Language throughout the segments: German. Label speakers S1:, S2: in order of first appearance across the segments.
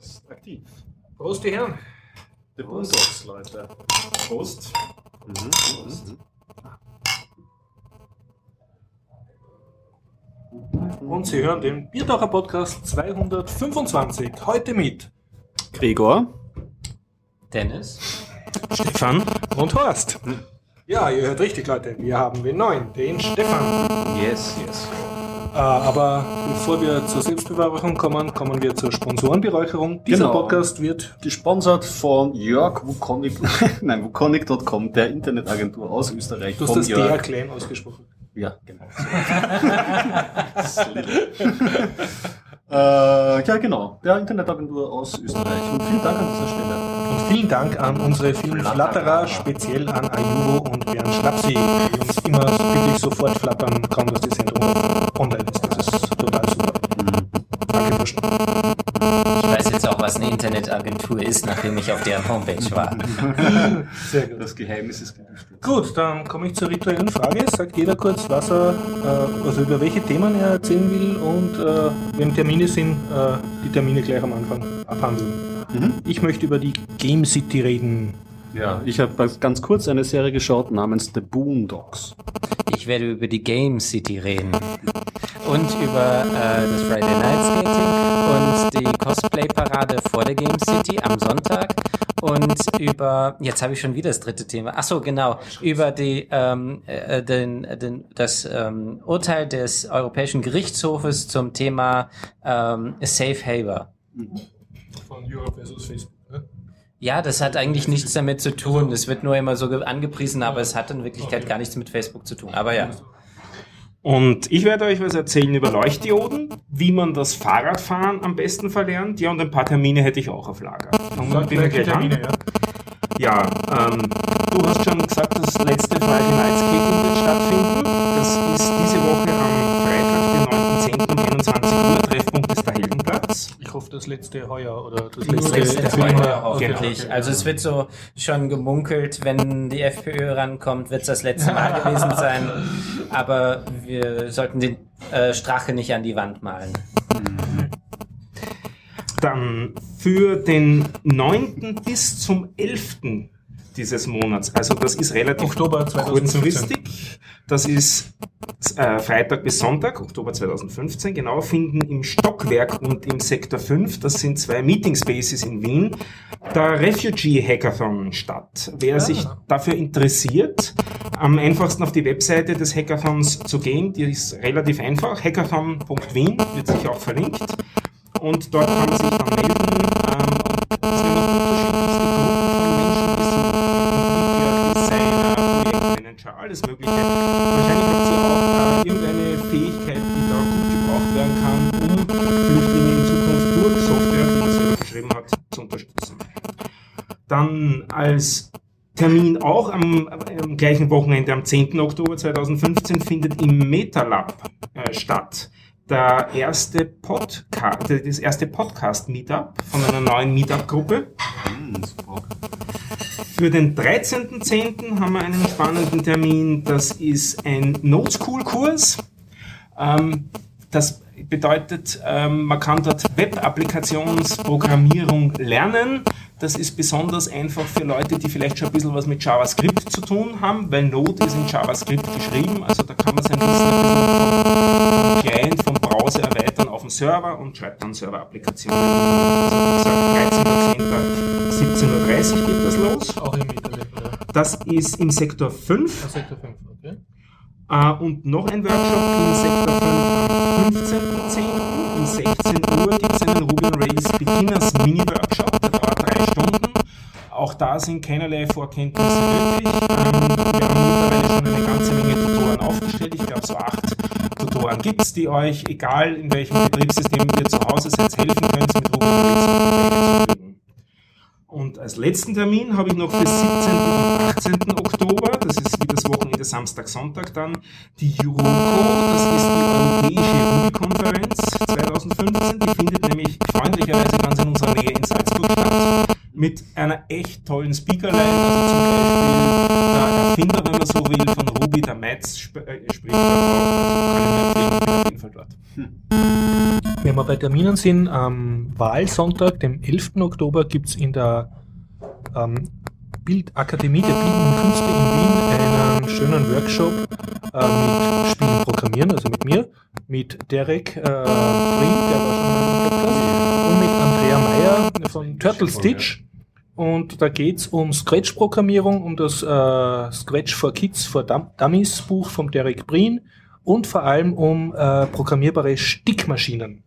S1: ist aktiv.
S2: Prost, die Herren.
S1: The Boondocks, Leute. Prost.
S3: Mhm.
S2: Und Sie hören den Biertaucher Podcast 225. Heute mit
S3: Gregor.
S4: Dennis.
S2: Stefan und Horst. Ja, ihr hört richtig, Leute. Wir haben den neuen, den Stefan.
S3: Yes, yes.
S2: Äh, aber bevor wir zur Selbstbeweihräucherung kommen, kommen wir zur Sponsorenberäucherung. Dieser
S3: Genau.
S2: Podcast wird
S3: Gesponsert von Jörg Wukonic, nein, wukonic.com, der Internetagentur aus Österreich.
S2: Du hast das
S3: Jörg.
S2: der klein ausgesprochen.
S3: Ja, genau. äh, ja, genau. Der Internetagentur aus Österreich. Und vielen Dank an dieser Stelle.
S2: Und vielen Dank an unsere vielen Flatterer, speziell an Ayuvo und Bernd Schlapsi, die uns immer wirklich sofort flattern, kaum dass die Sendung online ist. Das ist total super. Burschen.
S4: Ich weiß jetzt auch, was eine Internetagentur ist, nachdem ich auf deren Homepage war.
S2: Sehr gut.
S3: Das Geheimnis ist gelüftet.
S2: Gut, dann komme ich zur rituellen Frage. Sagt jeder kurz, was er, äh, also über welche Themen er erzählen will und äh, wenn Termine sind, äh, die Termine gleich am Anfang abhandeln.
S3: Mhm.
S2: Ich möchte über die Game City reden.
S3: Ja, ich habe ganz kurz eine Serie geschaut namens The Boondocks.
S4: Ich werde über die Game City reden. Und über äh, das Friday Night Skating und die Cosplay-Parade vor der Game City am Sonntag. Und über, jetzt habe ich schon wieder das dritte Thema. Ach so, genau. Über die, ähm, äh, den, den, das ähm, Urteil des Europäischen Gerichtshofes zum Thema ähm, Safe Haver.
S2: Von Europe vs. Facebook.
S4: Ja, das hat eigentlich nichts damit zu tun. Das wird nur immer so ge- angepriesen, aber es hat in Wirklichkeit gar nichts mit Facebook zu tun. Aber ja.
S5: Und ich werde euch was erzählen über Leuchtdioden, wie man das Fahrradfahren am besten verlernt. Ja, und ein paar Termine hätte ich auch auf Lager. Fangen wir
S2: gleich
S5: an.
S2: Termine, ja.
S5: Ja, ähm, du hast schon gesagt, das letzte Friday Night Skating wird stattfinden. Das ist diese Woche am Freitag, den 9.10. um 21 Uhr. Heldenplatz.
S2: Ich hoffe, das letzte heuer oder das
S4: Das
S2: letzte, das
S4: Mal
S2: letzte-
S4: hoffentlich.
S2: Okay,
S4: Also es wird so schon gemunkelt, wenn die FPÖ rankommt, wird es das letzte Mal gewesen sein. Aber wir sollten den äh, Strache nicht an die Wand malen.
S5: Dann für den 9. bis zum 11. dieses Monats. Also das ist relativ
S2: Oktober 2015.
S5: kurzfristig. Das ist äh, Freitag bis Sonntag, Oktober 2015, genau, finden im Stockwerk und im Sektor 5, das sind zwei Meeting Spaces in Wien, der Refugee Hackathon statt. Wer
S2: Ah.
S5: sich dafür interessiert, am einfachsten auf die Webseite des Hackathons zu gehen, die ist relativ einfach, hackathon.wien, wird sich auch verlinkt. Und dort kann man sich dann melden. Alles Mögliche. Wahrscheinlich habt ihr auch irgendeine Fähigkeit, die da gut gebraucht werden kann, um Flüchtlinge in Zukunft durch Software, die selber geschrieben hat, zu unterstützen. Dann als Termin auch am, am gleichen Wochenende, am 10. Oktober 2015, findet im MetaLab äh, statt der erste Podcast, das erste Podcast-Meetup von einer neuen Meetup-Gruppe. Für den 13.10. haben wir einen spannenden Termin. Das ist ein Node-School-Kurs. Ähm, das bedeutet, ähm, man kann dort Web-Applikationsprogrammierung lernen. Das ist besonders einfach für Leute, die vielleicht schon ein bisschen was mit JavaScript zu tun haben, weil Node ist in JavaScript geschrieben. Also da kann man sein Wissen ein bisschen vom Client, vom Browser erweitern auf dem Server und schreibt dann Server-Applikationen. Also wie gesagt, 13.10. 17.30 Uhr geht das los.
S2: Auch im Internet, oder?
S5: Das ist im Sektor 5.
S2: Ah, Sektor 5, okay.
S5: Äh, und noch ein Workshop im Sektor 5 am 15.10. Um 16 Uhr gibt es einen Ruby on Rails Beginners Mini-Workshop, der dauert drei Stunden. Auch da sind keinerlei Vorkenntnisse nötig. Ähm, wir haben mittlerweile schon eine ganze Menge Tutoren aufgestellt. Ich glaube, so acht Tutoren gibt es, die euch, egal in welchem Betriebssystem ihr zu Hause seid, helfen könnt, mit Ruby zu fügen. Und als letzten Termin habe ich noch für 17. und 18. Oktober, das ist wie das Wochenende Samstag, Sonntag dann, die Euroco, das ist die Europäische Ruby-Konferenz 2015, die findet nämlich freundlicherweise ganz in unserer Nähe in Salzburg statt. Mit einer echt tollen Speakerline. Also zum Beispiel der Erfinder, wenn man so will, von Ruby, der Metz, sp äh, spricht da drauf. Also kann ich empfehlen, bin auf jeden Fall dort.
S2: Wenn wir bei Terminen sind, am Wahlsonntag, dem 11. Oktober, gibt's in der ähm, Bildakademie der Bildenden Künste in Wien einen schönen Workshop äh, mit Spielen programmieren, also mit mir, mit Derek äh, Brink, der war schon mal im Podcast, und mit Andrea Meyer von Turtle Stitch. Und da geht's um Scratch-Programmierung, um das äh, Scratch for Kids for Dum Dummies Buch vom Derek Breen und vor allem um äh, programmierbare Stickmaschinen.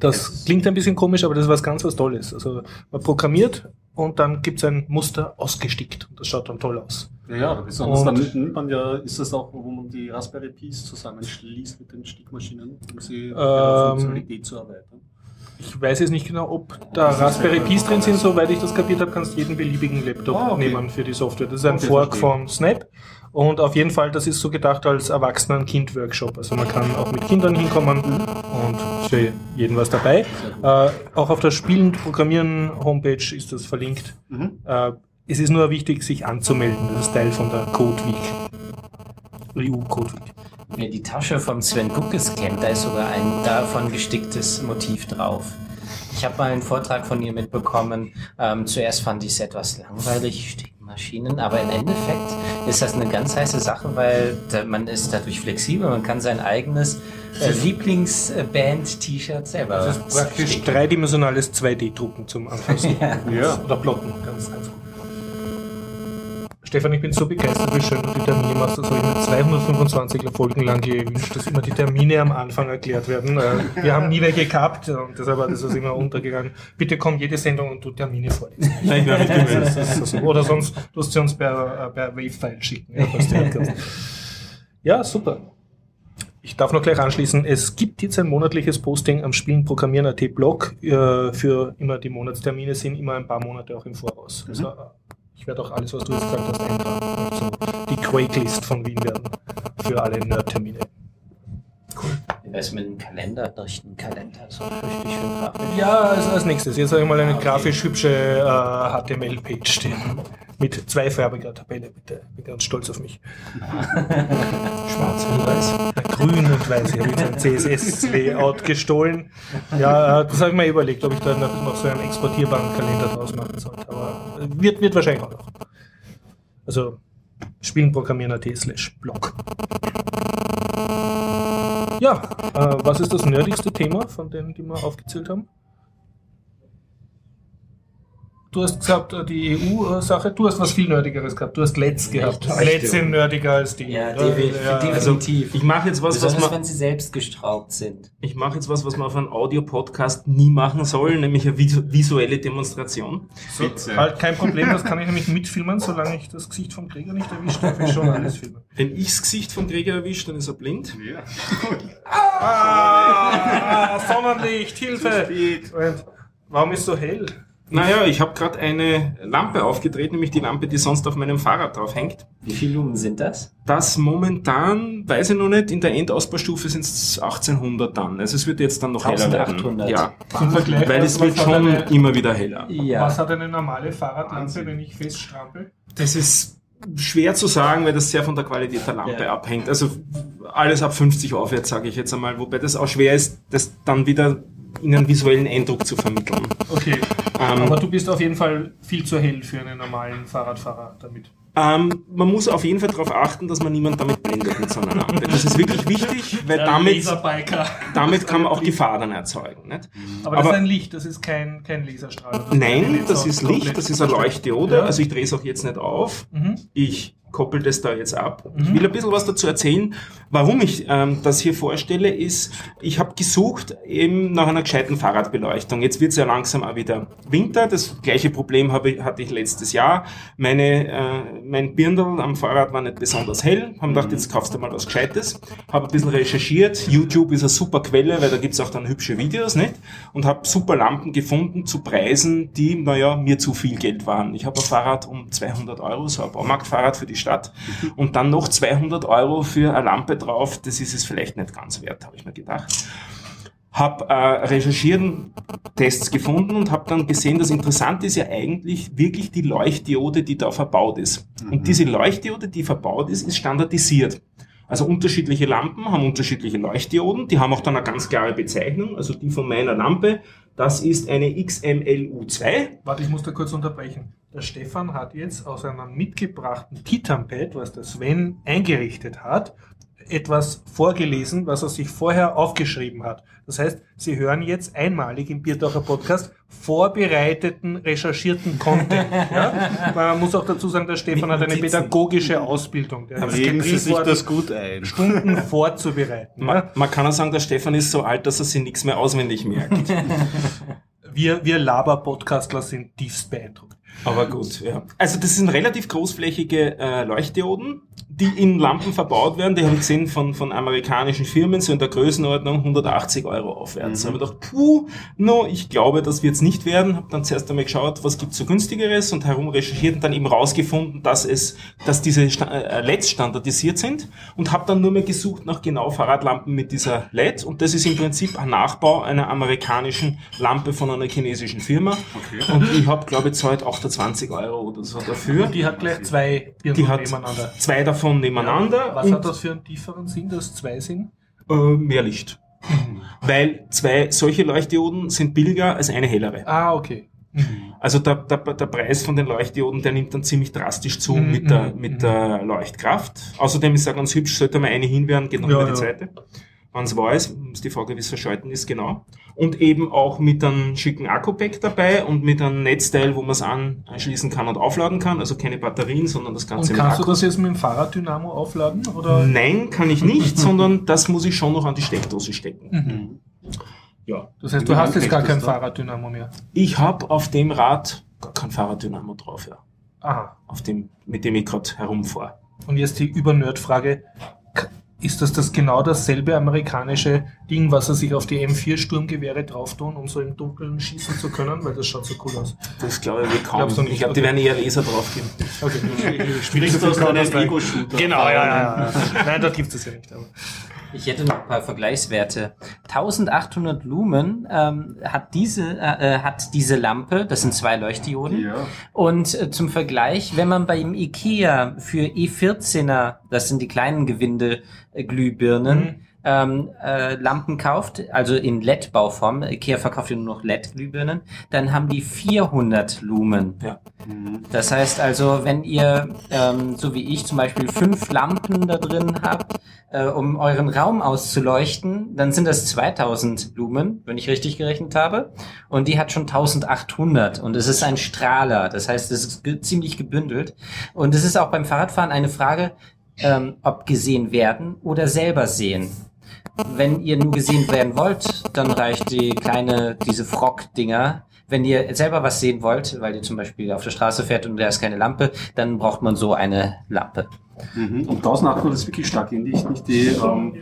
S2: Das klingt ein bisschen komisch, aber das ist was ganz was Tolles. Also man programmiert und dann gibt's ein Muster ausgestickt und das schaut dann toll aus.
S3: Ja, ja, besonders
S2: Und-
S3: dann nimmt- man ja, ist das auch, wo man die Raspberry Pis zusammenschließt mit den Stickmaschinen, um sie
S2: Ähm,
S3: Funktionalität zu erweitern.
S2: Ich weiß jetzt nicht genau, ob da Raspberry Pis drin sind. Soweit ich das kapiert habe, kannst du jeden beliebigen Laptop
S3: Ah, okay.
S2: nehmen für die Software. Das ist ein
S3: Okay,
S2: Fork von Snap. Und auf jeden Fall, das ist so gedacht als Erwachsenen-Kind-Workshop. Also man kann auch mit Kindern hinkommen und für jeden was dabei. Äh, auch auf der Spielen-Programmieren-Homepage ist das verlinkt.
S3: Mhm.
S2: Äh, es ist nur wichtig, sich anzumelden. Das ist Teil von der Code Week. EU Code Week.
S4: Wer die Tasche vom Sven Guckes kennt, da ist sogar ein davon gesticktes Motiv drauf. Ich habe mal einen Vortrag von ihr mitbekommen. Ähm, zuerst fand ich es etwas langweilig, Stickmaschinen, aber im Endeffekt ist das eine ganz heiße Sache, weil da, man ist dadurch flexibel, man kann sein eigenes äh, Lieblingsband-T-Shirt selber
S2: Das ist praktisch
S4: sticken.
S2: dreidimensionales 2D-Drucken zum Anfassen.
S3: Ja.
S2: Oder Plotten, ganz einfach. Stefan, ich bin so begeistert, wie schön du die Termine machst. Das habe ich mir 225 Folgen lang gewünscht, dass immer die Termine am Anfang erklärt werden. Äh, Wir haben nie welche gehabt und deshalb war das also immer untergegangen. Bitte komm jede Sendung und du Termine vorlesen.
S5: Nein, ich werde nicht
S2: Das ist so. Oder sonst tust du uns per, äh, per Wave-File schicken. Ja, ja, super. Ich darf noch gleich anschließen, es gibt jetzt ein monatliches Posting am Spielenprogrammieren.at Blog äh, für immer die Monatstermine sind immer ein paar Monate auch im Voraus. Also, äh, ich werde auch alles, was du jetzt gesagt hast, eintragen. Also die Quake-List von Wien werden für alle Nerd-Termine.
S4: Wie wär's mit einem Kalender, durch einen Kalender, so richtig den Grafik?
S2: Ja, also als nächstes. Jetzt habe ich mal eine grafisch hübsche äh, HTML-Page stehen. Mit zweifarbiger Tabelle, bitte. Bin ganz stolz auf mich.
S5: Schwarz und weiß.
S2: Na, grün und weiß. Ich habe jetzt ein CSS-Layout gestohlen. Ja, äh, das habe ich mir überlegt, ob ich da noch, noch so einen exportierbaren Kalender draus machen sollte. Aber äh, wird, wird wahrscheinlich auch noch. Also spielenprogrammieren.at slash blog. Ja, äh, was ist das nerdigste Thema von denen, die wir aufgezählt haben? Du hast gesagt, äh, die EU-Sache, du hast was viel Nerdigeres gehabt. Du hast Let's gehabt.
S4: Let's.
S2: Sind nerdiger als die.
S4: Ja,
S2: Äh,
S4: defi-
S2: ja, also,
S4: definitiv.
S5: Ich mache jetzt was, was man,
S4: wenn sie selbst gestraubt sind.
S5: ich mache jetzt was, was man auf einem Audio-Podcast nie machen soll, nämlich eine visu- visuelle Demonstration.
S2: so,
S3: Bitte.
S2: halt kein Problem, das kann ich nämlich mitfilmen, solange ich das Gesicht vom Gregor nicht erwischt, darf ich schon alles filmen.
S5: Wenn ich das Gesicht von Gregor erwische, dann ist er blind.
S3: Ja.
S2: Ah, Sonnenlicht, Hilfe!
S3: spät.
S2: Und warum ist so hell?
S5: Naja, ich habe gerade eine Lampe aufgedreht, nämlich die Lampe, die sonst auf meinem Fahrrad drauf hängt.
S4: Wie viele Lumen sind das?
S5: Das momentan, weiß ich noch nicht, in der Endausbaustufe sind es 1800 dann. Also es wird jetzt dann noch heller werden.
S4: 1800.
S5: Ja,
S2: Zum Vergleich,
S5: weil es wird schon
S2: eine-
S5: immer wieder heller.
S4: Ja.
S2: Was hat eine normale Fahrradlampe, wenn ich fest strampel?
S5: Das ist schwer zu sagen, weil das sehr von der Qualität der Lampe
S4: Ja.
S5: abhängt. Also alles ab 50 aufwärts, sage ich jetzt einmal, wobei das auch schwer ist, das dann wieder in einen visuellen Eindruck zu vermitteln.
S2: Okay.
S5: Ähm,
S2: Aber du bist auf jeden Fall viel zu hell für einen normalen Fahrradfahrer damit.
S5: Ähm, man muss auf jeden Fall darauf achten, dass man niemand damit blendet mit so einer Lampe. Das ist wirklich wichtig, weil damit,
S2: Laserbiker.
S5: damit kann man auch Gefahren erzeugen. Nicht?
S2: Aber das
S5: Aber-
S2: ist ein Licht, das ist kein, kein Laserstrahl. Das
S5: Nein, das ist Licht, das ist eine Leuchtdiode.
S2: Ja.
S5: Also ich drehe es auch jetzt nicht auf.
S2: Mhm.
S5: Ich koppel das da jetzt ab. Ich
S2: Mhm.
S5: will ein bisschen was dazu erzählen. Warum ich ähm, das hier vorstelle, ist, ich habe gesucht eben nach einer gescheiten Fahrradbeleuchtung. Jetzt wird es ja langsam auch wieder Winter. Das gleiche Problem habe ich, hatte ich letztes Jahr. Meine, äh, mein Birndl am Fahrrad war nicht besonders hell. Haben gedacht, jetzt kaufst du mal was Gescheites. Habe ein bisschen recherchiert. YouTube ist eine super Quelle, weil da gibt's auch dann hübsche Videos, nicht? Und habe super Lampen gefunden zu Preisen, die, naja, mir zu viel Geld waren. Ich habe ein Fahrrad um 200 Euro, so ein Baumarktfahrrad für die Stadt. Und dann noch 200 Euro für eine Lampe drauf. Das ist es vielleicht nicht ganz wert, habe ich mir gedacht. habe äh, recherchieren Tests gefunden und habe dann gesehen, das Interessante ist ja eigentlich wirklich die Leuchtdiode, die da verbaut ist. Und diese Leuchtdiode, die verbaut ist, ist standardisiert. Also unterschiedliche Lampen haben unterschiedliche Leuchtdioden, die haben auch dann eine ganz klare Bezeichnung. Also die von meiner Lampe, das ist eine XMLU2.
S2: Warte, ich muss da kurz unterbrechen. Der Stefan hat jetzt aus einem mitgebrachten Titanpad, was der Sven eingerichtet hat, etwas vorgelesen, was er sich vorher aufgeschrieben hat. Das heißt, Sie hören jetzt einmalig im Biertaucher Podcast vorbereiteten, recherchierten Content. Ja? Man muss auch dazu sagen, der Stefan hat eine pädagogische Ausbildung. Der
S3: Legen Sie sich das gut ein.
S2: Stunden vorzubereiten.
S5: Man,
S2: Ja?
S5: man kann auch sagen, der Stefan ist so alt, dass er sich nichts mehr auswendig merkt.
S2: Wir, wir Laber-Podcastler sind tiefst beeindruckt.
S5: Aber gut, ja. Also das sind relativ großflächige äh, Leuchtdioden, die in Lampen verbaut werden. Die habe ich gesehen von, von amerikanischen Firmen, so in der Größenordnung 180 Euro aufwärts. Da habe ich gedacht, puh, no, ich glaube, das wird's nicht werden. Habe dann zuerst einmal geschaut, was gibt's so günstigeres und herum recherchiert und dann eben rausgefunden, dass es, dass diese Sta äh, LEDs standardisiert sind und habe dann nur mehr gesucht nach genau Fahrradlampen mit dieser LED und das ist im Prinzip ein Nachbau einer amerikanischen Lampe von einer chinesischen Firma. Und ich habe, glaube ich, zahlt 28 Euro oder so dafür.
S2: Die hat gleich zwei
S5: Die hat
S2: nebeneinander.
S5: zwei davon nebeneinander
S2: Was
S5: und
S2: hat das für einen tieferen Sinn, dass zwei sind?
S5: äh, mehr Licht. Weil zwei solche Leuchtdioden sind billiger als eine hellere.
S2: Ah, okay.
S5: Also der, der, der Preis von den Leuchtdioden, der nimmt dann ziemlich drastisch zu
S2: Mhm,
S5: mit, der,
S2: mhm,
S5: mit
S2: mhm.
S5: der Leuchtkraft. Außerdem ist er ganz hübsch, sollte mal eine hinwerfen, geht noch
S2: Ja,
S5: über die
S2: ja.
S5: zweite. Wenn es ist, ist die Frage, wie es verschalten ist, genau. Und eben auch mit einem schicken Akku-Pack dabei und mit einem Netzteil, wo man es anschließen kann und aufladen kann. Also keine Batterien, sondern das Ganze
S2: Und
S5: mit
S2: kannst du das jetzt mit dem Fahrraddynamo aufladen? Oder?
S5: Nein, kann ich nicht, sondern das muss ich schon noch an die Steckdose stecken.
S2: Mhm.
S5: Ja.
S2: Das heißt, du hast jetzt gar kein? Fahrraddynamo mehr.
S5: Ich habe auf dem Rad gar kein Fahrraddynamo drauf, ja.
S2: Aha.
S5: Auf dem, mit dem ich gerade herumfahre.
S2: Und jetzt die Übernerd-Frage. Ist das das genau dasselbe amerikanische Ding, was er sich auf die M4-Sturmgewehre drauf tun, um so im Dunkeln schießen zu können? Weil das schaut so cool aus.
S5: Das glaube ich wir kaum.
S2: Glaubst du nicht?
S5: Ich glaube, die
S2: Okay.
S5: werden eher Laser drauf geben.
S2: Okay.
S3: Sprichst du aus deinem Ego-Shooter?
S2: Genau, ja, ja, ja. Nein, da gibt es das ja nicht. Aber.
S4: Ich hätte noch ein paar Vergleichswerte. 1800 Lumen ähm, hat diese äh, äh, hat diese Lampe. Das sind zwei Leuchtdioden.
S3: Ja.
S4: Und äh, zum Vergleich, wenn man beim IKEA für E14er, das sind die kleinen Gewinde-Glühbirnen,
S2: Mhm.
S4: Ähm, äh, Lampen kauft, also in LED-Bauform, IKEA verkauft ja nur noch LED-Glühbirnen, dann haben die 400 Lumen.
S5: Ja.
S4: Das heißt also, wenn ihr, ähm, so wie ich zum Beispiel, fünf Lampen da drin habt, äh, um euren Raum auszuleuchten, dann sind das 2000 Lumen, wenn ich richtig gerechnet habe. Und die hat schon 1800 und es ist ein Strahler. Das heißt, es ist ge ziemlich gebündelt. Und es ist auch beim Fahrradfahren eine Frage, ähm, ob gesehen werden oder selber sehen. Wenn ihr nur gesehen werden wollt, dann reicht die kleine, diese Frog-Dinger. Wenn ihr selber was sehen wollt, weil ihr zum Beispiel auf der Straße fährt und da ist keine Lampe, dann braucht man so eine Lampe.
S3: Mhm. Und 1800 ist wirklich stark in Licht, nicht die, ähm,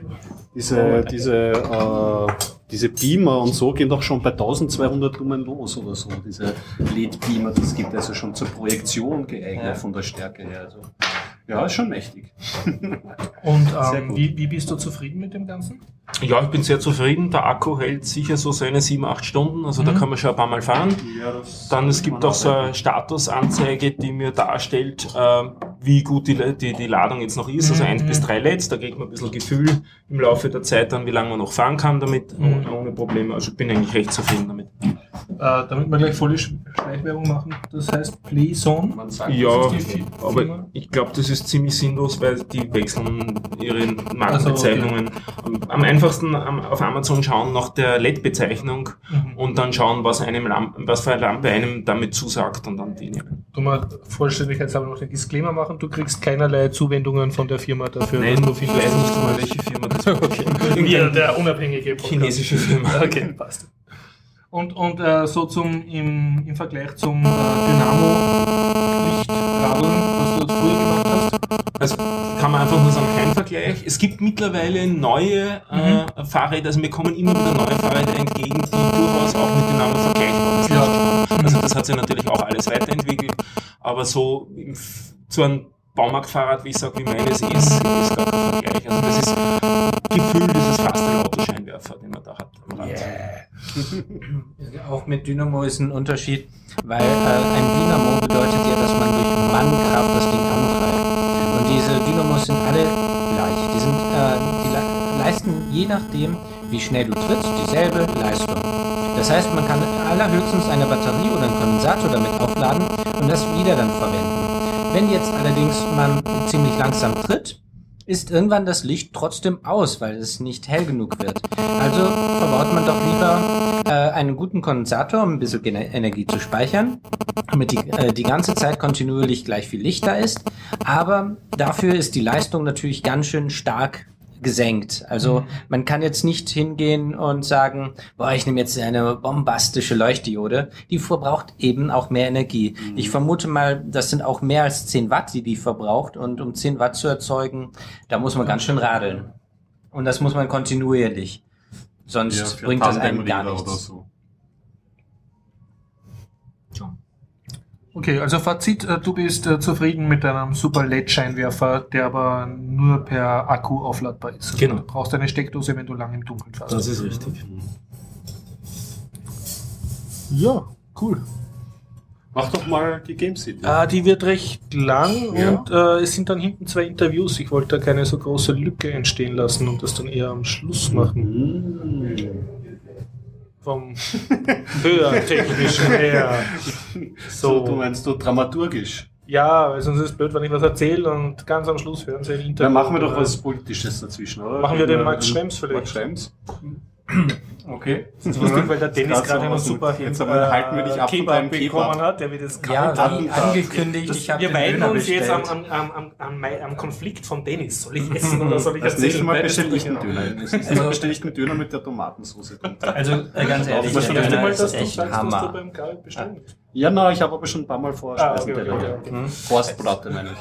S3: diese, diese, äh, diese Beamer und so gehen doch schon bei 1200 Lumen los oder so, diese LED-Beamer, das gibt also schon zur Projektion geeignet
S4: Ja.
S3: von der Stärke her. Also, ja, ist schon mächtig.
S2: Und ähm, wie, wie bist du zufrieden mit dem Ganzen?
S5: Ja, ich bin sehr zufrieden. Der Akku hält sicher so seine sieben, acht Stunden. Also da
S2: Mhm.
S5: kann man schon ein paar Mal fahren.
S3: Ja, das
S5: Dann es gibt auch so eine Statusanzeige, die mir darstellt, äh, wie gut die, die, die Ladung jetzt noch ist. Also
S2: Mhm.
S5: eins bis drei LEDs. Da kriegt man ein bisschen Gefühl im Laufe der Zeit dann, wie lange man noch fahren kann damit,
S2: Mhm.
S5: ohne, Probleme. Also ich bin eigentlich recht zufrieden damit.
S2: Äh, damit wir gleich volle Sch- Schleichwerbung machen, das heißt Playzone.
S3: Man sagt,
S5: Ja, aber
S2: Firma?
S5: ich glaube, das ist ziemlich sinnlos, weil die wechseln ihre
S2: Also,
S5: Markenbezeichnungen. Am, einfachsten auf Amazon schauen nach der LED-Bezeichnung
S2: Mhm.
S5: und dann schauen, was einem Lamp was für eine Lampe einem damit zusagt und dann die nehmen.
S2: Du mal vollständigkeitshalber noch den Disclaimer machen, du kriegst keinerlei Zuwendungen von der Firma dafür.
S5: Nein,
S2: du
S5: ich weiß nicht mal, welche Firma das ist.
S2: Okay. Wir, der unabhängige Podcast.
S5: Chinesische Firma.
S2: Okay, passt. Und, und äh, so zum im, im Vergleich zum äh, Dynamo-Lichtradeln,
S5: Also kann man einfach nur sagen, kein Vergleich. Es gibt mittlerweile neue äh, Fahrräder, also mir kommen immer wieder neue Fahrräder entgegen, die durchaus auch mit Dynamo vergleichbar sind. Also das hat sich natürlich auch alles weiterentwickelt, aber so im, zu einem Baumarktfahrrad, wie ich sage, wie meines ist, ist gar kein Vergleich. Also das ist gefühlt ist es fast ein Autoscheinwerfer, den man da hat am
S4: Auch mit Dynamo ist ein Unterschied, weil äh, ein Dynamo bedeutet ja, dass man durch Mannkraft das Ding antreibt. Diese Dynamos sind alle gleich. Die sind, äh, die le leisten je nachdem, wie schnell du trittst, dieselbe Leistung. Das heißt, man kann allerhöchstens eine Batterie oder einen Kondensator damit aufladen und das wieder dann verwenden. Wenn jetzt allerdings man ziemlich langsam tritt, ist irgendwann das Licht trotzdem aus, weil es nicht hell genug wird. Also verbaut man doch lieber äh, einen guten Kondensator, um ein bisschen Energie zu speichern, damit die, äh, die ganze Zeit kontinuierlich gleich viel Licht da ist. Aber dafür ist die Leistung natürlich ganz schön stark gesenkt. Also mhm. man kann jetzt nicht hingehen und sagen, boah, ich nehme jetzt eine bombastische Leuchtdiode. Die verbraucht eben auch mehr Energie. Mhm. Ich vermute mal, das sind auch mehr als 10 Watt, die die verbraucht. Und um 10 Watt zu erzeugen, da muss man ganz schön radeln. Und das muss man kontinuierlich. Sonst ja, bringt das einem gar nichts. So.
S2: Okay, also Fazit, äh, du bist äh, zufrieden mit deinem super LED-Scheinwerfer, der aber nur per Akku aufladbar ist. Also genau. Du brauchst eine Steckdose, wenn du lang im Dunkeln fährst.
S3: Das ist richtig.
S2: Ja, cool.
S3: Mach doch mal die Game City.
S2: Ah, die wird recht lang ja. und äh, es sind dann hinten zwei Interviews. Ich wollte da keine so große Lücke entstehen lassen und das dann eher am Schluss machen. Mhm vom höhertechnischen her.
S3: So. so, du meinst du dramaturgisch?
S2: Ja, weil sonst ist es blöd, wenn ich was erzähle und ganz am Schluss hören sie ein
S3: Interview. Dann machen wir doch was Politisches dazwischen, oder?
S2: Machen wir den Max Schrems vielleicht.
S3: Max Schrems.
S2: Okay. Das ist lustig, weil der Dennis gerade einen super
S3: Jetzt aber halten wir dich ab
S2: Kebab bekommen hat, der wird jetzt
S4: ja, wie angekündigt. Das,
S2: ich wir weiden uns jetzt am, am, am, am, am Konflikt von Dennis. Soll ich essen oder soll ich
S3: das erzählen? nächste Mal bestelle ich einen Döner. Also bestelle ich einen Döner mit der Tomatensauce.
S4: Also äh, ganz ehrlich,
S2: Döner ist echt Hammer.
S3: Ja, na, ich habe aber schon ein paar Mal vor ah, okay, okay, okay, okay. Hm? Forstplatte, meine ich.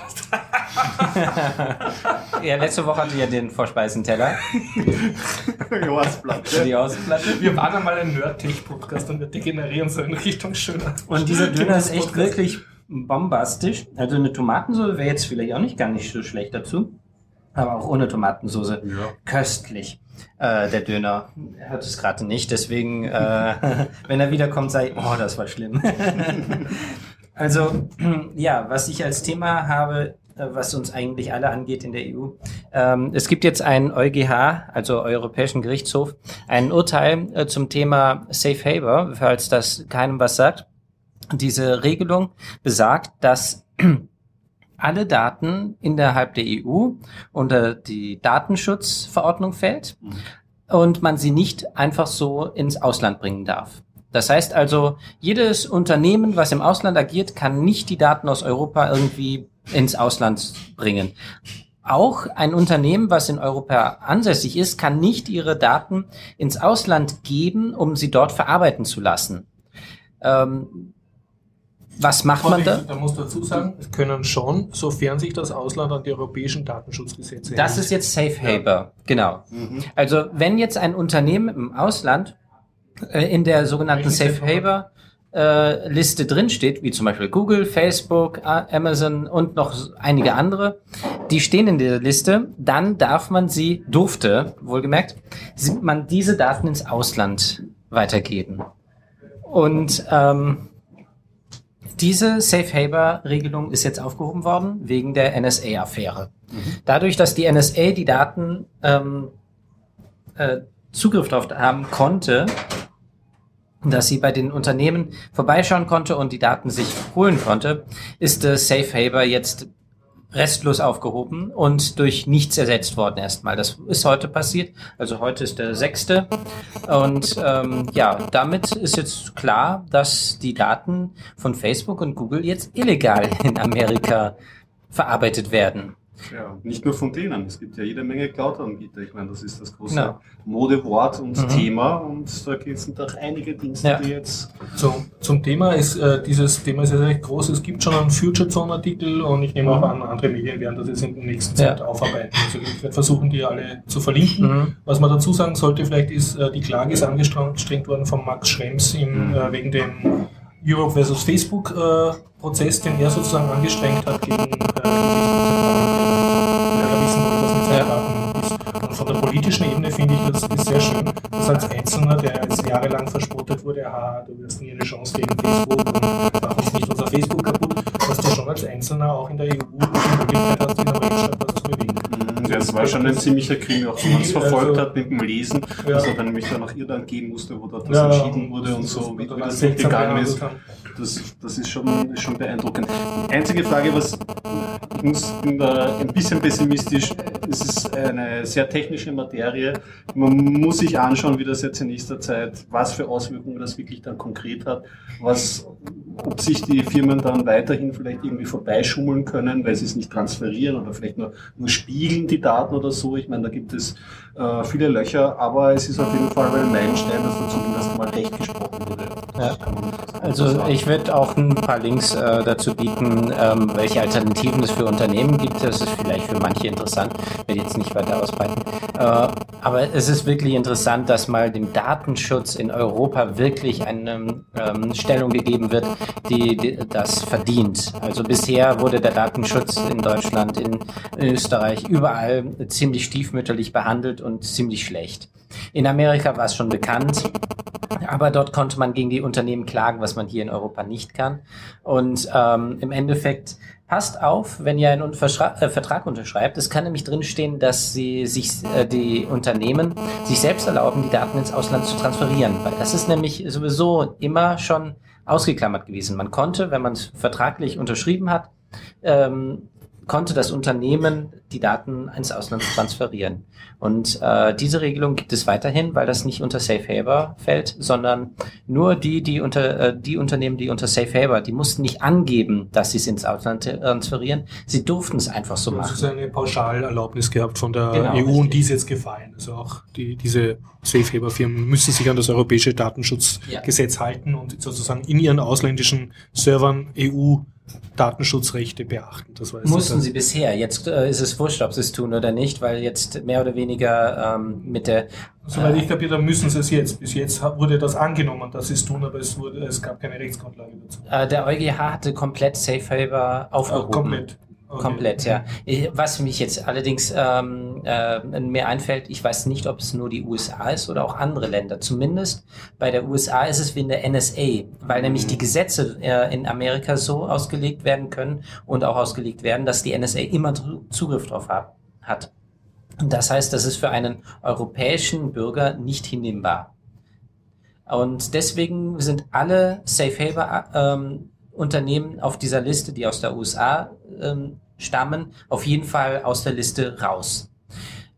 S4: ja, letzte Woche hatte ich ja den Vorspeisenteller.
S3: die Ostplatte.
S2: Die Ostplatte. Wir waren einmal ein Nerd-Tech-Podcast und wir degenerieren so in Richtung schöner.
S4: Und dieser Döner ist echt wirklich bombastisch. Also eine Tomatensoße wäre jetzt vielleicht auch nicht gar nicht so schlecht dazu. Aber auch ohne Tomatensauce. Ja. Köstlich. Äh, der Döner hört es gerade nicht, deswegen, äh, wenn er wiederkommt, sei, oh, das war schlimm. also, ja, was ich als Thema habe, äh, was uns eigentlich alle angeht in der EU. Ähm, es gibt jetzt einen EuGH, also Europäischen Gerichtshof, ein Urteil äh, zum Thema Safe Haber, falls das keinem was sagt. Diese Regelung besagt, dass alle Daten innerhalb der EU unter die Datenschutzverordnung fällt mhm. und man sie nicht einfach so ins Ausland bringen darf. Das heißt also, jedes Unternehmen, was im Ausland agiert, kann nicht die Daten aus Europa irgendwie ins Ausland bringen. Auch ein Unternehmen, was in Europa ansässig ist, kann nicht ihre Daten ins Ausland geben, um sie dort verarbeiten zu lassen. Ähm, was macht man da?
S2: Da muss dazu sagen, es können schon, sofern sich das Ausland an die europäischen Datenschutzgesetze
S4: Das hält. ist jetzt Safe Haber, ja. genau. Mhm. Also wenn jetzt ein Unternehmen im Ausland äh, in der sogenannten Safe Haber äh, Liste drinsteht, wie zum Beispiel Google, Facebook, Amazon und noch einige andere, die stehen in der Liste, dann darf man sie, durfte, wohlgemerkt, man diese Daten ins Ausland weitergeben. Und ähm, diese Safe Haber Regelung ist jetzt aufgehoben worden wegen der NSA-Affäre. Mhm. Dadurch, dass die NSA die Daten ähm, äh, Zugriff darauf haben konnte, dass sie bei den Unternehmen vorbeischauen konnte und die Daten sich holen konnte, ist äh, Safe Haber jetzt restlos aufgehoben und durch nichts ersetzt worden erstmal. Das ist heute passiert. Also heute ist der sechste. Und ähm, ja, damit ist jetzt klar, dass die Daten von Facebook und Google jetzt illegal in Amerika verarbeitet werden.
S3: Ja, nicht nur von denen. Es gibt ja jede Menge Cloud-Anbieter. Ich meine, das ist das große ja. Modewort und mhm. Thema. Und da sind auch einige Dienste, ja. die jetzt.
S2: So, zum Thema ist, äh, dieses Thema ist ja recht groß. Es gibt schon einen Future Zone-Artikel und ich nehme auch an, andere Medien werden das jetzt in der nächsten Zeit aufarbeiten. Also ich werde versuchen, die alle zu verlinken. Mhm. Was man dazu sagen sollte, vielleicht ist, äh, die Klage ist angestrengt worden von Max Schrems im, mhm. äh, wegen dem Europe versus Facebook äh, Prozess, den er sozusagen angestrengt hat gegen der politischen Ebene finde ich, das ist sehr schön, dass als Einzelner, der
S6: jahrelang verspottet wurde, aha, du wirst nie eine Chance gegen Facebook und mach uns nicht unser Facebook kaputt, dass du schon als Einzelner auch in der EU die Möglichkeit hast, in der Rechtsstaat was zu bewegen.
S3: Ja, das war schon ein ziemlicher Krimi, auch wenn man es
S6: Also-
S3: verfolgt hat mit dem Lesen,
S6: Ja.
S3: dass er dann nämlich dann nach Irland gehen musste, wo dort das
S6: Ja,
S3: entschieden wurde und so, wie, wie das
S6: dann
S3: nicht gegangen
S6: behandelt
S3: ist. Das, das ist schon, ist schon beeindruckend. Die einzige Frage, was ich muss, bin da ein bisschen pessimistisch, es ist eine sehr technische Materie. Man muss sich anschauen, wie das jetzt in nächster Zeit, was für Auswirkungen das wirklich dann konkret hat, was, ob sich die Firmen dann weiterhin vielleicht irgendwie vorbeischummeln können, weil sie es nicht transferieren oder vielleicht nur, nur spiegeln die Daten oder so. Ich meine, da gibt es äh, viele Löcher, aber es ist auf jeden Fall ein Meilenstein, dass da zumindest mal recht gesprochen wurde.
S4: Ja. Also ich würde auch ein paar Links äh, dazu bieten, ähm, welche Alternativen es für Unternehmen gibt. Das ist vielleicht für manche interessant, werde jetzt nicht weiter ausbreiten. Äh, aber es ist wirklich interessant, dass mal dem Datenschutz in Europa wirklich eine ähm, Stellung gegeben wird, die, die das verdient. Also bisher wurde der Datenschutz in Deutschland, in Österreich, überall ziemlich stiefmütterlich behandelt und ziemlich schlecht. In Amerika war es schon bekannt, aber dort konnte man gegen die Unternehmen klagen, was man hier in Europa nicht kann. Und ähm, im Endeffekt passt auf, wenn ihr einen Verschra äh, Vertrag unterschreibt. Es kann nämlich drinstehen, dass sie sich äh, die Unternehmen sich selbst erlauben, die Daten ins Ausland zu transferieren, weil das ist nämlich sowieso immer schon ausgeklammert gewesen. Man konnte, wenn man es vertraglich unterschrieben hat, ähm, konnte das Unternehmen die Daten ins Ausland transferieren. Und äh, diese Regelung gibt es weiterhin, weil das nicht unter Safe Haber fällt, sondern nur die, die unter äh, die Unternehmen, die unter Safe Haber, die mussten nicht angeben, dass sie es ins Ausland transferieren. Sie durften es einfach so
S6: hast
S4: machen.
S6: also eine Pauschalerlaubnis gehabt von der
S4: Genau,
S6: EU
S4: richtig.
S6: und die ist jetzt gefallen. Also auch die, diese Safe Haber Firmen müssen sich an das europäische Datenschutzgesetz halten und sozusagen in ihren ausländischen Servern EU Datenschutzrechte beachten. Das war
S4: Mussten
S6: das-
S4: sie bisher. Jetzt äh, ist es wurscht, ob sie es tun oder nicht, weil jetzt mehr oder weniger ähm, mit der
S6: Soweit ich kapiert habe, müssen sie es jetzt. Bis jetzt wurde das angenommen, dass sie es tun, aber es, wurde, es gab keine Rechtsgrundlage dazu.
S4: äh, der EuGH hatte komplett Safe Haber aufgehoben.
S6: Ah, komplett. Okay.
S4: Komplett, ja. Ich- Was mich jetzt allerdings ähm, äh, mir einfällt, ich weiß nicht, ob es nur die USA ist oder auch andere Länder. Zumindest bei der USA ist es wie in der NSA, weil nämlich die Gesetze äh, in Amerika so ausgelegt werden können und auch ausgelegt werden, dass die NSA immer Zu- Zugriff drauf hab, hat. Und das heißt, das ist für einen europäischen Bürger nicht hinnehmbar. Und deswegen sind alle Safe Haber ähm, Unternehmen auf dieser Liste, die aus der USA ähm, stammen, auf jeden Fall aus der Liste raus.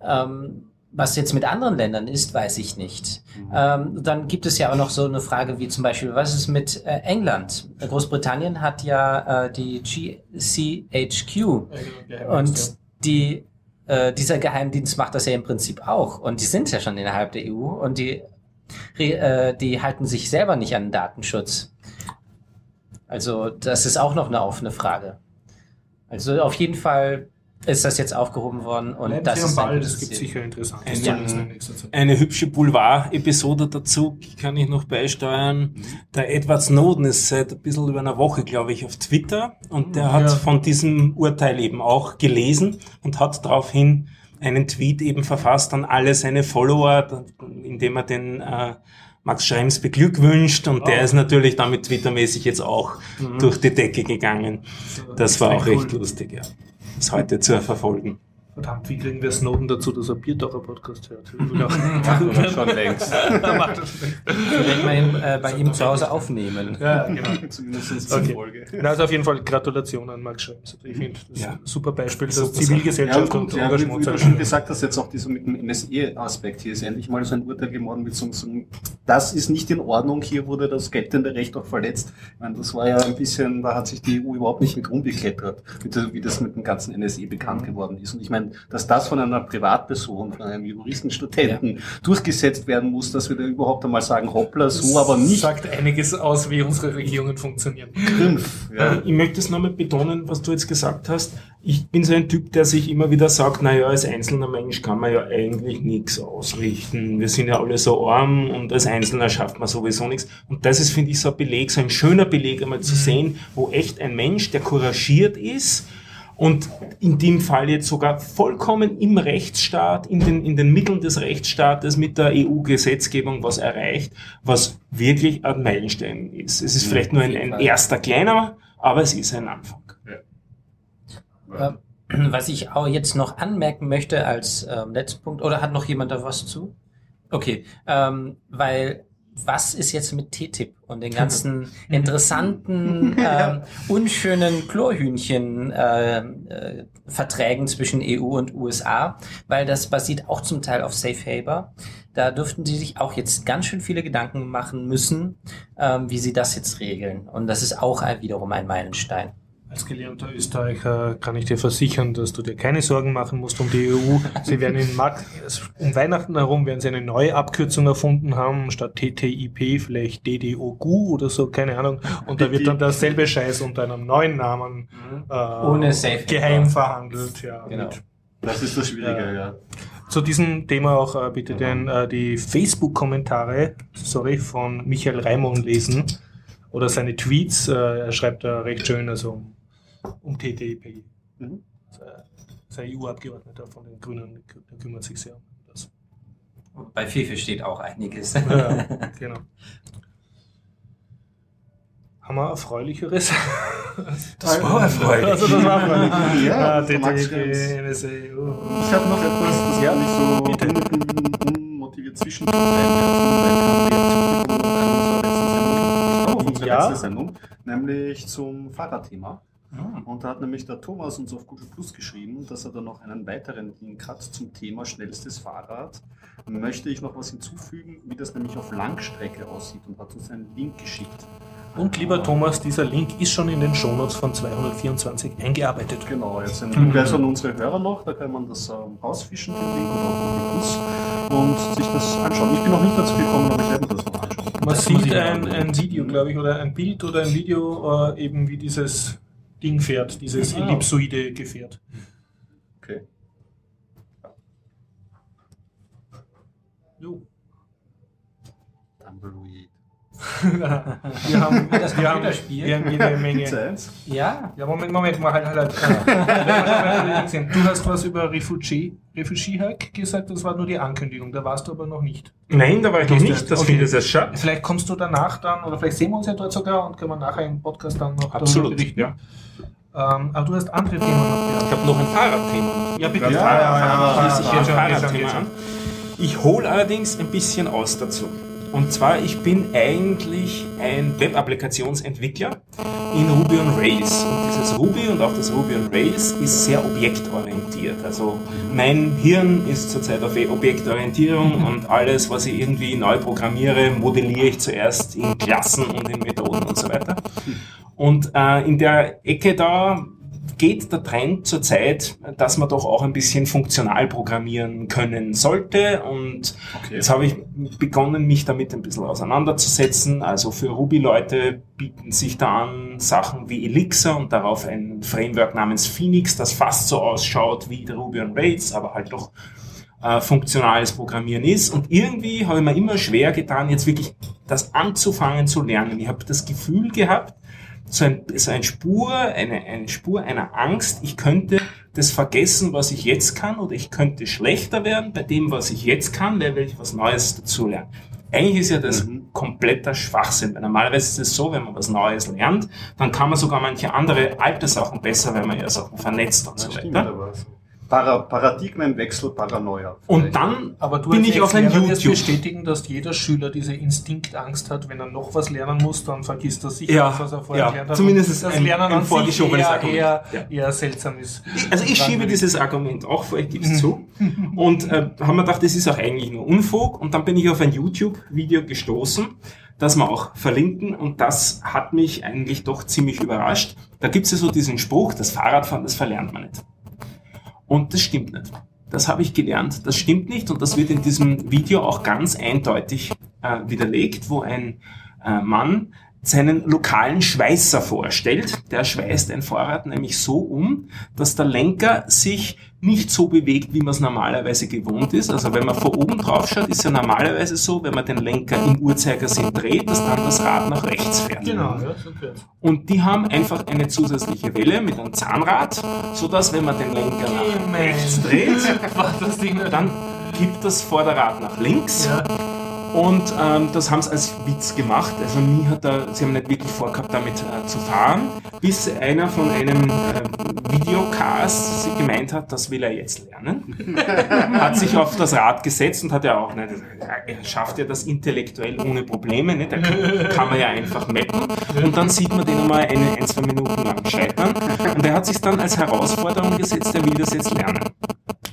S4: Ähm, was jetzt mit anderen Ländern ist, weiß ich nicht. Ähm, dann gibt es ja auch noch so eine Frage wie zum Beispiel, was ist mit äh, England? Großbritannien hat ja äh, die GCHQ und die, äh, dieser Geheimdienst macht das ja im Prinzip auch. Und die sind ja schon innerhalb der EU und die, äh, die halten sich selber nicht an den Datenschutz. Also das ist auch noch eine offene Frage. Also auf jeden Fall ist das jetzt aufgehoben worden und
S6: Bleiben
S4: das
S6: Sie am
S4: ist ein
S6: Ball, das gibt sicher interessante
S5: Ein-
S6: Stories in nächster Zeit.
S5: Eine hübsche Boulevard-Episode dazu kann ich noch beisteuern. Der Edward Snowden ist seit ein bisschen über einer Woche, glaube ich, auf Twitter und der hat
S6: Ja.
S5: von diesem Urteil eben auch gelesen und hat daraufhin einen Tweet eben verfasst an alle seine Follower, indem er den äh, Max Schrems beglückwünscht und der
S6: Oh.
S5: ist natürlich damit twittermäßig jetzt auch durch die Decke gegangen. Das war auch recht lustig, ja. Ist heute zu verfolgen.
S6: Verdammt, wie kriegen wir Snowden dazu, dass er Biertaucher Podcast hört? Auch-
S3: Oder schon längst.
S6: Das.
S4: Vielleicht mal ihm, äh, bei ihm zu Hause aufnehmen.
S6: Ja, genau.
S3: Zumindest
S6: Okay.
S3: zur Folge.
S6: Na, also auf jeden Fall Gratulation an Max Schrems. Ich finde, das ist
S5: Ja.
S6: ein super Beispiel, dass
S5: Super
S6: Zivilgesellschaft
S3: Ja,
S6: und
S3: gut, ja, wie,
S6: Engagement
S3: wie du
S6: sein
S3: schon gesagt hast, jetzt auch dieser mit dem NSE-Aspekt. Hier ist endlich mal so ein Urteil geworden mit so, so einem, das ist nicht in Ordnung, hier wurde das geltende Recht auch verletzt. Ich meine, das war ja ein bisschen, da hat sich die EU überhaupt nicht mit rumgeklettert, wie das mit dem ganzen NSE bekannt geworden ist. Und ich meine, dass das von einer Privatperson, von einem Juristenstudenten durchgesetzt werden muss, dass wir da überhaupt einmal sagen, hoppla, so aber nicht
S6: sagt einiges aus, wie unsere Regierungen funktionieren.
S3: Grimpf. Ja.
S5: Äh, Ich möchte es nochmal betonen, was du jetzt gesagt hast. Ich bin so ein Typ, der sich immer wieder sagt, naja, als einzelner Mensch kann man ja eigentlich nichts ausrichten. Wir sind ja alle so arm und als Einzelner schafft man sowieso nichts. Und das ist, finde ich, so ein Beleg, so ein schöner Beleg einmal zu sehen, wo echt ein Mensch, der couragiert ist Und in dem Fall jetzt sogar vollkommen im Rechtsstaat, in den, in den Mitteln des Rechtsstaates mit der EU-Gesetzgebung was erreicht, was wirklich ein Meilenstein ist. Es ist vielleicht nur ein, ein erster kleiner, aber es ist ein Anfang.
S4: Ähm, Was ich auch jetzt noch anmerken möchte als ähm, letzten Punkt, oder hat noch jemand da was zu? Okay, ähm, weil was ist jetzt mit TTIP und den ganzen interessanten, ähm, unschönen Chlorhühnchen äh, äh, Verträgen zwischen EU und USA, weil das basiert auch zum Teil auf Safe Haber. Da dürften sie sich auch jetzt ganz schön viele Gedanken machen müssen, ähm, wie sie das jetzt regeln. Und das ist auch wiederum ein Meilenstein.
S2: Als gelernter Österreicher kann ich dir versichern, dass du dir keine Sorgen machen musst um die EU. Sie werden in Markt, um Weihnachten herum werden sie eine neue Abkürzung erfunden haben, statt TTIP vielleicht DDOGU oder so, keine Ahnung. Und da wird dann derselbe Scheiß unter einem neuen Namen äh,
S4: Ohne Safe
S2: geheim verhandelt. Ja,
S4: Genau.
S3: Das ist das Schwierige,
S2: Ja.
S3: ja.
S2: Zu diesem Thema auch äh, bitte den, äh, die Facebook-Kommentare, sorry, von Michael Raimund lesen oder seine Tweets. Äh, er schreibt da recht schön, also um, TTIP.
S3: Mhm.
S2: Sein EU-Abgeordneter von den Grünen, der kümmert sich sehr um das.
S4: Bei FIFA steht auch einiges.
S2: Ja, genau. Haben wir erfreulicheres?
S3: Das war erfreulich.
S2: Also das war erfreulich.
S3: Ja,
S2: Ah, oh.
S3: Ich habe noch etwas, das
S2: Ja,
S3: ich so
S2: bitte.
S3: un- unmotiviert zwischendurch einwerfen, weil kam Reaktion bekommen auf unsere
S2: Ja.
S3: letzte Sendung, nämlich zum Fahrradthema. Und da hat nämlich der Thomas uns auf Google Plus geschrieben, dass er da noch einen weiteren Link hat zum Thema schnellstes Fahrrad. Möchte ich noch was hinzufügen, wie das nämlich auf Langstrecke aussieht und hat uns einen Link geschickt.
S2: Und lieber Thomas, dieser Link ist schon in den Shownotes von 224 eingearbeitet.
S3: Genau, jetzt sind Hinweis an unsere Hörer noch, da kann man das ähm, rausfischen, den Link oder auf Google Plus und sich das anschauen. Ich bin noch nicht dazu gekommen, aber ich werde mir das noch anschauen.
S2: Man
S3: Das
S2: sieht ein, ein Video, glaube ich, oder ein Bild oder ein Video, äh, eben wie dieses Ding fährt, dieses
S3: Ah.
S2: ellipsoide Gefährt.
S3: Okay.
S2: Jo.
S3: Tumbleweed.
S2: Wir haben,
S4: Das
S2: wir haben, wir haben jede Menge.
S4: Ja,
S2: Ja, Moment, Moment, mal halt, halt. halt. Du hast was über Refugee, Refugee Hack gesagt, das war nur die Ankündigung, da warst du aber noch nicht.
S5: Nein, da war ich noch nicht, das
S2: Okay.
S5: findet erst statt.
S2: Vielleicht kommst du danach dann, oder vielleicht sehen wir uns ja dort sogar und können wir nachher im Podcast dann noch
S5: Absolut,
S2: berichten.
S5: ja.
S2: Ähm, aber du hast andere Themen noch
S5: Ich
S2: gehabt.
S5: habe noch ein Fahrradthema.
S2: Ja, bitte.
S3: Ja, ja, ja,
S5: ich
S2: ja, ja,
S5: ein
S2: ja,
S5: Fahrradthema
S2: ja,
S5: an. Ich hole allerdings ein bisschen aus dazu. Und zwar, ich bin eigentlich ein Web-Applikationsentwickler in Ruby on Rails. Und dieses Ruby und auch das Ruby on Rails ist sehr objektorientiert. Also mein Hirn ist zurzeit auf Objektorientierung und alles, was ich irgendwie neu programmiere, modelliere ich zuerst in Klassen und in Methoden und so weiter. Und äh, in der Ecke da geht der Trend zurzeit, dass man doch auch ein bisschen funktional programmieren können sollte. Und
S3: Okay.
S5: jetzt habe ich begonnen, mich damit ein bisschen auseinanderzusetzen. Also für Ruby-Leute bieten sich da an Sachen wie Elixir und darauf ein Framework namens Phoenix, das fast so ausschaut wie der Ruby on Rails, aber halt doch äh, funktionales Programmieren ist. Und irgendwie habe ich mir immer schwer getan, jetzt wirklich das anzufangen zu lernen. Ich habe das Gefühl gehabt, so ein, so ein Spur, eine, eine Spur einer Angst, ich könnte das vergessen, was ich jetzt kann, oder ich könnte schlechter werden bei dem, was ich jetzt kann, weil ich was Neues dazulernen. Eigentlich ist ja das
S3: Mhm.
S5: kompletter Schwachsinn, weil normalerweise ist es so, wenn man was Neues lernt, dann kann man sogar manche andere alte Sachen besser, weil man ja Sachen vernetzt und
S3: Das
S5: so weiter.
S3: Para Paradigmenwechsel, Paranoia.
S5: Und dann
S2: Aber du
S5: bin ich auf ein YouTube.
S2: bestätigen, dass jeder Schüler diese Instinktangst hat, wenn er noch was lernen muss, dann vergisst er sicher,
S5: Ja,
S2: was er vorher
S5: ja,
S2: gelernt hat.
S5: zumindest ist
S2: das
S5: ein-
S2: Lernen
S5: ein
S2: an sich eher, eher,
S5: Ja.
S2: eher seltsam ist.
S5: Also ich schiebe dieses Argument auch vor, ich gebe es zu. Und äh, haben mir gedacht, das ist auch eigentlich nur Unfug. Und dann bin ich auf ein YouTube-Video gestoßen, das wir auch verlinken. Und das hat mich eigentlich doch ziemlich überrascht. Da gibt es ja so diesen Spruch, das Fahrradfahren, das verlernt man nicht. Und das stimmt nicht. Das habe ich gelernt. Das stimmt nicht. Und das wird in diesem Video auch ganz eindeutig äh, widerlegt, wo ein äh, Mann seinen lokalen Schweißer vorstellt. Der schweißt ein Fahrrad nämlich so um, dass der Lenker sich nicht so bewegt, wie man es normalerweise gewohnt ist. Also wenn man von oben drauf schaut, ist ja normalerweise so, wenn man den Lenker im Uhrzeigersinn dreht, dass dann das Rad nach rechts fährt.
S2: Genau, ja, gehört.
S5: Und die haben einfach eine zusätzliche Welle mit einem Zahnrad, so dass wenn man den Lenker nach rechts dreht, dann gibt das Vorderrad nach links.
S2: Ja.
S5: Und ähm, das haben sie als Witz gemacht. Also nie hat er, sie haben nicht wirklich vorgehabt, damit äh, zu fahren, bis einer von einem äh, Videocast gemeint hat, das will er jetzt lernen. hat sich auf das Rad gesetzt und hat ja auch, ne, er schafft ja das intellektuell ohne Probleme, ne, da kann, kann man ja einfach mappen. Und dann sieht man den einmal eine, ein, zwei Minuten lang scheitern. Und er hat sich dann als Herausforderung gesetzt, er will das jetzt lernen.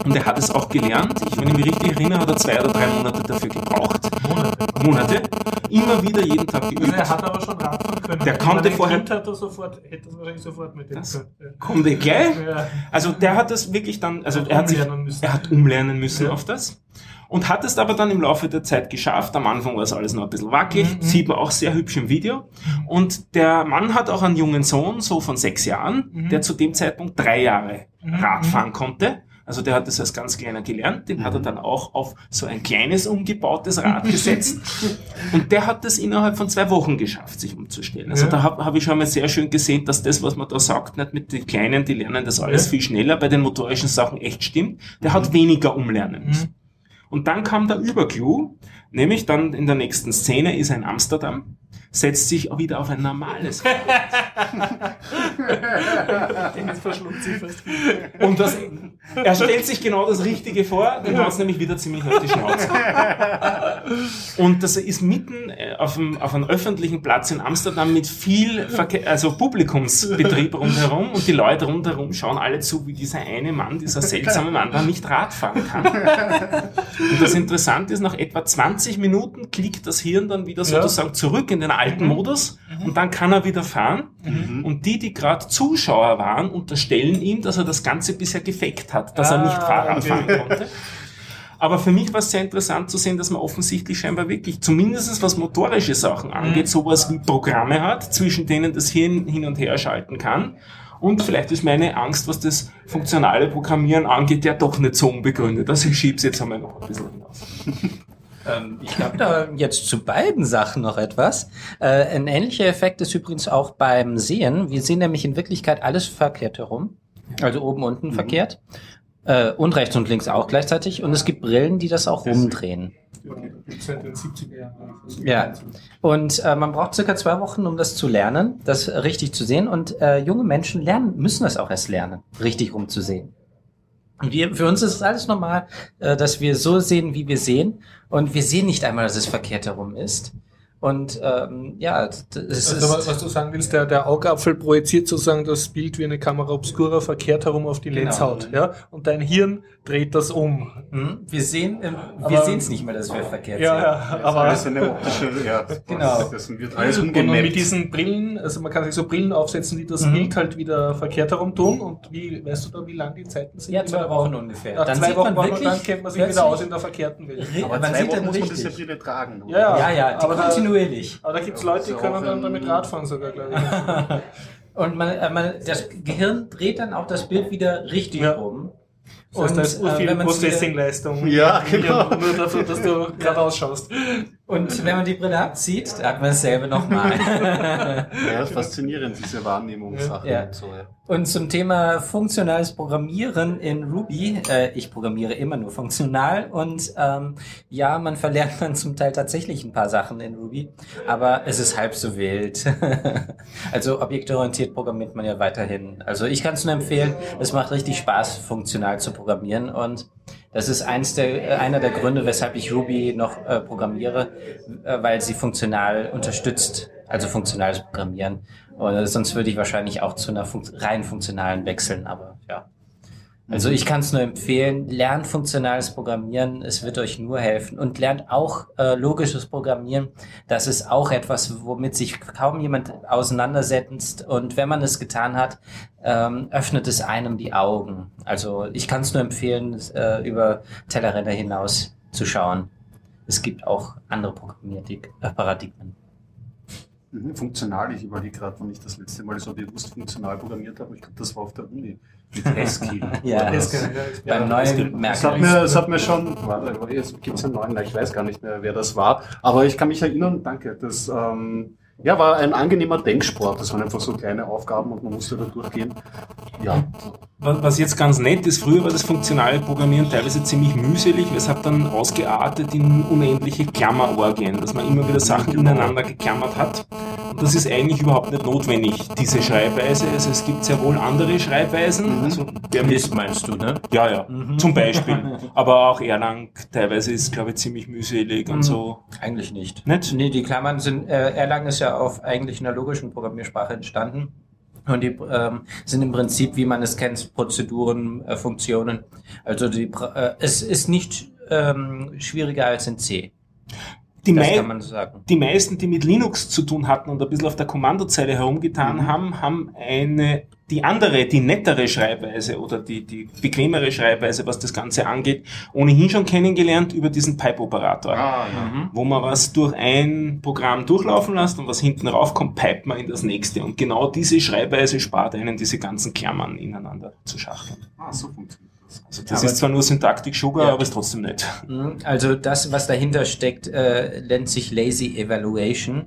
S5: Und er hat es auch gelernt. Ich, wenn ich mich richtig erinnere, hat er zwei oder drei Monate dafür gebraucht.
S2: Monate.
S5: Monate. Immer wieder jeden Tag
S2: Also
S5: geübt.
S2: er hat aber schon Radfahren können.
S5: Der konnte vorher-
S2: Kind hat er sofort, hätte das wahrscheinlich sofort mit dem
S5: Das-. Kommt gleich.
S2: Ja.
S5: Also der hat das wirklich dann, also
S2: Er hat
S5: er hat sich,
S2: umlernen müssen.
S5: er hat umlernen müssen
S2: Ja.
S5: auf das. Und hat es aber dann im Laufe der Zeit geschafft. Am Anfang war es alles noch ein bisschen wackelig,
S2: Mhm.
S5: sieht man auch sehr hübsch im Video. Und der Mann hat auch einen jungen Sohn, so von sechs Jahren,
S2: Mhm.
S5: der zu dem Zeitpunkt drei Jahre
S2: Mhm.
S5: Radfahren konnte. Also der hat das als ganz kleiner gelernt, den hat er dann auch auf so ein kleines umgebautes Rad gesetzt. Und der hat das innerhalb von zwei Wochen geschafft, sich umzustellen. Also
S2: Ja.
S5: da habe hab ich schon mal sehr schön gesehen, dass das, was man da sagt, nicht mit den Kleinen, die lernen das alles
S2: Ja.
S5: viel schneller, bei den motorischen Sachen echt stimmt. Der hat weniger umlernen müssen. Und dann kam der Überclou, nämlich dann in der nächsten Szene ist er in Amsterdam, setzt sich auch wieder auf ein normales.
S2: Jetzt verschluckt sie fast.
S5: Und das, er stellt sich genau das Richtige vor, dann haut nämlich wieder ziemlich auf die Schnauze. Und das ist mitten äh, auf einem, auf einem öffentlichen Platz in Amsterdam mit viel Verkehr, also Publikumsbetrieb rundherum und die Leute rundherum schauen alle zu, wie dieser eine Mann, dieser seltsame Mann da nicht Rad fahren kann. Und das Interessante ist, nach etwa 20 Minuten klickt das Hirn dann wieder sozusagen zurück in den alten Modus und dann kann er wieder fahren. Und die, die gerade Zuschauer waren, unterstellen ihm, dass er das Ganze bisher gefaked hat, dass er nicht
S2: Ah,
S5: Fahrrad
S2: okay.
S5: fahren konnte. Aber für mich war es sehr interessant zu sehen, dass man offensichtlich scheinbar wirklich, zumindest was motorische Sachen angeht, sowas wie Programme hat, zwischen denen das Hirn hin und her schalten kann. Und vielleicht ist meine Angst, was das funktionale Programmieren angeht, ja doch nicht so unbegründet. Also ich schieb's jetzt einmal noch ein bisschen hinaus.
S4: Ähm, ich habe da jetzt zu beiden Sachen noch etwas. Äh, ein ähnlicher Effekt ist übrigens auch beim Sehen. Wir sehen nämlich in Wirklichkeit alles verkehrt herum. Also oben, unten verkehrt. Äh, und rechts und links auch gleichzeitig. Und es gibt Brillen, die das auch rumdrehen.
S2: Gibt's seit den 70er Jahren.
S4: Ja. Und äh, man braucht circa zwei Wochen, um das zu lernen, das richtig zu sehen. Und äh, junge Menschen lernen, müssen das auch erst lernen, richtig rumzusehen. Wir, für uns ist es alles normal, äh, dass wir so sehen, wie wir sehen. Und wir sehen nicht einmal, dass es verkehrt herum ist. Und ähm, ja, das ist,
S2: Also, was- was du sagen willst, der, der Augapfel projiziert sozusagen das Bild wie eine Kamera obscura verkehrt herum auf die
S4: Genau.
S2: Lenzhaut. Ja? Und dein Hirn dreht das um.
S4: Hm, wir sehen ähm,
S2: Aber-
S4: wir sehen es nicht mehr, dass wir verkehrt
S2: Ja,
S4: sind.
S2: ja,
S3: Aber
S2: aber.
S3: das ist eine optische, ja,
S4: Genau.
S3: das wird alles
S2: Und mit diesen Brillen, also man kann sich so Brillen aufsetzen, die das
S4: Mhm.
S2: Bild halt wieder verkehrt herum tun. Und wie, weißt du da, wie lang die Zeiten sind?
S4: Ja, zwei Wochen ungefähr.
S2: Nach
S4: Dann
S2: zwei
S4: sieht
S2: Wochen
S4: man wirklich
S2: dann kennt man sich wieder aus in der verkehrten Welt.
S3: Aber
S4: man
S3: zwei
S4: sieht
S3: Wochen
S4: dann
S3: muss man diese Brille tragen. oder?
S2: Ja,
S4: Ja, ja, die
S2: Aber da-
S4: kontinuierlich.
S2: Aber da gibt's Leute, die
S3: ja
S2: können dann damit Radfahren sogar, glaube ich.
S4: Und man, äh, man, das Gehirn dreht dann auch das Bild wieder richtig
S2: Ja.
S4: rum.
S2: Heißt, da ist
S4: Und, äh,
S2: Processing-Leistung.
S3: Ja, genau.
S2: Nur dafür, dass du gerade ausschaust.
S4: Und wenn man die Brille abzieht, da hat man dasselbe nochmal.
S3: Ja, faszinierend, diese Wahrnehmungssachen
S4: Ja.
S3: und so. Ja.
S4: Und zum Thema funktionales Programmieren in Ruby, äh, ich programmiere immer nur funktional und ähm, ja, man verlernt dann zum Teil tatsächlich ein paar Sachen in Ruby, aber es ist halb so wild. also objektorientiert programmiert man ja weiterhin. Also ich kann es nur empfehlen, es macht richtig Spaß, funktional zu programmieren und das ist eins der, äh, einer der Gründe, weshalb ich Ruby noch äh, programmiere, äh, weil sie funktional unterstützt, also funktionales Programmieren. Und sonst würde ich wahrscheinlich auch zu einer funkt rein funktionalen wechseln, aber ja. Also ich kann es nur empfehlen, lernt funktionales Programmieren, es wird euch nur helfen und lernt auch äh, logisches Programmieren. Das ist auch etwas, womit sich kaum jemand auseinandersetzt und wenn man es getan hat, ähm, öffnet es einem die Augen. Also ich kann es nur empfehlen, äh, über Tellerränder hinaus zu schauen. Es gibt auch andere Programmierparadigmen.
S3: Mhm, funktional, ich überlege gerade, wann ich das letzte Mal so bewusst funktional programmiert habe. Ich glaube, das war auf der Uni mit Haskell.
S4: Ja,
S2: Das
S4: das,
S2: kann- ja,
S4: beim neuen
S3: Das hat, mir, das hat mir schon, warte, jetzt gibt es einen neuen, ich weiß gar nicht mehr, wer das war, aber ich kann mich erinnern, danke, das ähm, ja, war ein angenehmer Denksport, das waren einfach so kleine Aufgaben und man musste da durchgehen. Ja,
S5: Was jetzt ganz nett ist, früher war das funktionale Programmieren teilweise ziemlich mühselig, weil es hat dann ausgeartet in unendliche Klammerorgien, dass man immer wieder Sachen ineinander geklammert hat. Und das ist eigentlich überhaupt nicht notwendig, diese Schreibweise. Also es gibt sehr wohl andere Schreibweisen. Also wer mit,
S4: List meinst du, ne?
S5: ja, ja, zum Beispiel. Aber auch Erlang teilweise ist, glaube ich, ziemlich mühselig und so.
S4: Eigentlich nicht.
S5: Nicht?
S4: Nee, die Klammern sind, äh, Erlang ist ja auf eigentlich einer logischen Programmiersprache entstanden. Und die ähm, sind im Prinzip, wie man es kennt, Prozeduren, äh, Funktionen. Also die, äh, es ist nicht ähm, schwieriger als in C.
S5: Die, mei
S4: kann man so sagen.
S5: die meisten, die mit Linux zu tun hatten und ein bisschen auf der Kommandozeile herumgetan haben, haben eine, die andere, die nettere Schreibweise oder die, die bequemere Schreibweise, was das Ganze angeht, ohnehin schon kennengelernt über diesen Pipe-Operator.
S3: ah, ja.
S5: Wo man was durch ein Programm durchlaufen lässt und was hinten raufkommt, pipet man in das nächste. Und genau diese Schreibweise spart einen, diese ganzen Klammern ineinander zu schachteln.
S3: ah so funktioniert das.
S5: Also das
S4: Aber-
S5: ist zwar nur Syntaktik-Sugar,
S4: Ja.
S5: aber ist trotzdem nett.
S4: Also das, was dahinter steckt, äh, nennt sich Lazy Evaluation.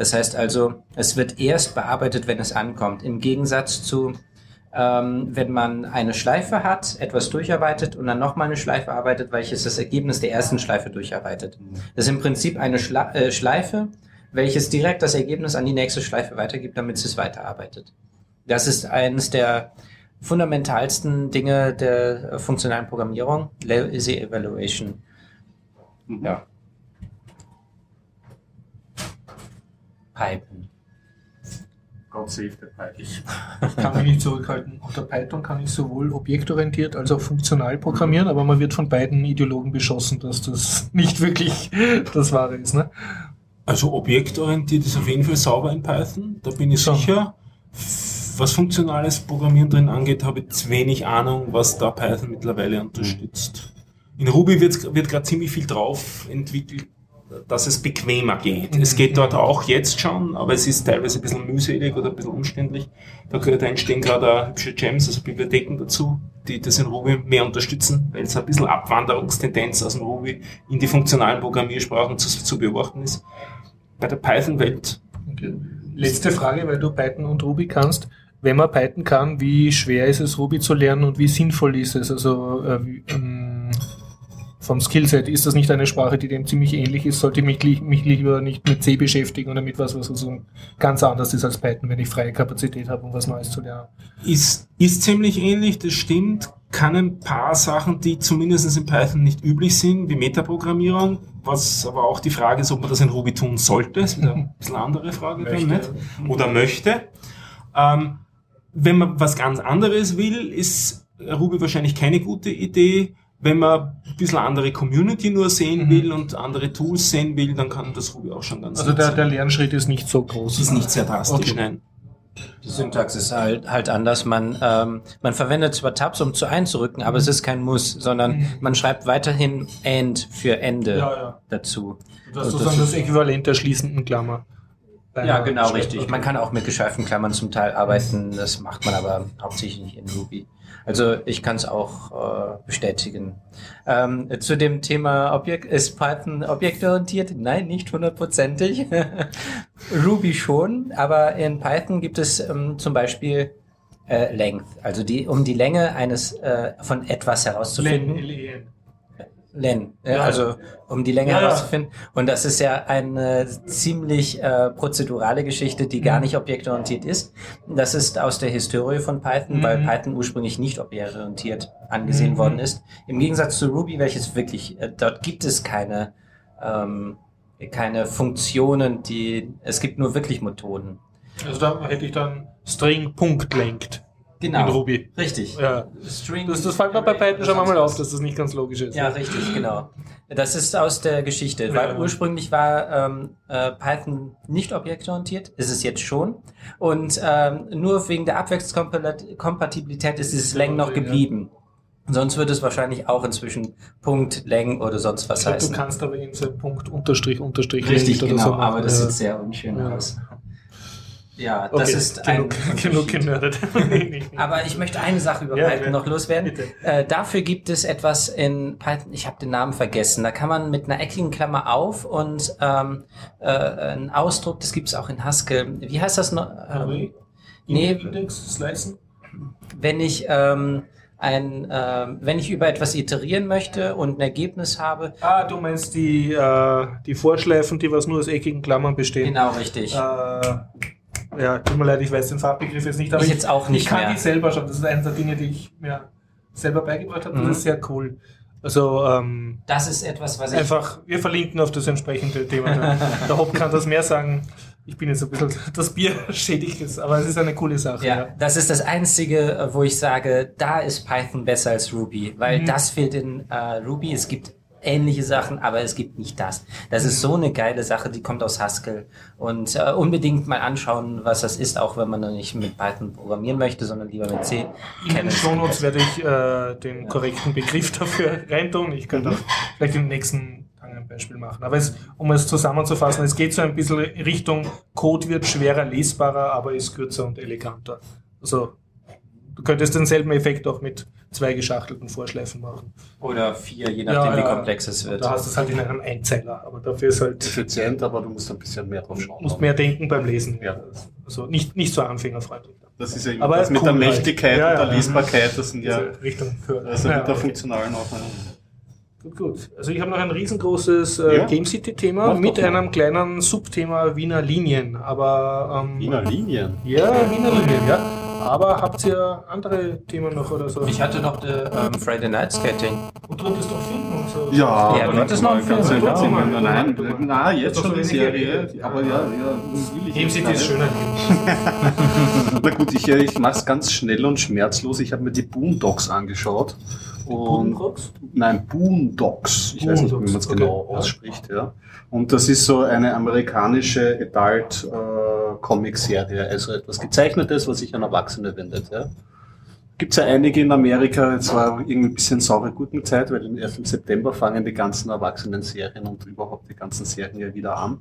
S4: Das heißt also, es wird erst bearbeitet, wenn es ankommt. Im Gegensatz zu, ähm, wenn man eine Schleife hat, etwas durcharbeitet und dann nochmal eine Schleife arbeitet, welches das Ergebnis der ersten Schleife durcharbeitet. Das ist im Prinzip eine Schla äh, Schleife, welches direkt das Ergebnis an die nächste Schleife weitergibt, damit es weiterarbeitet. Das ist eines der fundamentalsten Dinge der äh, funktionalen Programmierung, Lazy Evaluation. Ja. Python.
S3: God save the pipe.
S2: Ich kann mich nicht zurückhalten. Unter Python kann ich sowohl objektorientiert als auch funktional programmieren, aber man wird von beiden Ideologen beschossen, dass das nicht wirklich das Wahre ist. Ne?
S5: Also objektorientiert ist auf jeden Fall sauber in Python, da bin ich
S2: Schon.
S5: sicher. Was funktionales Programmieren drin angeht, habe ich zu wenig Ahnung, was da Python mittlerweile unterstützt. In Ruby wird gerade ziemlich viel drauf entwickelt, dass es bequemer geht. Es geht dort auch jetzt schon, aber es ist teilweise ein bisschen mühselig oder ein bisschen umständlich. Da, da entstehen gerade auch hübsche Gems, also Bibliotheken dazu, die das in Ruby mehr unterstützen, weil es ein bisschen Abwanderungstendenz aus dem Ruby in die funktionalen Programmiersprachen zu, zu beobachten ist. Bei der Python-Welt
S2: Okay. Letzte Frage, weil du Python und Ruby kannst. Wenn man Python kann, wie schwer ist es, Ruby zu lernen und wie sinnvoll ist es? Also äh, wie, ähm, vom Skillset, ist das nicht eine Sprache, die dem ziemlich ähnlich ist? Sollte ich mich, li- mich lieber nicht mit C beschäftigen oder mit was, was so ganz anders ist als Python, wenn ich freie Kapazität habe, um was Neues zu lernen?
S5: ist, ist ziemlich ähnlich, das stimmt. Kann ein paar Sachen, die zumindest in Python nicht üblich sind, wie Metaprogrammierung, was aber auch die Frage ist, ob man das in Ruby tun sollte, ist wieder ein bisschen eine andere Frage dann,
S2: Möchte.
S5: nicht? Oder möchte. Ähm, wenn man was ganz anderes will, ist Ruby wahrscheinlich keine gute Idee. Wenn man ein bisschen andere Community nur sehen
S2: Mhm.
S5: will und andere Tools sehen will, dann kann das Ruby auch schon ganz
S2: Also der,
S5: sein.
S2: der Lernschritt ist nicht so groß.
S5: ist nicht sehr drastisch,
S2: Okay.
S5: nein.
S4: Die Syntax ist halt, halt anders. Man, ähm, man verwendet zwar Tabs, um zu einzurücken, aber es ist kein Muss, sondern man schreibt weiterhin End für Ende
S2: Ja, ja.
S4: dazu.
S2: Das ist sozusagen
S4: das
S2: das Äquivalent der schließenden Klammer.
S4: Ja, genau, richtig. Man kann auch mit geschweiften Klammern zum Teil arbeiten, das macht man aber hauptsächlich nicht in Ruby. Also ich kann es auch äh, bestätigen. Ähm, zu dem Thema Objekt, ist Python objektorientiert? Nein, nicht hundertprozentig. Ruby schon, aber in Python gibt es ähm, zum Beispiel äh, Length, also die, um die Länge eines äh, von etwas herauszufinden.
S2: Len, L-E-N.
S4: Ja, also um die Länge
S2: Ja, ja.
S4: herauszufinden. Und das ist ja eine ziemlich äh, prozedurale Geschichte, die gar
S2: Mhm.
S4: nicht objektorientiert ist. Das ist aus der Historie von Python,
S2: Mhm.
S4: weil Python ursprünglich nicht objektorientiert angesehen
S2: Mhm.
S4: worden ist. Im Gegensatz zu Ruby, welches wirklich, äh, dort gibt es keine, ähm, keine Funktionen, die, es gibt nur wirklich Methoden.
S2: Also da hätte ich dann String Punkt lenkt in Ruby.
S4: Richtig.
S2: Ja.
S4: String
S2: Das, das fällt mir bei Python schon mal auf, dass das nicht ganz logisch ist.
S4: Ja, richtig, genau. Das ist aus der Geschichte,
S2: Ja,
S4: weil
S2: ja.
S4: ursprünglich war ähm, äh, Python nicht objektorientiert, ist es jetzt schon. Und ähm, nur wegen der Abwärtskompatibilität ist dieses Lang noch geblieben. Sonst würde es wahrscheinlich auch inzwischen Punkt, Lang oder sonst was
S2: Ich glaub, du
S4: heißen.
S2: kannst aber eben so Punkt, Unterstrich, Unterstrich
S4: Richtig, genau,
S2: so
S4: aber das sieht sehr unschön aus. Ja, das
S2: Okay,
S4: ist ein
S2: genug, genug
S4: Unterschied.
S2: genördet.
S4: Aber ich möchte eine Sache über
S2: Ja,
S4: Python
S2: ja.
S4: noch loswerden. Äh, dafür gibt es etwas in Python, ich habe den Namen vergessen. Da kann man mit einer eckigen Klammer auf und ähm, äh, einen Ausdruck, das gibt es auch in Haskell. Wie heißt das noch? Ähm, nee,
S2: Index slicen?
S4: wenn ich ähm, ein, ähm, wenn ich über etwas iterieren möchte und ein Ergebnis habe.
S2: Ah, du meinst die, äh, die Vorschleifen, die was nur aus eckigen Klammern bestehen.
S4: Genau, richtig.
S2: Ja, tut mir leid, ich weiß den Fachbegriff jetzt nicht, aber
S4: Ich jetzt auch nicht
S2: ich kann
S4: mehr.
S2: die selber schon. Das ist eines der Dinge, die ich mir selber beigebracht habe.
S4: Mhm.
S2: Das ist sehr cool. Also ähm,
S4: Das ist etwas, was ich
S2: einfach, wir verlinken auf das entsprechende Thema. Der, Hopp kann das mehr sagen. Ich bin jetzt ein bisschen, das Bier schädigt es, aber es ist eine coole Sache.
S4: Ja, das ist das Einzige, wo ich sage, da ist Python besser als Ruby, weil
S2: Mhm.
S4: das fehlt in äh, Ruby. Es gibt ähnliche Sachen, aber es gibt nicht das. Das ist so eine geile Sache, die kommt aus Haskell. Und äh, unbedingt mal anschauen, was das ist, auch wenn man noch nicht mit Python programmieren möchte, sondern lieber mit C.
S2: In den Shownotes werde ich äh, den korrekten Begriff dafür reintun. Ich könnte auch vielleicht im nächsten ein Beispiel machen. Aber es, um es zusammenzufassen, es geht so ein bisschen Richtung Code wird schwerer lesbarer, aber ist kürzer und eleganter. Also du könntest denselben Effekt auch mit zwei geschachtelten Vorschleifen machen.
S4: Oder vier, je nachdem,
S2: Ja,
S4: wie komplex es wird.
S2: Da hast du es halt in einem Einzeiler, aber dafür ist halt,
S3: Effizient, aber du musst ein bisschen mehr drauf
S2: du
S3: schauen.
S2: musst mehr denken beim Lesen.
S3: Ja.
S2: Also nicht, nicht so anfängerfreundlich.
S3: Das ist ja immer
S2: Aber
S3: das mit
S2: cool
S3: der
S2: halt.
S3: Mächtigkeit
S2: Ja,
S3: und der. Lesbarkeit, das sind ja
S2: Richtung für.
S3: also
S2: Ja,
S3: mit der
S2: okay.
S3: funktionalen auch.
S2: Gut, gut. Also ich habe noch ein riesengroßes äh,
S3: Ja.
S2: Game City-Thema mit einem kleinen Subthema Wiener Linien. Aber ähm,
S3: Wiener Linien.
S2: ja, Wiener Linien, ja. Aber habt ihr andere Themen noch oder so?
S4: Ich hatte noch äh, ähm, Friday Night Skating.
S2: Und du hattest doch Film und so.
S3: Ja,
S4: Ja, dort ist noch ein
S3: ganz
S4: Film.
S3: ganz
S2: Ja,
S3: nein,
S2: ja.
S3: nein,
S2: Ja.
S3: na, jetzt
S2: Das
S3: schon
S2: ist eine
S3: Serie,
S2: Serie.
S3: aber ja, ja,
S2: City
S3: gar
S2: ist
S3: nicht.
S2: schöner.
S3: Na gut, ich, äh, ich mache es ganz schnell und schmerzlos. Ich habe mir die Boondocks angeschaut. Und
S2: Boondocks?
S3: Nein, Boondocks. Ich weiß nicht, wie man es
S2: Boondocks,
S3: genau
S2: okay.
S3: ausspricht. Ja. Und das ist so eine amerikanische Adult-Comic-Serie, also etwas Gezeichnetes, was sich an Erwachsene wendet. Ja. Gibt es ja einige in Amerika, jetzt war irgendwie ein bisschen saure Gurkenzeit, weil erst im September fangen die ganzen Erwachsenen-Serien und überhaupt die ganzen Serien ja wieder an.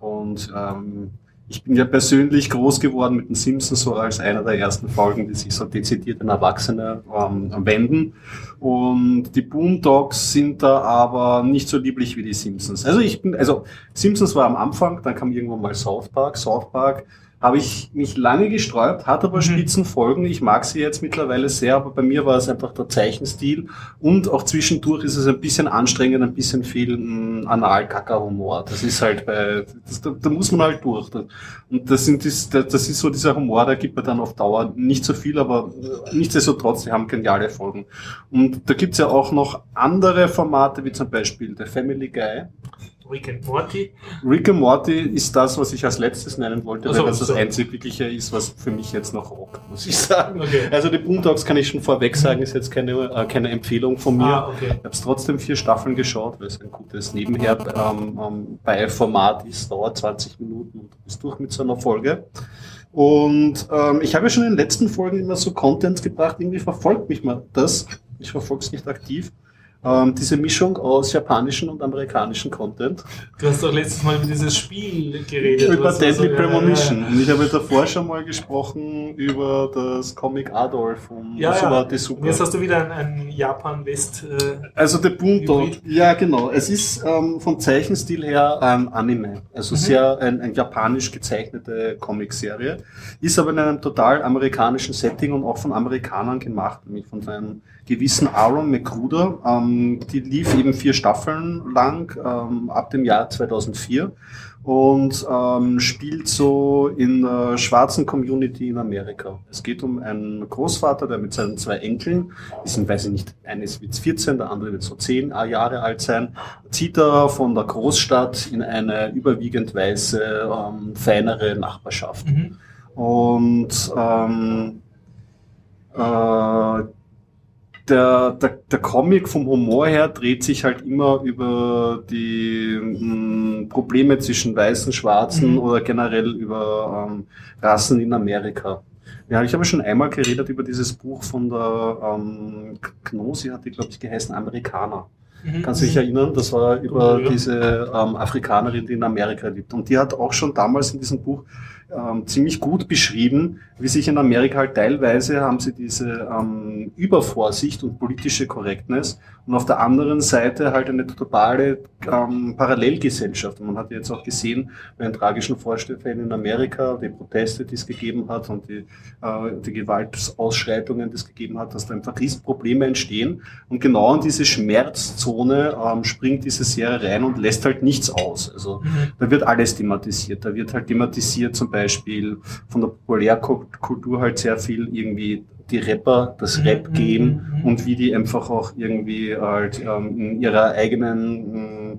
S3: Und ähm, ich bin ja persönlich groß geworden mit den Simpsons so als einer der ersten Folgen, die sich so dezidiert an Erwachsene ähm, wenden. Und die Boondocks sind da aber nicht so lieblich wie die Simpsons. Also ich bin, also Simpsons war am Anfang, dann kam irgendwann mal South Park. South Park habe ich mich lange gesträubt, hat aber
S2: Mhm.
S3: Spitzenfolgen. Ich mag sie jetzt mittlerweile sehr, aber bei mir war es einfach der Zeichenstil und auch zwischendurch ist es ein bisschen anstrengend, ein bisschen viel mh, Anal-Kacker-Humor. Das ist halt bei, das, da, da muss man halt durch. Und das sind das, das ist so dieser Humor, da gibt man dann auf Dauer nicht so viel, aber äh, nichtsdestotrotz, die haben geniale Folgen. Und da gibt's ja auch noch andere Formate, wie zum Beispiel The Family Guy.
S2: Rick and Morty.
S3: Rick and Morty ist das, was ich als letztes nennen wollte,
S2: Ach so,
S3: weil das das
S2: so.
S3: einzig wirkliche ist, was für mich jetzt noch rockt, muss ich sagen.
S2: Okay.
S3: Also die Boondocks kann ich schon vorweg sagen, ist jetzt keine, äh, keine Empfehlung von mir.
S2: Ah, okay.
S3: Ich habe es trotzdem vier Staffeln geschaut, weil es ein gutes Nebenher ähm, ähm, bei Format ist, dauert 20 Minuten und du bist durch mit so einer Folge. Und ähm, ich habe ja schon in den letzten Folgen immer so Content gebracht, irgendwie verfolgt mich mal das. Ich verfolge es nicht aktiv. Ähm, diese Mischung aus japanischen und amerikanischen Content.
S2: Du hast doch letztes Mal über dieses Spiel geredet.
S3: Über Deadly
S2: also,
S3: Premonition. Und ich habe davor schon mal gesprochen über das Comic Adolf von
S2: Ja, ja.
S3: Osamu
S2: ja. Und jetzt hast du wieder ein, ein Japan-West. Äh,
S3: Also der
S2: Hybrid.
S3: ja genau. Es ist ähm, vom Zeichenstil her ein Anime, also sehr ein, ein japanisch gezeichnete Comicserie, ist aber in einem total amerikanischen Setting und auch von Amerikanern gemacht, nämlich von einem gewissen Aaron McGruder. Ähm, die lief eben vier Staffeln lang ähm, ab dem Jahr 2004 und ähm, spielt so in der schwarzen Community in Amerika. Es geht um einen Großvater, der mit seinen zwei Enkeln, die sind, weiß ich nicht, eines wird 14, der andere wird so 10 Jahre alt sein, zieht er von der Großstadt in eine überwiegend weiße, ähm, feinere Nachbarschaft.
S2: mhm.
S3: Und ähm, äh, der, der, der Comic vom Humor her dreht sich halt immer über die mh, Probleme zwischen Weißen, Schwarzen
S2: Mhm.
S3: oder generell über ähm, Rassen in Amerika. Ja, ich habe schon einmal geredet über dieses Buch von der ähm, Gnosi, hat die, glaube ich, geheißen, Amerikaner.
S2: Mhm.
S3: Kannst du dich erinnern? Das war über
S2: Ja.
S3: diese ähm, Afrikanerin, die in Amerika lebt. Und die hat auch schon damals in diesem Buch ähm, ziemlich gut beschrieben, wie sich in Amerika halt teilweise haben sie diese ähm, Übervorsicht und politische Korrektness und auf der anderen Seite halt eine totale ähm, Parallelgesellschaft. Und man hat jetzt auch gesehen bei den tragischen Vorfällen in Amerika, die Proteste, die es gegeben hat und die, äh, die Gewaltausschreitungen, die es gegeben hat, dass da einfach Riesenprobleme entstehen. Und genau in diese Schmerzzone ähm, springt diese Serie rein und lässt halt nichts aus. Also
S2: Mhm.
S3: da wird alles thematisiert. Da wird halt thematisiert zum Beispiel von der Populärkultur halt sehr viel irgendwie die Rapper, das
S2: Mhm,
S3: Rap-Game
S2: mhm, mhm.
S3: und wie die einfach auch irgendwie halt ähm, in ihrer eigenen mh,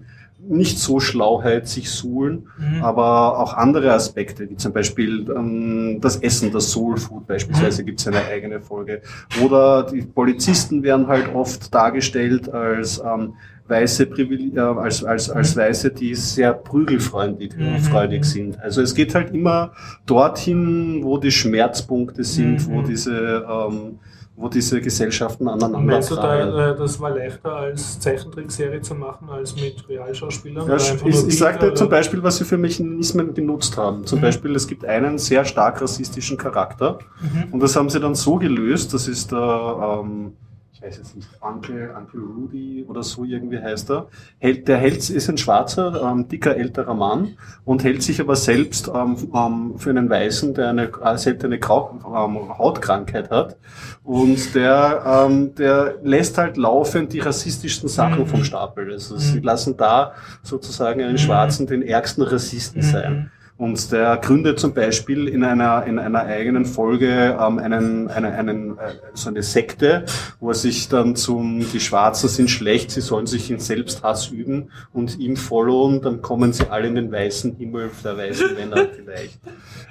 S3: nicht so Schlauheit sich suhlen,
S2: Mhm.
S3: aber auch andere Aspekte, wie zum Beispiel ähm, das Essen, das Soul Food beispielsweise, gibt es eine eigene Folge. Oder die Polizisten werden halt oft dargestellt als ähm, weiße äh, als, als, als Weiße, die sehr prügelfreundlich
S2: Mhm.
S3: sind. Also es geht halt immer dorthin, wo die Schmerzpunkte sind,
S2: Mhm.
S3: wo diese ähm, wo diese Gesellschaften aneinander
S2: Meinst du, da, äh, das war leichter als Zeichentrickserie zu machen, als mit Realschauspielern?
S3: Ja, ich, ich, sagte zum Beispiel, was sie für Mechanismen genutzt haben. Zum
S2: Mhm.
S3: Beispiel, es gibt einen sehr stark rassistischen Charakter
S2: Mhm.
S3: und das haben sie dann so gelöst, das ist der, ähm, ich weiß jetzt nicht, Uncle, Uncle Rudy oder so irgendwie heißt er. Hält, der hält, ist ein schwarzer, ähm, dicker, älterer Mann und hält sich aber selbst ähm, ähm, für einen Weißen, der eine äh, seltene Grau ähm, Hautkrankheit hat. Und der, ähm, der lässt halt laufend die rassistischsten Sachen
S2: Mhm.
S3: vom Stapel. Also
S2: Mhm.
S3: sie lassen da sozusagen einen
S2: Mhm.
S3: Schwarzen den ärgsten Rassisten sein. Und der gründet zum Beispiel in einer, in einer eigenen Folge ähm, einen, einen, einen, äh, so eine Sekte, wo er sich dann zum, die Schwarzen sind schlecht, sie sollen sich in Selbsthass üben und ihm followen, dann kommen sie alle in den weißen Himmel der weißen Männer vielleicht.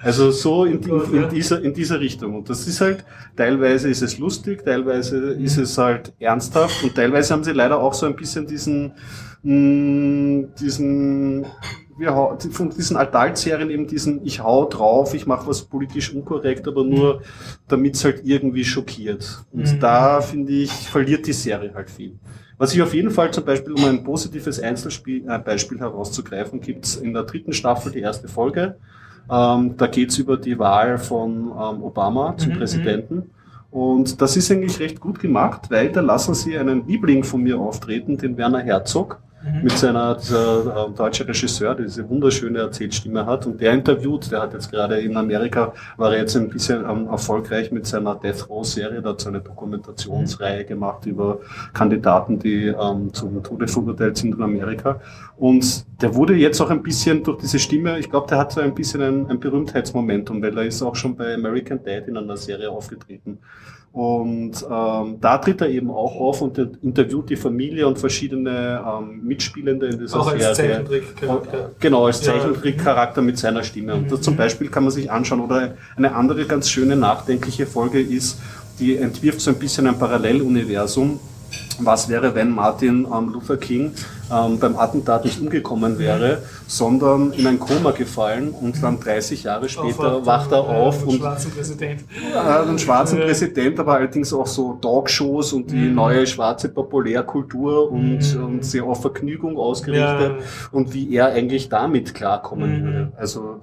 S3: Also so in, in, in, dieser, in dieser Richtung. Und das ist halt, teilweise ist es lustig, teilweise ist es halt ernsthaft und teilweise haben sie leider auch so ein bisschen diesen, mh, diesen wir von diesen Adult-Serien eben diesen, ich hau drauf, ich mache was politisch unkorrekt, aber nur damit es halt irgendwie schockiert. Und
S2: Mhm.
S3: da, finde ich, verliert die Serie halt viel. Was ich auf jeden Fall zum Beispiel, um ein positives Einzelspiel, äh, Beispiel herauszugreifen, gibt's in der dritten Staffel die erste Folge. Ähm, da geht's über die Wahl von ähm, Obama zum
S2: Mhm,
S3: Präsidenten. Und das ist eigentlich recht gut gemacht, weil da lassen sie einen Liebling von mir auftreten, den Werner Herzog
S2: Mhm.
S3: mit seiner dieser, äh, deutsche Regisseur, der diese wunderschöne Erzählstimme hat und der interviewt, der hat jetzt gerade in Amerika, war er jetzt ein bisschen ähm, erfolgreich mit seiner Death Row Serie, da hat so eine Dokumentationsreihe gemacht über Kandidaten, die ähm, zum Tode verurteilt sind in Amerika und der wurde jetzt auch ein bisschen durch diese Stimme, ich glaube, der hat so ein bisschen ein, ein Berühmtheitsmomentum, weil er ist auch schon bei American Dad in einer Serie aufgetreten. Und ähm, da tritt er eben auch auf und er interviewt die Familie und verschiedene ähm, Mitspielende in dieser
S2: Auch als
S3: Serie.
S2: Zeichentrickcharakter.
S3: Genau, als. Zeichentrickcharakter mit seiner Stimme. Und das
S2: Mhm.
S3: zum Beispiel kann man sich anschauen. Oder eine andere ganz schöne nachdenkliche Folge ist, die entwirft so ein bisschen ein Paralleluniversum. Was wäre, wenn Martin ähm, Luther King ähm, beim Attentat nicht umgekommen wäre, sondern in ein Koma gefallen und dann 30 Jahre später wacht er auf
S2: und
S3: und
S2: schwarzen Präsident.
S3: äh, einen schwarzen
S2: Ja.
S3: Präsident, aber allerdings auch so Talkshows und die
S2: Mhm.
S3: neue schwarze Populärkultur und,
S2: Mhm.
S3: und sehr auf Vergnügung ausgerichtet
S2: Ja.
S3: und wie er eigentlich damit klarkommen
S2: Mhm.
S3: würde. Also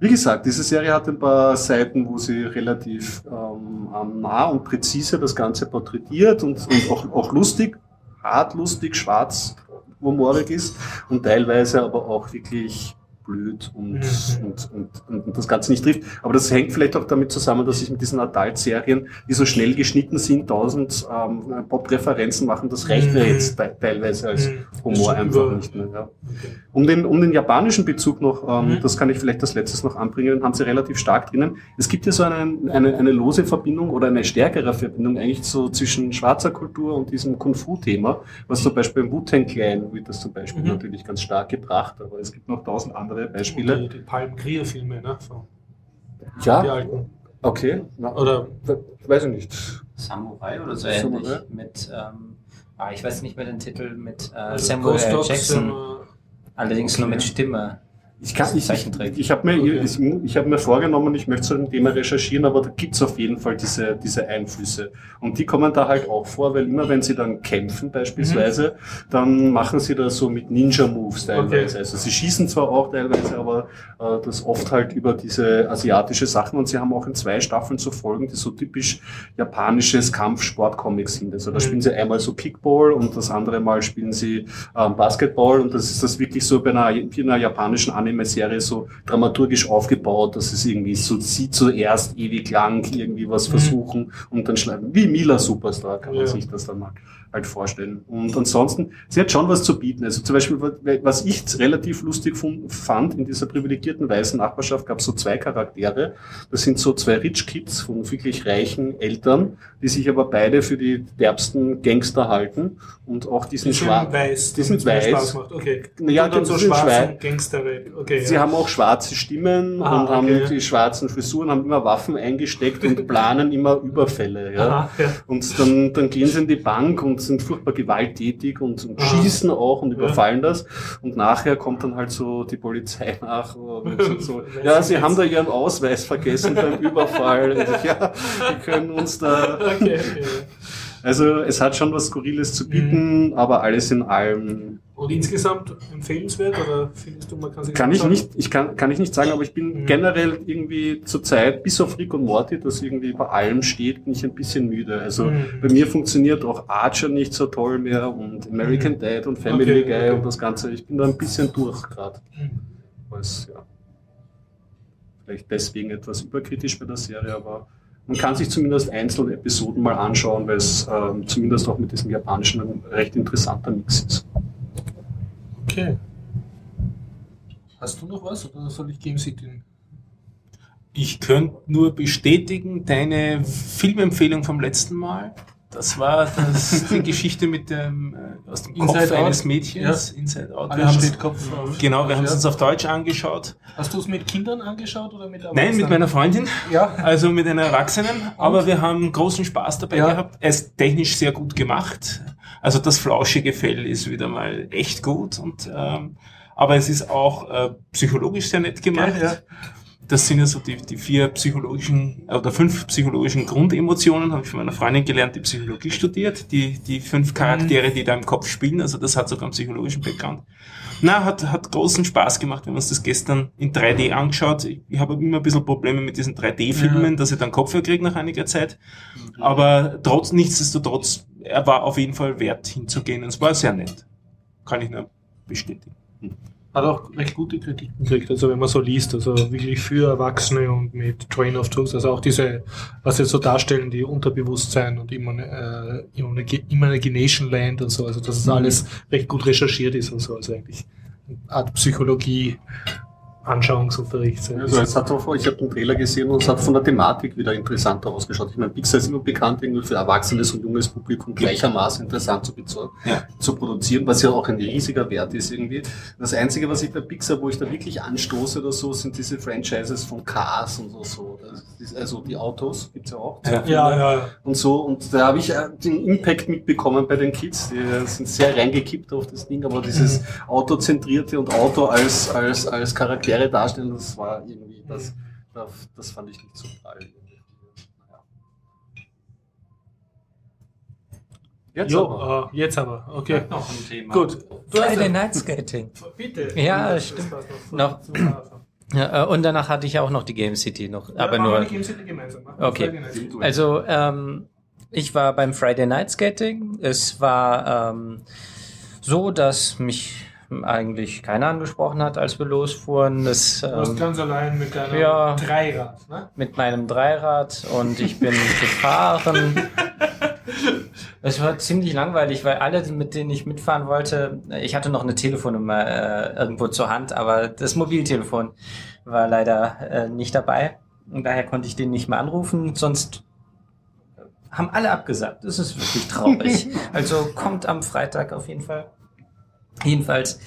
S3: wie gesagt, diese Serie hat ein paar Seiten, wo sie relativ ähm, ähm, nah und präzise das Ganze porträtiert und, und auch, auch lustig, hart lustig, schwarz, humorig ist und teilweise aber auch wirklich blöd und,
S2: Mhm.
S3: und, und, und, das Ganze nicht trifft. Aber das hängt vielleicht auch damit zusammen, dass ich mit diesen Adult-Serien, die so schnell geschnitten sind, tausend ähm, Pop-Referenzen machen, das reicht mir
S2: Mhm.
S3: jetzt te teilweise als
S2: Mhm.
S3: Humor einfach
S2: über-
S3: nicht mehr. Ja.
S2: Okay.
S3: Um den, um den japanischen Bezug noch, ähm,
S2: Mhm.
S3: das kann ich vielleicht als letztes noch anbringen, den haben sie relativ stark drinnen. Es gibt ja so eine, eine, eine lose Verbindung oder eine stärkere Verbindung eigentlich so zwischen schwarzer Kultur und diesem Kung-Fu-Thema, was zum Beispiel im Wu-Tang Clan wird das zum Beispiel
S2: Mhm.
S3: natürlich ganz stark gebracht, aber es gibt noch tausend andere Beispiele.
S2: Die, die Palm Grier-Filme, ne? Von, die
S3: Ja,
S2: alten.
S3: okay. Na,
S2: Oder
S3: weiß ich nicht.
S4: Samurai oder so
S3: Samurai?
S4: ähnlich. Mit, ähm, ah, ich weiß nicht mehr den Titel, mit äh,
S2: Also
S4: Samuel Jackson.
S2: ähm,
S4: Allerdings nur mit Stimme.
S3: Ich, kann- ich, ich, ich habe mir,
S2: Okay.
S3: ich, ich hab mir vorgenommen, ich möchte zu dem Thema recherchieren, aber da gibt's auf jeden Fall diese, diese Einflüsse. Und die kommen da halt auch vor, weil immer wenn sie dann kämpfen beispielsweise, dann machen sie das so mit Ninja-Moves teilweise. Also sie schießen zwar auch teilweise, aber äh, das oft halt über diese asiatische Sachen. Und sie haben auch in zwei Staffeln so Folgen, die so typisch japanisches Kampfsport-Comics sind. Also da
S2: Mhm.
S3: spielen sie einmal so Kickball und das andere Mal spielen sie ähm, Basketball und das ist das wirklich so bei einer, in einer japanischen Anime-Serie so dramaturgisch aufgebaut, dass es irgendwie so sie zuerst ewig lang irgendwie was
S2: Mhm.
S3: versuchen und dann schreiben, wie Mila Superstar kann man
S2: Ja.
S3: sich das dann mal halt vorstellen. Und ansonsten, sie hat schon was zu bieten. Also zum Beispiel, was ich relativ lustig fand, in dieser privilegierten weißen Nachbarschaft gab es so zwei Charaktere. Das sind so zwei Rich Kids von wirklich reichen Eltern, die sich aber beide für die derbsten Gangster halten und auch diesen
S2: Die sind
S3: schwarzen
S2: weiß,
S3: die sind weiß.
S2: Spaß macht. Okay.
S3: Ja,
S2: und dann so schwarzen
S3: schwei-
S2: Gangster. Okay,
S3: Sie
S2: ja.
S3: haben auch schwarze Stimmen
S2: Ah,
S3: und haben
S2: okay.
S3: die schwarzen Frisuren, haben immer Waffen eingesteckt und planen immer Überfälle. Ja.
S2: Aha, ja.
S3: Und dann, dann gehen sie in die Bank und sind furchtbar gewalttätig und, und
S2: Ah.
S3: schießen auch und überfallen das. Und nachher kommt dann halt so die Polizei nach und so, ja, sie haben da ihren Ausweis vergessen beim Überfall. Und ja, die können uns da.
S2: Okay.
S3: Also es hat schon was Skurriles zu bieten, aber alles in allem
S2: Und insgesamt empfehlenswert oder findest du, man kann sich
S3: Kann ich nicht, ich kann, kann ich nicht sagen, aber ich bin
S2: Mhm.
S3: generell irgendwie zur Zeit, bis auf Rick und Morty, das irgendwie bei allem steht, bin ich ein bisschen müde. Also
S2: Mhm.
S3: bei mir funktioniert auch Archer nicht so toll mehr und American
S2: Mhm.
S3: Dad und Family
S2: Okay,
S3: Guy
S2: okay.
S3: und das Ganze. Ich bin da ein bisschen durch gerade.
S2: Mhm.
S3: Ja. Vielleicht deswegen etwas überkritisch bei der Serie, aber man kann sich zumindest einzelne Episoden mal anschauen, weil es ähm, zumindest auch mit diesem japanischen ein recht interessanter Mix ist.
S2: Okay. Hast du noch was oder soll ich Game City?
S5: Ich könnte nur bestätigen, deine Filmempfehlung vom letzten Mal. Das war das, die Geschichte mit dem, äh, aus dem
S2: Inside
S5: Kopf
S2: Out?
S5: eines Mädchens. Inside Out. Wir
S2: Alles
S5: haben's-
S2: steht Kopf auf.
S5: genau, wir haben es
S2: Ja.
S5: uns auf Deutsch angeschaut.
S2: Hast du es mit Kindern angeschaut oder mit
S5: Nein, mit
S2: Erwachsenen?
S5: meiner Freundin,
S2: Ja.
S5: also mit einer Erwachsenen. Aber wir haben großen Spaß dabei
S2: Ja.
S5: gehabt. Er ist technisch sehr gut gemacht. Also das flauschige Fell ist wieder mal echt gut. Und, ähm, aber es ist auch äh, psychologisch sehr nett gemacht.
S2: Ja, ja.
S5: Das sind ja so die, die vier psychologischen oder fünf psychologischen Grundemotionen, habe ich von meiner Freundin gelernt, die Psychologie studiert. Die, die fünf Charaktere, die da im Kopf spielen, also das hat sogar einen psychologischen Background. Na, hat, hat großen Spaß gemacht. Wir haben uns das gestern in 3D angeschaut. Ich, ich habe immer ein bisschen Probleme mit diesen 3D-Filmen,
S2: Ja.
S5: dass ich dann Kopfhörer kriege nach einiger Zeit. Aber trotz, nichtsdestotrotz, er war auf jeden Fall wert hinzugehen. Und es war sehr nett. Kann ich nur bestätigen.
S2: Hat auch recht gute Kritiken gekriegt, also wenn man so liest, also wirklich für Erwachsene und mit Train of Truth, also auch diese, was sie so darstellen, die Unterbewusstsein und Immune- äh, Imagination Land und so, also dass es
S3: Mhm.
S2: alles recht gut recherchiert ist und so, also eigentlich eine Art Psychologie, Anschauungsunterricht. so ein
S3: Also es hat auch, ich habe den Trailer gesehen und es hat von der Thematik wieder interessanter ausgeschaut. Ich meine, Pixar ist immer bekannt, irgendwie für erwachsenes und junges Publikum gleichermaßen interessant zu,
S5: Ja.
S3: zu produzieren, was ja auch ein riesiger Wert ist irgendwie. Das Einzige, was ich bei Pixar, wo ich da wirklich anstoße oder so, sind diese Franchises von Cars und so. so. Also die Autos gibt's ja auch.
S5: Ja.
S2: ja, ja.
S3: Und so, und da habe ich äh, den Impact mitbekommen bei den Kids. Die äh, sind sehr reingekippt auf das Ding, aber dieses Autozentrierte und Auto als, als, als Charaktere darstellen, das war irgendwie, das, das, das fand ich nicht so prall. Naja. Jetzt aber.
S2: Jo, äh, jetzt aber, okay.
S4: Noch ein Thema.
S2: Gut. Du hast
S4: Friday Night Skating.
S2: Bitte.
S4: Ja, stimmt. Noch-. Ja, äh, und danach hatte ich auch noch die Game City noch,
S2: Ja,
S4: aber nur.
S2: die Game City gemeinsam. Wir
S4: Okay. Also, ähm, ich war beim Friday Night Skating. Es war ähm, so, dass mich eigentlich keiner angesprochen hat, als wir losfuhren. Das,
S2: Du warst
S4: ähm,
S2: ganz allein mit deinem
S4: ja.
S2: Dreirad, ne?
S4: mit meinem Dreirad und ich bin gefahren. Es war ziemlich langweilig, weil alle, mit denen ich mitfahren wollte, ich hatte noch eine Telefonnummer äh, irgendwo zur Hand, aber das Mobiltelefon war leider äh, nicht dabei und daher konnte ich den nicht mehr anrufen, sonst haben alle abgesagt. Das ist wirklich traurig. also kommt am Freitag auf jeden Fall. Jedenfalls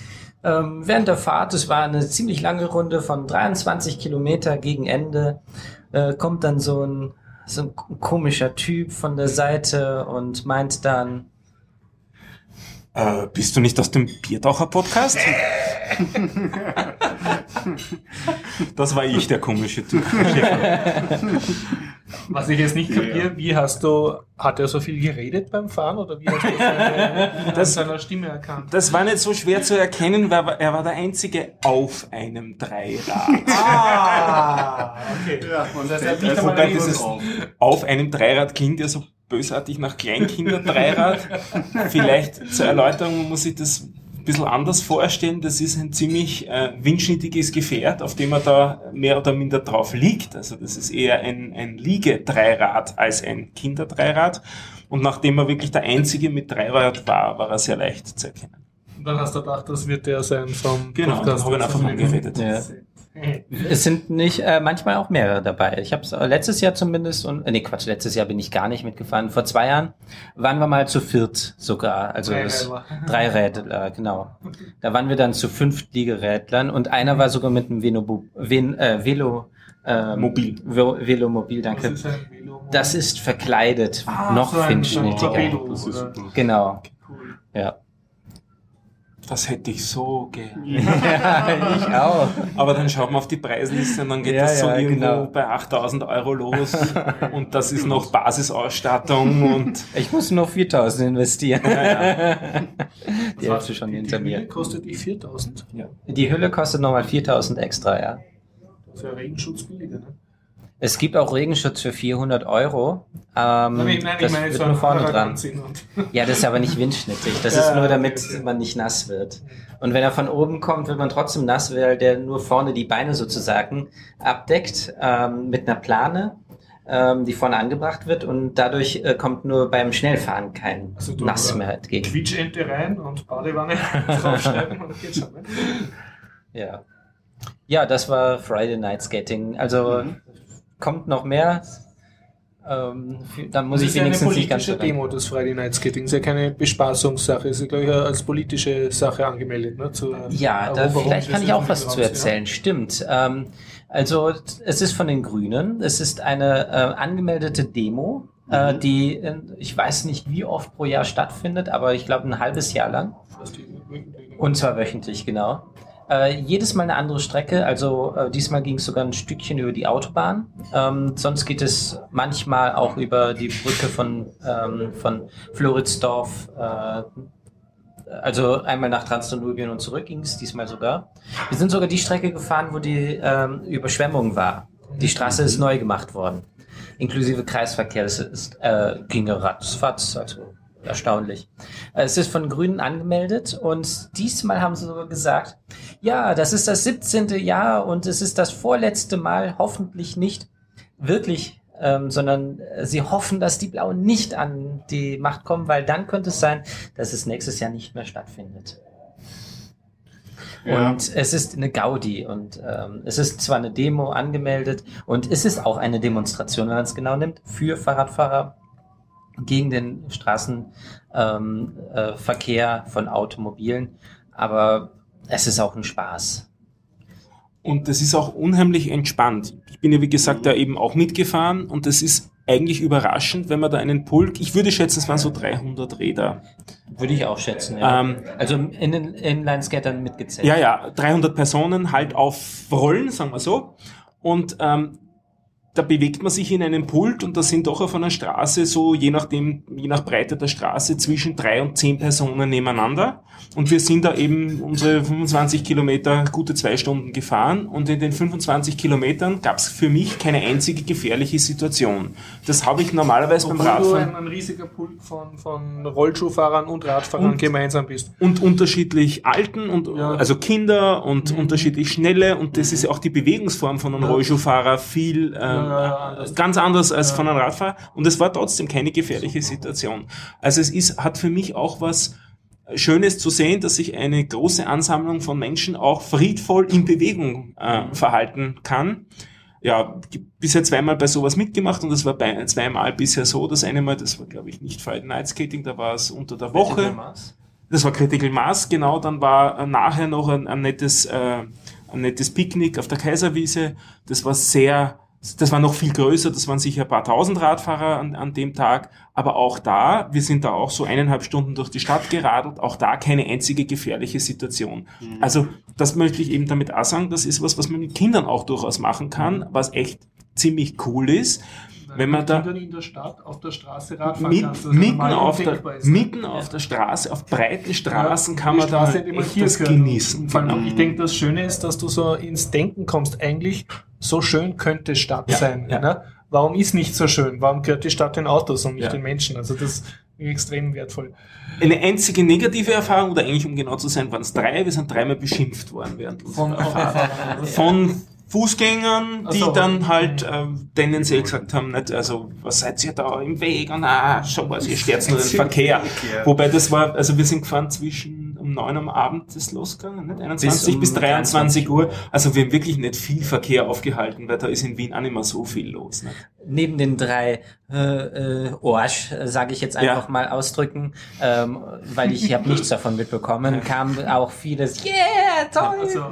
S4: ähm, während der Fahrt, es war eine ziemlich lange Runde von 23 Kilometer gegen Ende, äh, kommt dann so ein, so ein komischer Typ von der Seite und meint dann,
S5: Äh, bist du nicht aus dem Biertaucher-Podcast? Das war ich, der komische Typ.
S2: Was ich jetzt nicht kapiere, wie hast du, hat er so viel geredet beim Fahren oder wie hast du seine,
S5: Das-
S2: seiner Stimme erkannt?
S5: Das war nicht so schwer zu erkennen, weil er war der Einzige auf einem Dreirad.
S2: Ah, okay.
S1: Ja, und
S2: Das heißt, er
S5: Wobei dieses auf einem Dreirad klingt ja so bösartig nach Kleinkinder-Dreirad. Vielleicht zur Erläuterung muss ich das ein bisschen anders vorstellen. Das ist ein ziemlich äh, windschnittiges Gefährt, auf dem man da mehr oder minder drauf liegt. Also das ist eher ein, ein Liegedreirad als ein Kinderdreirad. Und nachdem er wirklich der Einzige mit Dreirad war, war er sehr leicht zu erkennen.
S2: Und dann hast du gedacht, das wird der sein vom
S5: Genau, da habe ich einfach mal geredet.
S4: Ja. Es sind nicht äh, manchmal auch mehrere dabei. Ich habe es äh, letztes Jahr zumindest und äh, nee Quatsch, letztes Jahr bin ich gar nicht mitgefahren. Vor zwei Jahren waren wir mal zu viert sogar, also
S2: Drei
S4: das,
S2: Rädler.
S4: drei Rädler, genau. Da waren wir dann zu fünf Liegerädlern und einer war sogar mit einem Veno, Ven, äh, Velo ähm,
S5: Mobil.
S4: Ve Velomobil,
S2: Was
S4: danke.
S2: ist ein Velo?
S4: Das ist verkleidet,
S2: Ah,
S4: noch
S2: so ein- so ein
S4: feinschnittiger. Genau,
S2: Cool.
S4: ja.
S5: Das hätte ich so gern.
S4: ja. Ich auch.
S5: Aber dann schaut man auf die Preisliste und dann geht
S4: Ja,
S5: das so
S4: ja,
S5: irgendwo
S4: genau.
S5: bei 8000 Euro los. und das ist noch Basisausstattung und
S4: Ich muss nur 4000 investieren.
S5: ja,
S4: Die
S2: Was,
S4: Hälfte schon
S2: die,
S4: hinter
S2: die
S4: mir.
S2: Hülle kostet die 4000.
S5: ja.
S4: Die Hülle kostet nochmal 4000 extra, ja.
S2: Das ist ja Regenschutz billiger, ne?
S4: Es gibt auch Regenschutz für 400 Euro. Ähm,
S2: Nein, ich- nein,
S4: das
S2: meine
S4: wird nur vorne dran. Ja, das ist aber nicht windschnittig. Das
S2: Ja,
S4: ist nur, damit
S2: okay.
S4: man nicht nass wird. Und wenn er von oben kommt, wird man trotzdem nass, weil der nur vorne die Beine sozusagen abdeckt ähm, mit einer Plane, ähm, die vorne angebracht wird. Und dadurch äh, kommt nur beim Schnellfahren kein
S2: Also
S4: Nass
S2: äh,
S4: mehr entgegen.
S2: Quietschente rein und Badewanne draufschreiben und geht schon. Ne?
S4: Ja. ja, das war Friday Night Skating. Also kommt noch mehr. Ähm, dann muss
S2: das
S4: ich
S2: ist ja eine
S4: wenigstens nicht ganz
S2: politische
S4: so rein.
S2: Demo, das Friday Night Skating. ist ja keine Bespaßungssache, ist ja, glaube ich, als politische Sache angemeldet. Ne? Zur
S4: Ja, da, vielleicht
S2: des
S4: kann ich auch was zu erzählen. Stimmt. Ähm, also es ist von den Grünen. Es ist eine äh, angemeldete Demo, äh, die äh, ich weiß nicht, wie oft pro Jahr stattfindet, aber ich glaube ein halbes Jahr lang.
S2: Ja.
S4: Und zwar wöchentlich, genau. Äh, jedes Mal eine andere Strecke. Also äh, diesmal ging es sogar ein Stückchen über die Autobahn. Ähm, sonst geht es manchmal auch über die Brücke von, ähm, von Floridsdorf. Äh, also einmal nach Transdanubien und zurück ging es diesmal sogar. Wir sind sogar die Strecke gefahren, wo die ähm, Überschwemmung war. Die Straße ist neu gemacht worden. Inklusive Kreisverkehr. Das ist, äh, ging ratzfatz, also erstaunlich. Äh, Es ist von Grünen angemeldet und diesmal haben sie sogar gesagt, ja, das ist das 17. Jahr und es ist das vorletzte Mal, hoffentlich nicht wirklich, ähm, sondern äh, sie hoffen, dass die Blauen nicht an die Macht kommen, weil dann könnte es sein, dass es nächstes Jahr nicht mehr stattfindet.
S1: Ja.
S4: Und es ist eine Gaudi und ähm, es ist zwar eine Demo angemeldet und es ist auch eine Demonstration, wenn man es genau nimmt, für Fahrradfahrer gegen den Straßenverkehr ähm, äh, von Automobilen, aber es ist auch ein Spaß.
S5: Und das ist auch unheimlich entspannt. Ich bin ja, wie gesagt, da eben auch mitgefahren und das ist eigentlich überraschend, wenn man da einen Pulk, ich würde schätzen, es waren so 300 Räder.
S4: Würde ich auch schätzen, ja.
S5: Ähm,
S4: also in den Inline-Skatern mitgezählt.
S5: Ja, ja, 300 Personen halt auf Rollen, sagen wir so. Und ähm, da bewegt man sich in einem Pult und da sind doch auf einer Straße so, je nachdem, je nach Breite der Straße, zwischen drei und zehn Personen nebeneinander. Und wir sind da eben unsere 25 Kilometer gute zwei Stunden gefahren und in den 25 Kilometern gab es für mich keine einzige gefährliche Situation. Das habe ich normalerweise beim
S2: Obwohl du
S5: Radfahren
S2: ein, ein riesiger Pulk von, von Rollschuhfahrern und Radfahrern
S5: Und-
S2: gemeinsam bist.
S5: und unterschiedlich alten und
S2: Ja.
S5: also Kinder und
S2: Mhm.
S5: unterschiedlich schnelle und das ist ja auch die Bewegungsform von einem
S2: Ja.
S5: Rollschuhfahrer viel ähm,
S2: Anders.
S5: ganz anders als von einem Radfahrer und es war trotzdem keine gefährliche Situation. Also es ist hat für mich auch was Schönes zu sehen, dass sich eine große Ansammlung von Menschen auch friedvoll in Bewegung äh, verhalten kann. Ja, bisher zweimal bei sowas mitgemacht und das war bei, zweimal bisher so. Das eine Mal, das war glaube ich nicht Friday Night Skating, da war es unter der Woche. Das war Critical Mass, genau. Dann war äh, nachher noch ein, ein nettes, äh, ein nettes Picknick auf der Kaiserwiese. Das war sehr das war noch viel größer, das waren sicher ein paar tausend Radfahrer an, an dem Tag, aber auch da, wir sind da auch so eineinhalb Stunden durch die Stadt geradelt, auch da keine einzige gefährliche Situation.
S3: Mhm.
S5: Also das möchte ich eben damit auch sagen, das ist was, was man mit Kindern auch durchaus machen kann, was echt ziemlich cool ist. Wenn man da
S2: in der Stadt auf der Straße Radfahren
S5: mit,
S2: kannst, das
S5: mitten,
S2: normal
S5: auf der,
S2: ne?
S5: mitten auf der Straße, auf breiten Straßen kann
S2: Die
S5: man da
S2: Straße immer
S5: echt das genießen. Genau.
S2: Ich denke, das Schöne ist, dass du so ins Denken kommst. Eigentlich, so schön könnte Stadt
S5: Ja,
S2: sein.
S5: ja.
S2: Ne? Warum ist nicht so schön? Warum gehört die Stadt den Autos und nicht
S5: Ja.
S2: den Menschen? Also das ist extrem wertvoll.
S5: Eine einzige negative Erfahrung, oder eigentlich um genau zu sein, waren es drei. Wir sind dreimal beschimpft worden während unserer Fahrt. Von Fußgängern, die
S2: so.
S5: dann halt ähm, tendenziell gesagt haben, nicht, also was seid ihr da im Weg und ah, schon was, ihr stört nur den Verkehr. Wobei das war, also wir sind gefahren zwischen um neun am Abend ist losgegangen, nicht? 21
S4: um
S5: bis, 23
S4: 23
S5: Uhr. Also wir haben wirklich nicht viel Verkehr aufgehalten, weil da ist in Wien auch nicht mehr so viel los. Nicht?
S4: Neben den drei äh, äh, Orsch, sage ich jetzt einfach
S5: Ja.
S4: mal ausdrücken, ähm, weil ich habe nichts davon mitbekommen, kam auch vieles, yeah, toll.
S2: Also,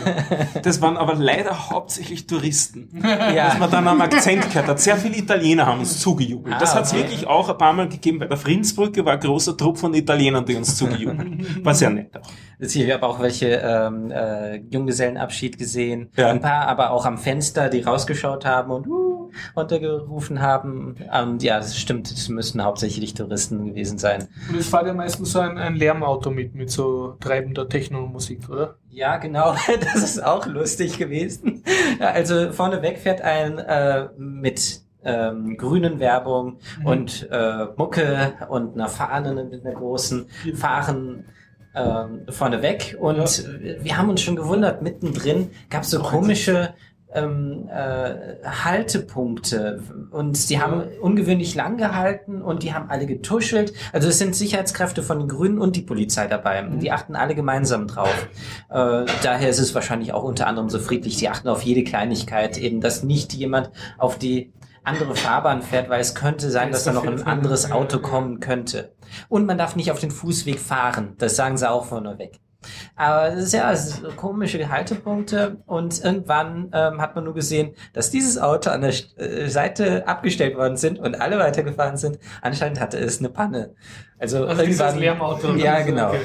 S5: Das waren aber leider hauptsächlich Touristen.
S4: ja.
S5: dass man dann am Akzent gehört hat. Sehr viele Italiener haben uns zugejubelt.
S4: Ah,
S5: das hat es
S4: okay.
S5: wirklich auch ein paar Mal gegeben. Bei der Friedensbrücke war ein großer Trupp von Italienern, die uns zugejubelt haben. War sehr nett auch.
S4: Ich habe auch welche ähm, äh, Junggesellenabschied gesehen.
S5: Ja.
S4: Ein paar aber auch am Fenster, die rausgeschaut haben und uh, runtergerufen haben. Und ja, das stimmt, das müssten hauptsächlich Touristen gewesen sein.
S2: und es fährt ja meistens so ein, ein Lärmauto mit, mit so treibender Techno-Musik, oder?
S4: Ja, genau, das ist auch lustig gewesen. Ja, also vorneweg fährt ein äh, mit ähm, grünen Werbung und äh, Mucke und einer Fahne mit einer großen Fahren ähm, vorneweg und wir haben uns schon gewundert, mittendrin gab es so komische ähm, äh, Haltepunkte und die haben ungewöhnlich lang gehalten und die haben alle getuschelt. Also es sind Sicherheitskräfte von den Grünen und die Polizei dabei. Die achten alle gemeinsam drauf. Äh, daher ist es wahrscheinlich auch unter anderem so friedlich. Die achten auf jede Kleinigkeit, eben, dass nicht jemand auf die andere Fahrbahn fährt, weil es könnte sein, dass da noch ein anderes Auto kommen könnte. Und man darf nicht auf den Fußweg fahren. Das sagen sie auch vorneweg. Aber das ist ja das ist komische Haltepunkte und irgendwann ähm, hat man nur gesehen, dass dieses Auto an der äh, Seite abgestellt worden sind und alle weitergefahren sind. Anscheinend hatte es eine Panne. Also,
S2: Also dieses
S4: irgendwann.
S2: Lärmauto.
S4: Ja, genau.
S2: okay.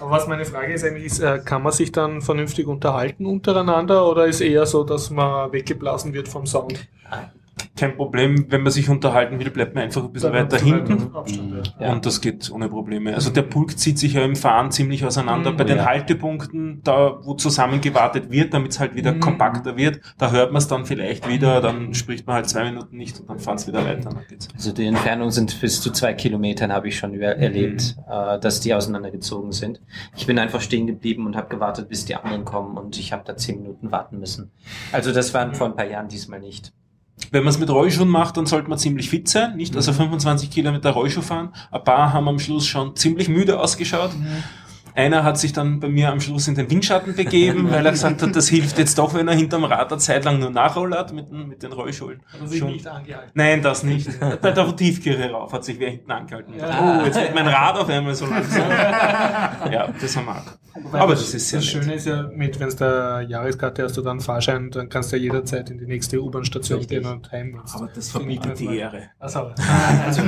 S2: Aber was meine Frage ist eigentlich, ist, äh, kann man sich dann vernünftig unterhalten untereinander oder ist eher so, dass man weggeblasen wird vom Sound?
S5: Kein Problem, wenn man sich unterhalten will, bleibt man einfach ein bisschen weiter hinten.
S2: Abstand, ja.
S4: Ja.
S5: Und das geht ohne Probleme. Also der Pulk zieht sich ja im Fahren ziemlich auseinander.
S2: Mhm.
S5: Bei den
S4: Ja.
S5: Haltepunkten, da wo zusammengewartet wird, damit es halt wieder
S2: Mhm.
S5: kompakter wird, da hört man es dann vielleicht wieder, dann spricht man halt zwei Minuten nicht und dann fahren es wieder weiter. Dann geht's.
S4: Also die Entfernung sind bis zu zwei Kilometern, habe ich schon über erlebt,
S5: Mhm.
S4: äh, dass die auseinandergezogen sind. Ich bin einfach stehen geblieben und habe gewartet, bis die anderen kommen und ich habe da zehn Minuten warten müssen. Also das waren vor ein paar Jahren diesmal nicht.
S5: Wenn man es mit Rollschuhen macht, dann sollte man ziemlich fit sein, nicht? Also 25 Kilometer Rollschuh fahren. Ein paar haben am Schluss schon ziemlich müde ausgeschaut. Einer hat sich dann bei mir am Schluss in den Windschatten begeben, weil er gesagt hat, das hilft jetzt doch, wenn er hinterm Rad eine Zeit lang nur nachrollert mit, den- mit den Rollschuhen.
S2: Also sich
S5: Schon.
S2: nicht angehalten.
S5: Nein, das nicht. Bei der Tiefkirche rauf hat sich wer hinten angehalten.
S2: Ja.
S5: Oh, jetzt wird mein Rad auf einmal so langsam. ja, das haben wir auch. Aber das ist sehr
S2: Das
S5: nett.
S2: Schöne ist ja, mit, wenn es der Jahreskarte hast, du dann Fahrschein, dann kannst du ja jederzeit in die nächste U-Bahn-Station gehen und heim.
S5: Aber das verbietet die Ehre.
S2: Achso.
S4: Also,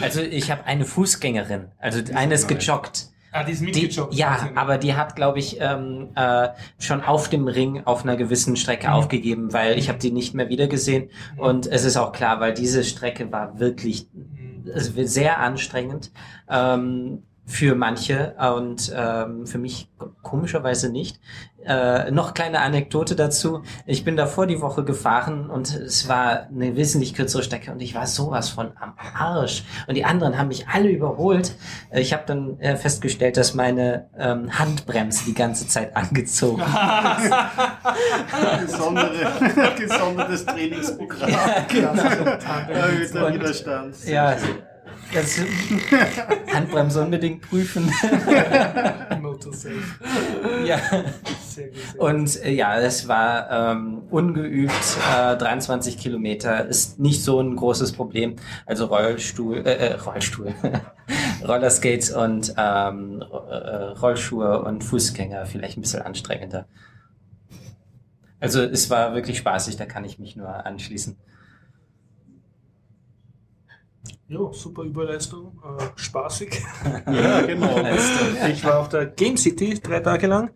S4: also ich habe eine Fußgängerin, also eine ist gejoggt.
S2: Ah, die ist
S4: Die,
S2: mitgejoggt.
S4: ja,
S2: quasi, ne?
S4: aber die hat, glaube ich, ähm, äh, schon auf dem Ring auf einer gewissen Strecke
S2: Mhm.
S4: aufgegeben, weil ich habe die nicht mehr wieder gesehen. Und es ist auch klar, weil diese Strecke war wirklich
S2: Mhm.
S4: sehr anstrengend ähm, für manche und ähm, für mich komischerweise nicht. Äh, noch kleine Anekdote dazu. Ich bin davor die Woche gefahren und es war eine wesentlich kürzere Strecke und ich war sowas von am Arsch. Und die anderen haben mich alle überholt. Äh, Ich habe dann äh, festgestellt, dass meine ähm, Handbremse die ganze Zeit angezogen
S3: Besondere, gesondertes Trainingsprogramm.
S4: Ja, genau. Und-
S3: Widerstand.
S4: Ja, das Handbremse unbedingt prüfen.
S2: Motor safe.
S4: ja.
S2: Sehr gut. Sehr gut.
S4: Und äh, ja, es war ähm, ungeübt. Äh, 23 Kilometer ist nicht so ein großes Problem. Also Rollstuhl, äh, äh, Rollstuhl, Rollerskates und ähm, äh, Rollschuhe und Fußgänger vielleicht ein bisschen anstrengender. Also es war wirklich spaßig, da kann ich mich nur anschließen.
S2: Jo, super Überleistung, äh, spaßig.
S3: Ja, genau.
S2: Ich war auf der Game City drei Tage lang.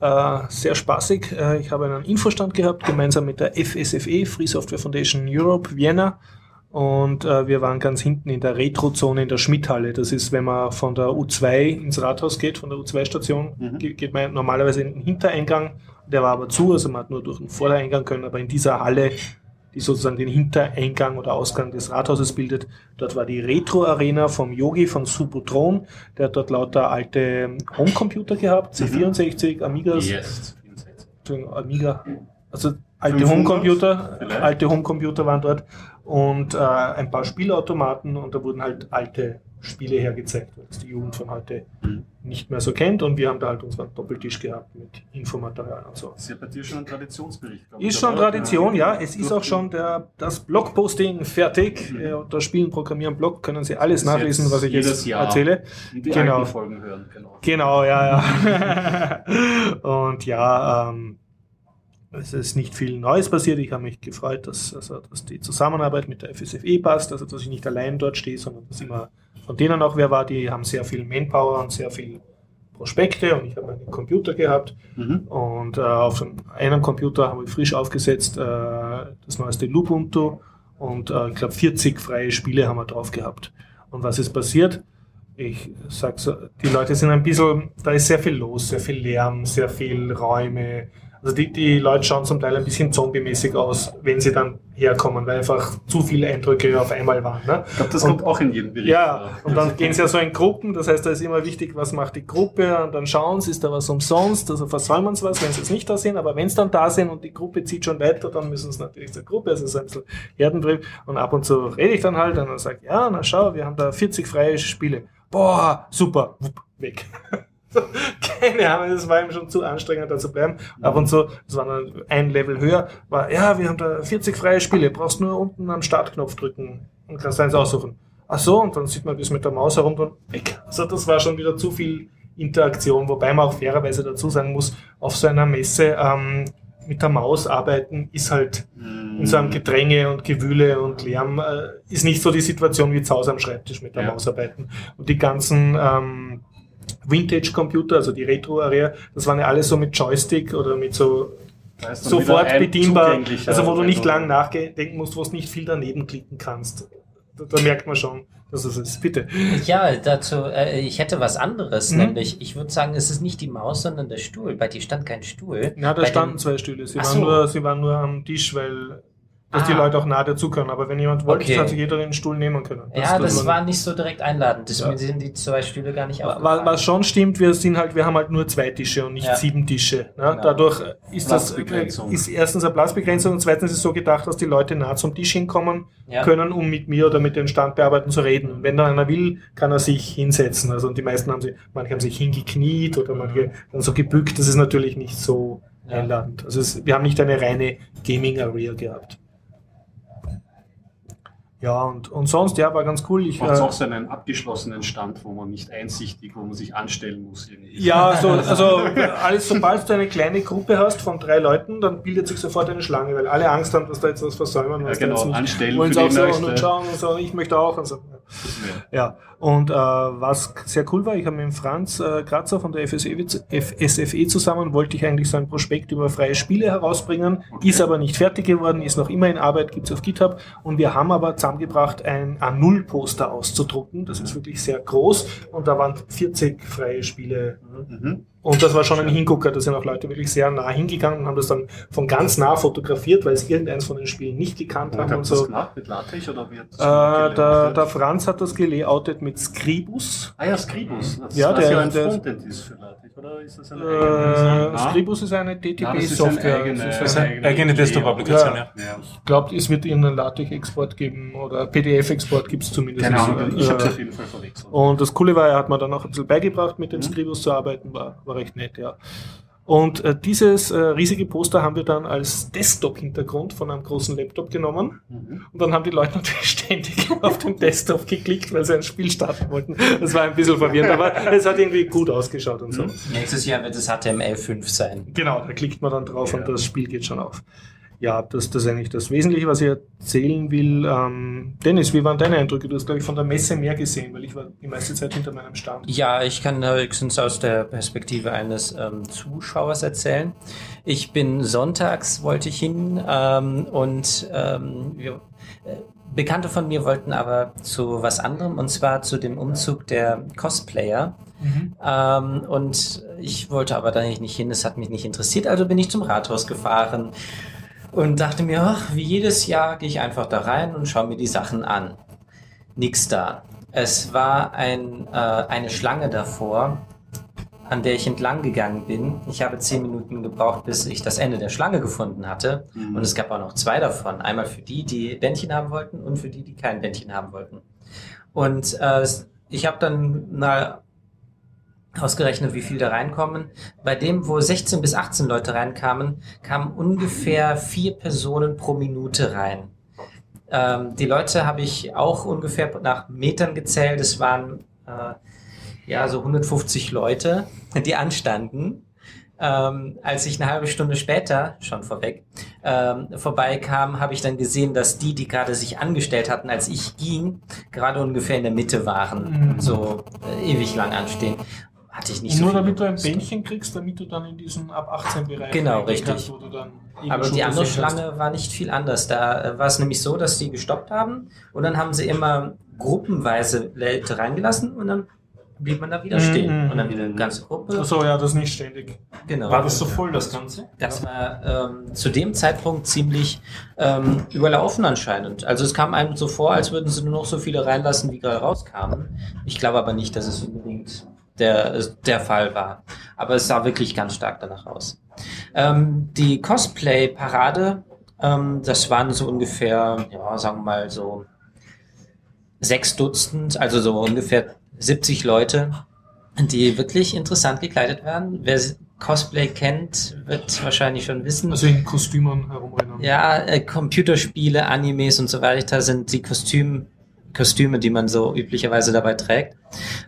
S2: Äh, sehr spaßig. Äh, ich habe einen Infostand gehabt, gemeinsam mit der FSFE, Free Software Foundation Europe, Vienna. Und äh, wir waren ganz hinten in der Retro-Zone in der Schmidthalle. Das ist, wenn man von der U2 ins Rathaus geht, von der U2-Station,
S3: Mhm.
S2: ge- geht man normalerweise in den Hintereingang. Der war aber zu, also man hat nur durch den Vordereingang können, aber in dieser Halle, die sozusagen den Hintereingang oder Ausgang des Rathauses bildet, dort war die Retro-Arena vom Yogi von Subotron. Der hat dort lauter alte Homecomputer gehabt, C64, Amigas,
S3: Yes.
S2: Amiga, also alte
S3: 500
S2: Homecomputer, alte Homecomputer waren dort. Und äh, ein paar Spielautomaten und da wurden halt alte Spiele hergezeigt, was die Jugend von heute
S3: Mhm.
S2: nicht mehr so kennt und wir haben da halt unseren Doppeltisch gehabt mit Infomaterial und so.
S3: Das ist ja bei dir schon ein Traditionsbericht. ich,
S2: Ist schon? Tradition, ja. Es ist auch schon der, das Blogposting fertig.
S3: Mhm.
S2: Äh, Unter Spielen, Programmieren, Blog können Sie alles nachlesen, was ich
S3: jedes
S2: jetzt
S3: Jahr.
S2: erzähle.
S3: die, die
S2: genau.
S3: Folgen hören, genau.
S2: Genau, ja, ja. und ja, ähm, es ist nicht viel Neues passiert. Ich habe mich gefreut, dass, also, dass die Zusammenarbeit mit der FSFE passt, also dass ich nicht allein dort stehe, sondern dass immer von denen auch wer war. Die haben sehr viel Manpower und sehr viel Prospekte und ich habe einen Computer gehabt.
S3: Mhm.
S2: Und äh, auf dem einen Computer haben wir frisch aufgesetzt äh, das neueste Lubuntu und äh, ich glaube 40 freie Spiele haben wir drauf gehabt. Und was ist passiert? Ich sag so, die Leute sind ein bisschen, da ist sehr viel los, sehr viel Lärm, sehr viel Räume. Also die, die Leute schauen zum Teil ein bisschen zombie-mäßig aus, wenn sie dann herkommen, weil einfach zu viele Eindrücke auf einmal waren. Ne?
S3: Ich glaube, das
S2: Und-
S3: kommt auch in jedem Bericht.
S2: Ja, und dann gehen sie ja so in Gruppen, das heißt, da ist immer wichtig, was macht die Gruppe und dann schauen sie, ist da was umsonst, also versäumen sie was, wenn sie es nicht da sind, aber wenn sie dann da sind und die Gruppe zieht schon weiter, dann müssen sie natürlich zur Gruppe, also es ist ein bisschen Herdentrieb und ab und zu rede ich dann halt und dann sage ich, ja, na schau, wir haben da 40 freie Spiele. Boah, super, wupp, weg. Keine Ahnung, das war ihm schon zu anstrengend, da zu bleiben. Ab und zu, das war dann ein Level höher, war, ja, wir haben da 40 freie Spiele, brauchst nur unten am Startknopf drücken und kannst eins aussuchen. Ach so, und dann sieht man das mit der Maus herum und weg. Also das war schon wieder zu viel Interaktion, wobei man auch fairerweise dazu sagen muss, auf so einer Messe ähm, mit der Maus arbeiten ist halt in so einem Gedränge und Gewühle und Lärm äh, ist nicht so die Situation wie zu Hause am Schreibtisch mit der
S3: Ja.
S2: Maus arbeiten. Und die ganzen ähm, Vintage-Computer, also die Retro-Area, das waren ja alles so mit Joystick oder mit so sofort bedienbar, also wo du nicht lang nachdenken musst, wo du nicht viel daneben klicken kannst. Da, da merkt man schon, dass es ist. Bitte.
S4: Ja, dazu, äh, ich hätte was anderes,
S2: Mhm.
S4: nämlich, ich würde sagen, es ist nicht die Maus, sondern der Stuhl. Bei dir stand kein Stuhl.
S2: Ja, da
S4: Bei
S2: standen
S4: den-
S2: zwei Stühle. Sie
S4: Ach
S2: waren,
S4: so.
S2: nur, sie waren nur am Tisch, weil dass die
S4: Ah.
S2: Leute auch nah dazu können. Aber wenn jemand wollte,
S4: Okay.
S2: hat sich jeder den Stuhl nehmen können.
S4: ja, das
S2: man-
S4: war nicht so direkt einladend. Deswegen
S2: Ja.
S4: sind die zwei Stühle gar nicht aufgefallen.
S2: Was schon stimmt, wir sind halt, wir haben halt nur zwei Tische und nicht
S4: Ja.
S2: sieben Tische. Ne?
S4: Genau.
S2: Dadurch ist das
S3: Platzbegrenzung.
S2: ist erstens eine Platzbegrenzung und zweitens ist es so gedacht, dass die Leute nah zum Tisch hinkommen
S4: Ja.
S2: können, um mit mir oder mit den Standbearbeitern zu reden. Und wenn dann einer will, kann er sich hinsetzen. Also und die meisten haben sich, manche haben sich hingekniet oder manche dann so gebückt. Das ist natürlich nicht so
S4: Ja.
S2: einladend. Also es, wir haben nicht eine reine Gaming Area gehabt. Ja, und, und sonst, ja, war ganz cool. Ich,
S3: Macht
S2: äh,
S3: auch so einen abgeschlossenen Stand, wo man nicht einsichtig, wo man sich anstellen muss. Irgendwie.
S2: Ja, so, also alles, sobald du eine kleine Gruppe hast von drei Leuten, dann bildet sich sofort eine Schlange, weil alle Angst haben, dass da jetzt was versäumen.
S3: Ja, genau, anstellen
S2: wollen
S3: für
S2: auch so und schauen und so, ich möchte auch und so.
S3: Ja.
S2: Ja, und äh, was sehr cool war, ich habe mit Franz äh, Grazer von der FSE, FSFE zusammen, wollte ich eigentlich so ein Prospekt über freie Spiele herausbringen,
S3: Okay.
S2: ist aber nicht fertig geworden, ist noch immer in Arbeit, gibt's auf GitHub und wir haben aber zusammengebracht, ein A0-Poster auszudrucken, das ist wirklich sehr groß und da waren 40 freie Spiele
S3: Mhm.
S2: Und das war schon ein Hingucker, da sind auch Leute wirklich sehr nah hingegangen und haben das dann von ganz nah fotografiert, weil sie irgendeins von den Spielen nicht gekannt
S3: Und
S2: haben und
S3: ihr das
S2: so.
S3: gemacht mit LaTeX oder das
S2: Äh, der, der Franz hat das gelayoutet mit Scribus.
S3: Ah ja, Scribus. Das
S2: Ja, der-
S3: ja ein
S2: der-
S3: Frontend ist für LaTeX, oder ist das ein
S2: Äh,
S3: eigenes?
S2: Scribus ist eine
S3: Ja, das ist
S2: DTP-Software.
S3: eine eigene-
S2: Das ist
S5: ist
S2: ein-
S5: eine eigene Desktop-Applikation, ja.
S3: Ja.
S2: ich glaube, es wird ihnen einen LaTeX-Export geben oder PDF-Export gibt es zumindest.
S3: Ahnung, ich
S2: Äh,
S3: habe es auf jeden Fall verwechselt.
S2: Und das Coole war, er hat mir dann auch ein bisschen beigebracht, mit dem
S3: Mhm.
S2: Scribus zu arbeiten, war, war recht nett, ja. Und äh, dieses äh, riesige Poster haben wir dann als Desktop-Hintergrund von einem großen Laptop genommen. Und dann haben die Leute natürlich ständig auf den Desktop geklickt, weil sie ein Spiel starten wollten. Das war ein bisschen verwirrend, aber es hat irgendwie gut ausgeschaut und so.
S4: Nächstes Jahr wird es HTML5 sein.
S2: Genau, da klickt man dann drauf und das Spiel geht schon auf. Ja, das, das ist eigentlich das Wesentliche, was ich erzählen will. Ähm, Dennis, wie waren deine Eindrücke? Du hast, glaube ich, von der Messe mehr gesehen, weil ich war die meiste Zeit hinter meinem Stand.
S4: Ja, ich kann höchstens aus der Perspektive eines ähm, Zuschauers erzählen. Ich bin sonntags, wollte ich hin ähm, und ähm, wir, äh, Bekannte von mir wollten aber zu was anderem und zwar zu dem Umzug der Cosplayer. Ähm, und ich wollte aber da nicht hin, es hat mich nicht interessiert, also bin ich zum Rathaus gefahren und dachte mir, ach, wie jedes Jahr gehe ich einfach da rein und schaue mir die Sachen an. Nix da. Es war ein, äh, eine Schlange davor, an der ich entlang gegangen bin. Ich habe zehn Minuten gebraucht, bis ich das Ende der Schlange gefunden hatte. Und es gab auch noch zwei davon. Einmal für die, die Bändchen haben wollten und für die, die kein Bändchen haben wollten. Und äh, ich habe dann mal ausgerechnet, wie viel da reinkommen. Bei dem, wo 16 bis 18 Leute reinkamen, kamen ungefähr vier Personen pro Minute rein. Ähm, die Leute habe ich auch ungefähr nach Metern gezählt. Es waren äh, ja so 150 Leute, die anstanden. Ähm, als ich eine halbe Stunde später, schon vorweg, ähm, vorbeikam, habe ich dann gesehen, dass die, die gerade sich angestellt hatten, als ich ging, gerade ungefähr in der Mitte waren,
S2: Mhm.
S4: so äh, ewig lang anstehen. Hatte ich nicht so
S2: Nur
S4: viel
S2: damit du ein. Bändchen kriegst, damit du dann in diesen ab 18 Bereich
S4: Genau, richtig.
S2: kannst, wo du dann eben
S4: Aber die andere
S2: gesehen hast.
S4: Schlange war nicht viel anders. Da äh, war es nämlich so, dass sie gestoppt haben und dann haben sie immer gruppenweise Leute reingelassen und dann blieb man da wieder
S2: Mhm.
S4: stehen. Und dann wieder eine ganze Gruppe.
S2: Ach so, ja, das nicht ständig.
S4: Genau.
S5: War das so voll, das Ganze?
S4: Das war ähm, zu dem Zeitpunkt ziemlich ähm, überlaufen anscheinend. Also es kam einem so vor, als würden sie nur noch so viele reinlassen, wie gerade rauskamen. Ich glaube aber nicht, dass es unbedingt der, der Fall war. Aber es sah wirklich ganz stark danach aus. Ähm, die Cosplay-Parade, ähm, das waren so ungefähr, ja, sagen wir mal so sechs Dutzend, also so ungefähr 70 Leute, die wirklich interessant gekleidet werden. Wer Cosplay kennt, wird wahrscheinlich schon wissen.
S2: Also in Kostümen herumrennen.
S4: Ja, äh, Computerspiele, Animes und so weiter sind die Kostüm, Kostüme, die man so üblicherweise dabei trägt.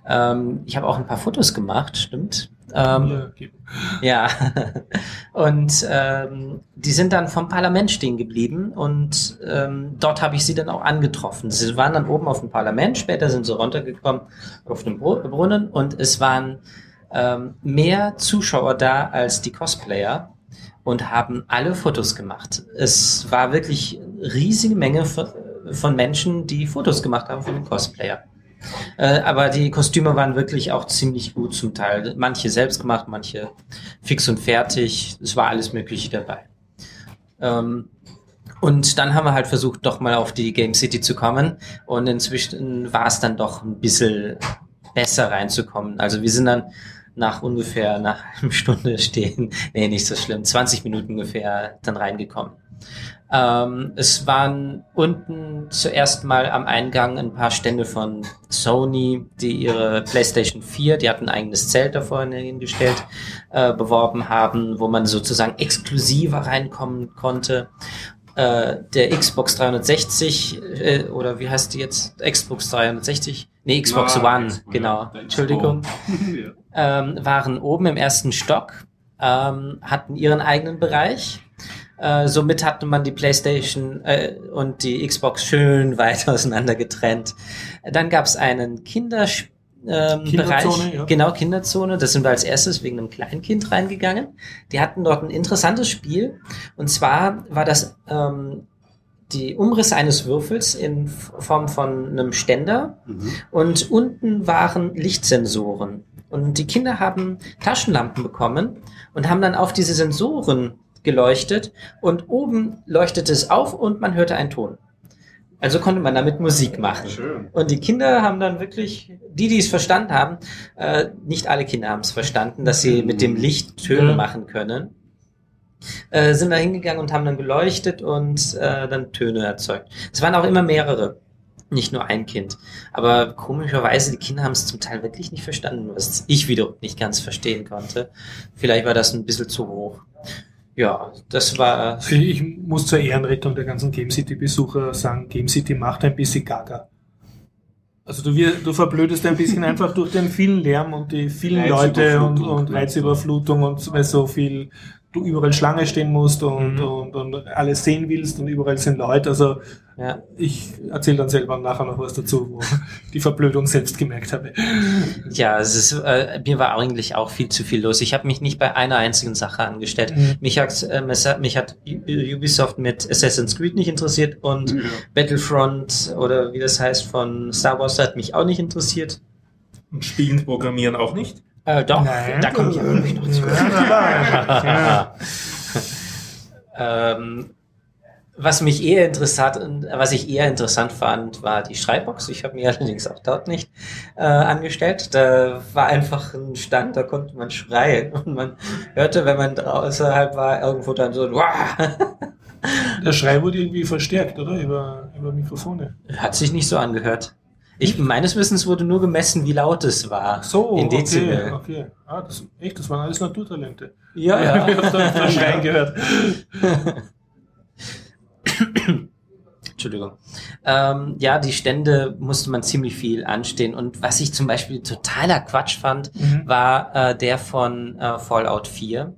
S4: Ähm, ich habe auch ein paar Fotos gemacht, stimmt. Ähm, ja, und ähm, die sind dann vom Parlament stehen geblieben und ähm, dort habe ich sie dann auch angetroffen. Sie waren dann oben auf dem Parlament, später sind sie runtergekommen auf den Bru- Brunnen und es waren ähm, mehr Zuschauer da als die Cosplayer und haben alle Fotos gemacht. Es war wirklich eine riesige Menge von, Menschen, die Fotos gemacht haben von den Cosplayer. Äh, aber die Kostüme waren wirklich auch ziemlich gut zum Teil. Manche selbst gemacht, manche fix und fertig. Es war alles Mögliche dabei. Ähm, und dann haben wir halt versucht, doch mal auf die Game City zu kommen. Und inzwischen war es dann doch ein bisschen besser reinzukommen. Also wir sind dann nach ungefähr einer halben Stunde stehen, nee, nicht so schlimm, 20 Minuten ungefähr dann reingekommen. Ähm, es waren unten zuerst mal am Eingang ein paar Stände von Sony, die ihre PlayStation 4, die hatten ein eigenes Zelt davor hingestellt, äh, beworben haben, wo man sozusagen exklusiver reinkommen konnte. Äh, der Xbox 360, äh, oder wie heißt die jetzt? Xbox 360? Nee, Xbox
S3: Ah,
S4: One,
S3: Xbox,
S4: genau.
S3: ja,
S4: Entschuldigung
S3: ja.
S4: ähm, waren oben im ersten Stock, ähm, hatten ihren eigenen Bereich. Äh, somit hatte man die PlayStation äh, und die Xbox schön weit auseinander getrennt. Dann gab es einen Kinderbereich, ähm,
S2: Kinderzone,
S4: Bereich,
S2: ja.
S4: genau Kinderzone. Das sind wir als erstes wegen einem Kleinkind reingegangen. Die hatten dort ein interessantes Spiel und zwar war das ähm, die Umrisse eines Würfels in Form von einem Ständer
S3: Mhm.
S4: und unten waren Lichtsensoren. Und die Kinder haben Taschenlampen bekommen und haben dann auf diese Sensoren geleuchtet und oben leuchtete es auf und man hörte einen Ton. Also konnte man damit Musik machen.
S3: Schön.
S4: Und die Kinder haben dann wirklich, die, die es verstanden haben, äh, nicht alle Kinder haben es verstanden, dass sie mit dem Licht Töne
S2: Ja.
S4: machen können, äh, sind da hingegangen und haben dann geleuchtet und äh, dann Töne erzeugt. Es waren auch immer mehrere. nicht nur ein Kind. Aber komischerweise, die Kinder haben es zum Teil wirklich nicht verstanden, was ich wiederum nicht ganz verstehen konnte. Vielleicht war das ein bisschen zu hoch. Ja, das war.
S2: Ich muss zur Ehrenrettung der ganzen Game City-Besucher sagen, Game City macht ein bisschen Gaga. Also du, wir, du verblödest ein bisschen einfach durch den vielen Lärm und die vielen Leute und,
S3: Reizüberflutung.
S2: und Reizüberflutung und so viel du überall Schlange stehen musst und,
S4: Mhm.
S2: und, und alles sehen willst und überall sind Leute. Also
S4: Ja,
S2: ich erzähle dann selber nachher noch was dazu, wo die Verblödung selbst gemerkt habe.
S4: ja es ist, äh, mir war eigentlich auch viel zu viel los. Ich habe mich nicht bei einer einzigen Sache angestellt.
S2: Mhm.
S4: Mich hat, äh, mich hat Ubisoft mit Assassin's Creed nicht interessiert und
S3: Ja.
S4: Battlefront oder wie das heißt von Star Wars hat mich auch nicht interessiert.
S5: Und spielen, programmieren auch nicht.
S4: Äh, doch,
S2: Nein.
S4: da komme ich aber glaub ich noch zu.
S2: Ja.
S4: ähm, was mich eher interessant, was ich eher interessant fand, war die Schreibbox. Ich habe mir allerdings auch dort nicht äh, angestellt. Da war einfach ein Stand, da konnte man schreien und man hörte, wenn man außerhalb war, irgendwo dann so ein Wah!
S2: Der Schrei wurde irgendwie verstärkt, oder? Über, über Mikrofone.
S4: Hat sich nicht so angehört. Ich, meines Wissens wurde nur gemessen, wie laut es war.
S2: So,
S4: in
S2: okay,
S4: Dezibel.
S2: okay. Ah, das, echt, das waren alles Naturtalente.
S4: Ja, ja.
S2: Ich hab da Schreien gehört.
S4: Entschuldigung. Ähm, ja, die Stände musste man ziemlich viel anstehen. Und was ich zum Beispiel totaler Quatsch fand,
S2: Mhm.
S4: war äh, der von äh, Fallout 4.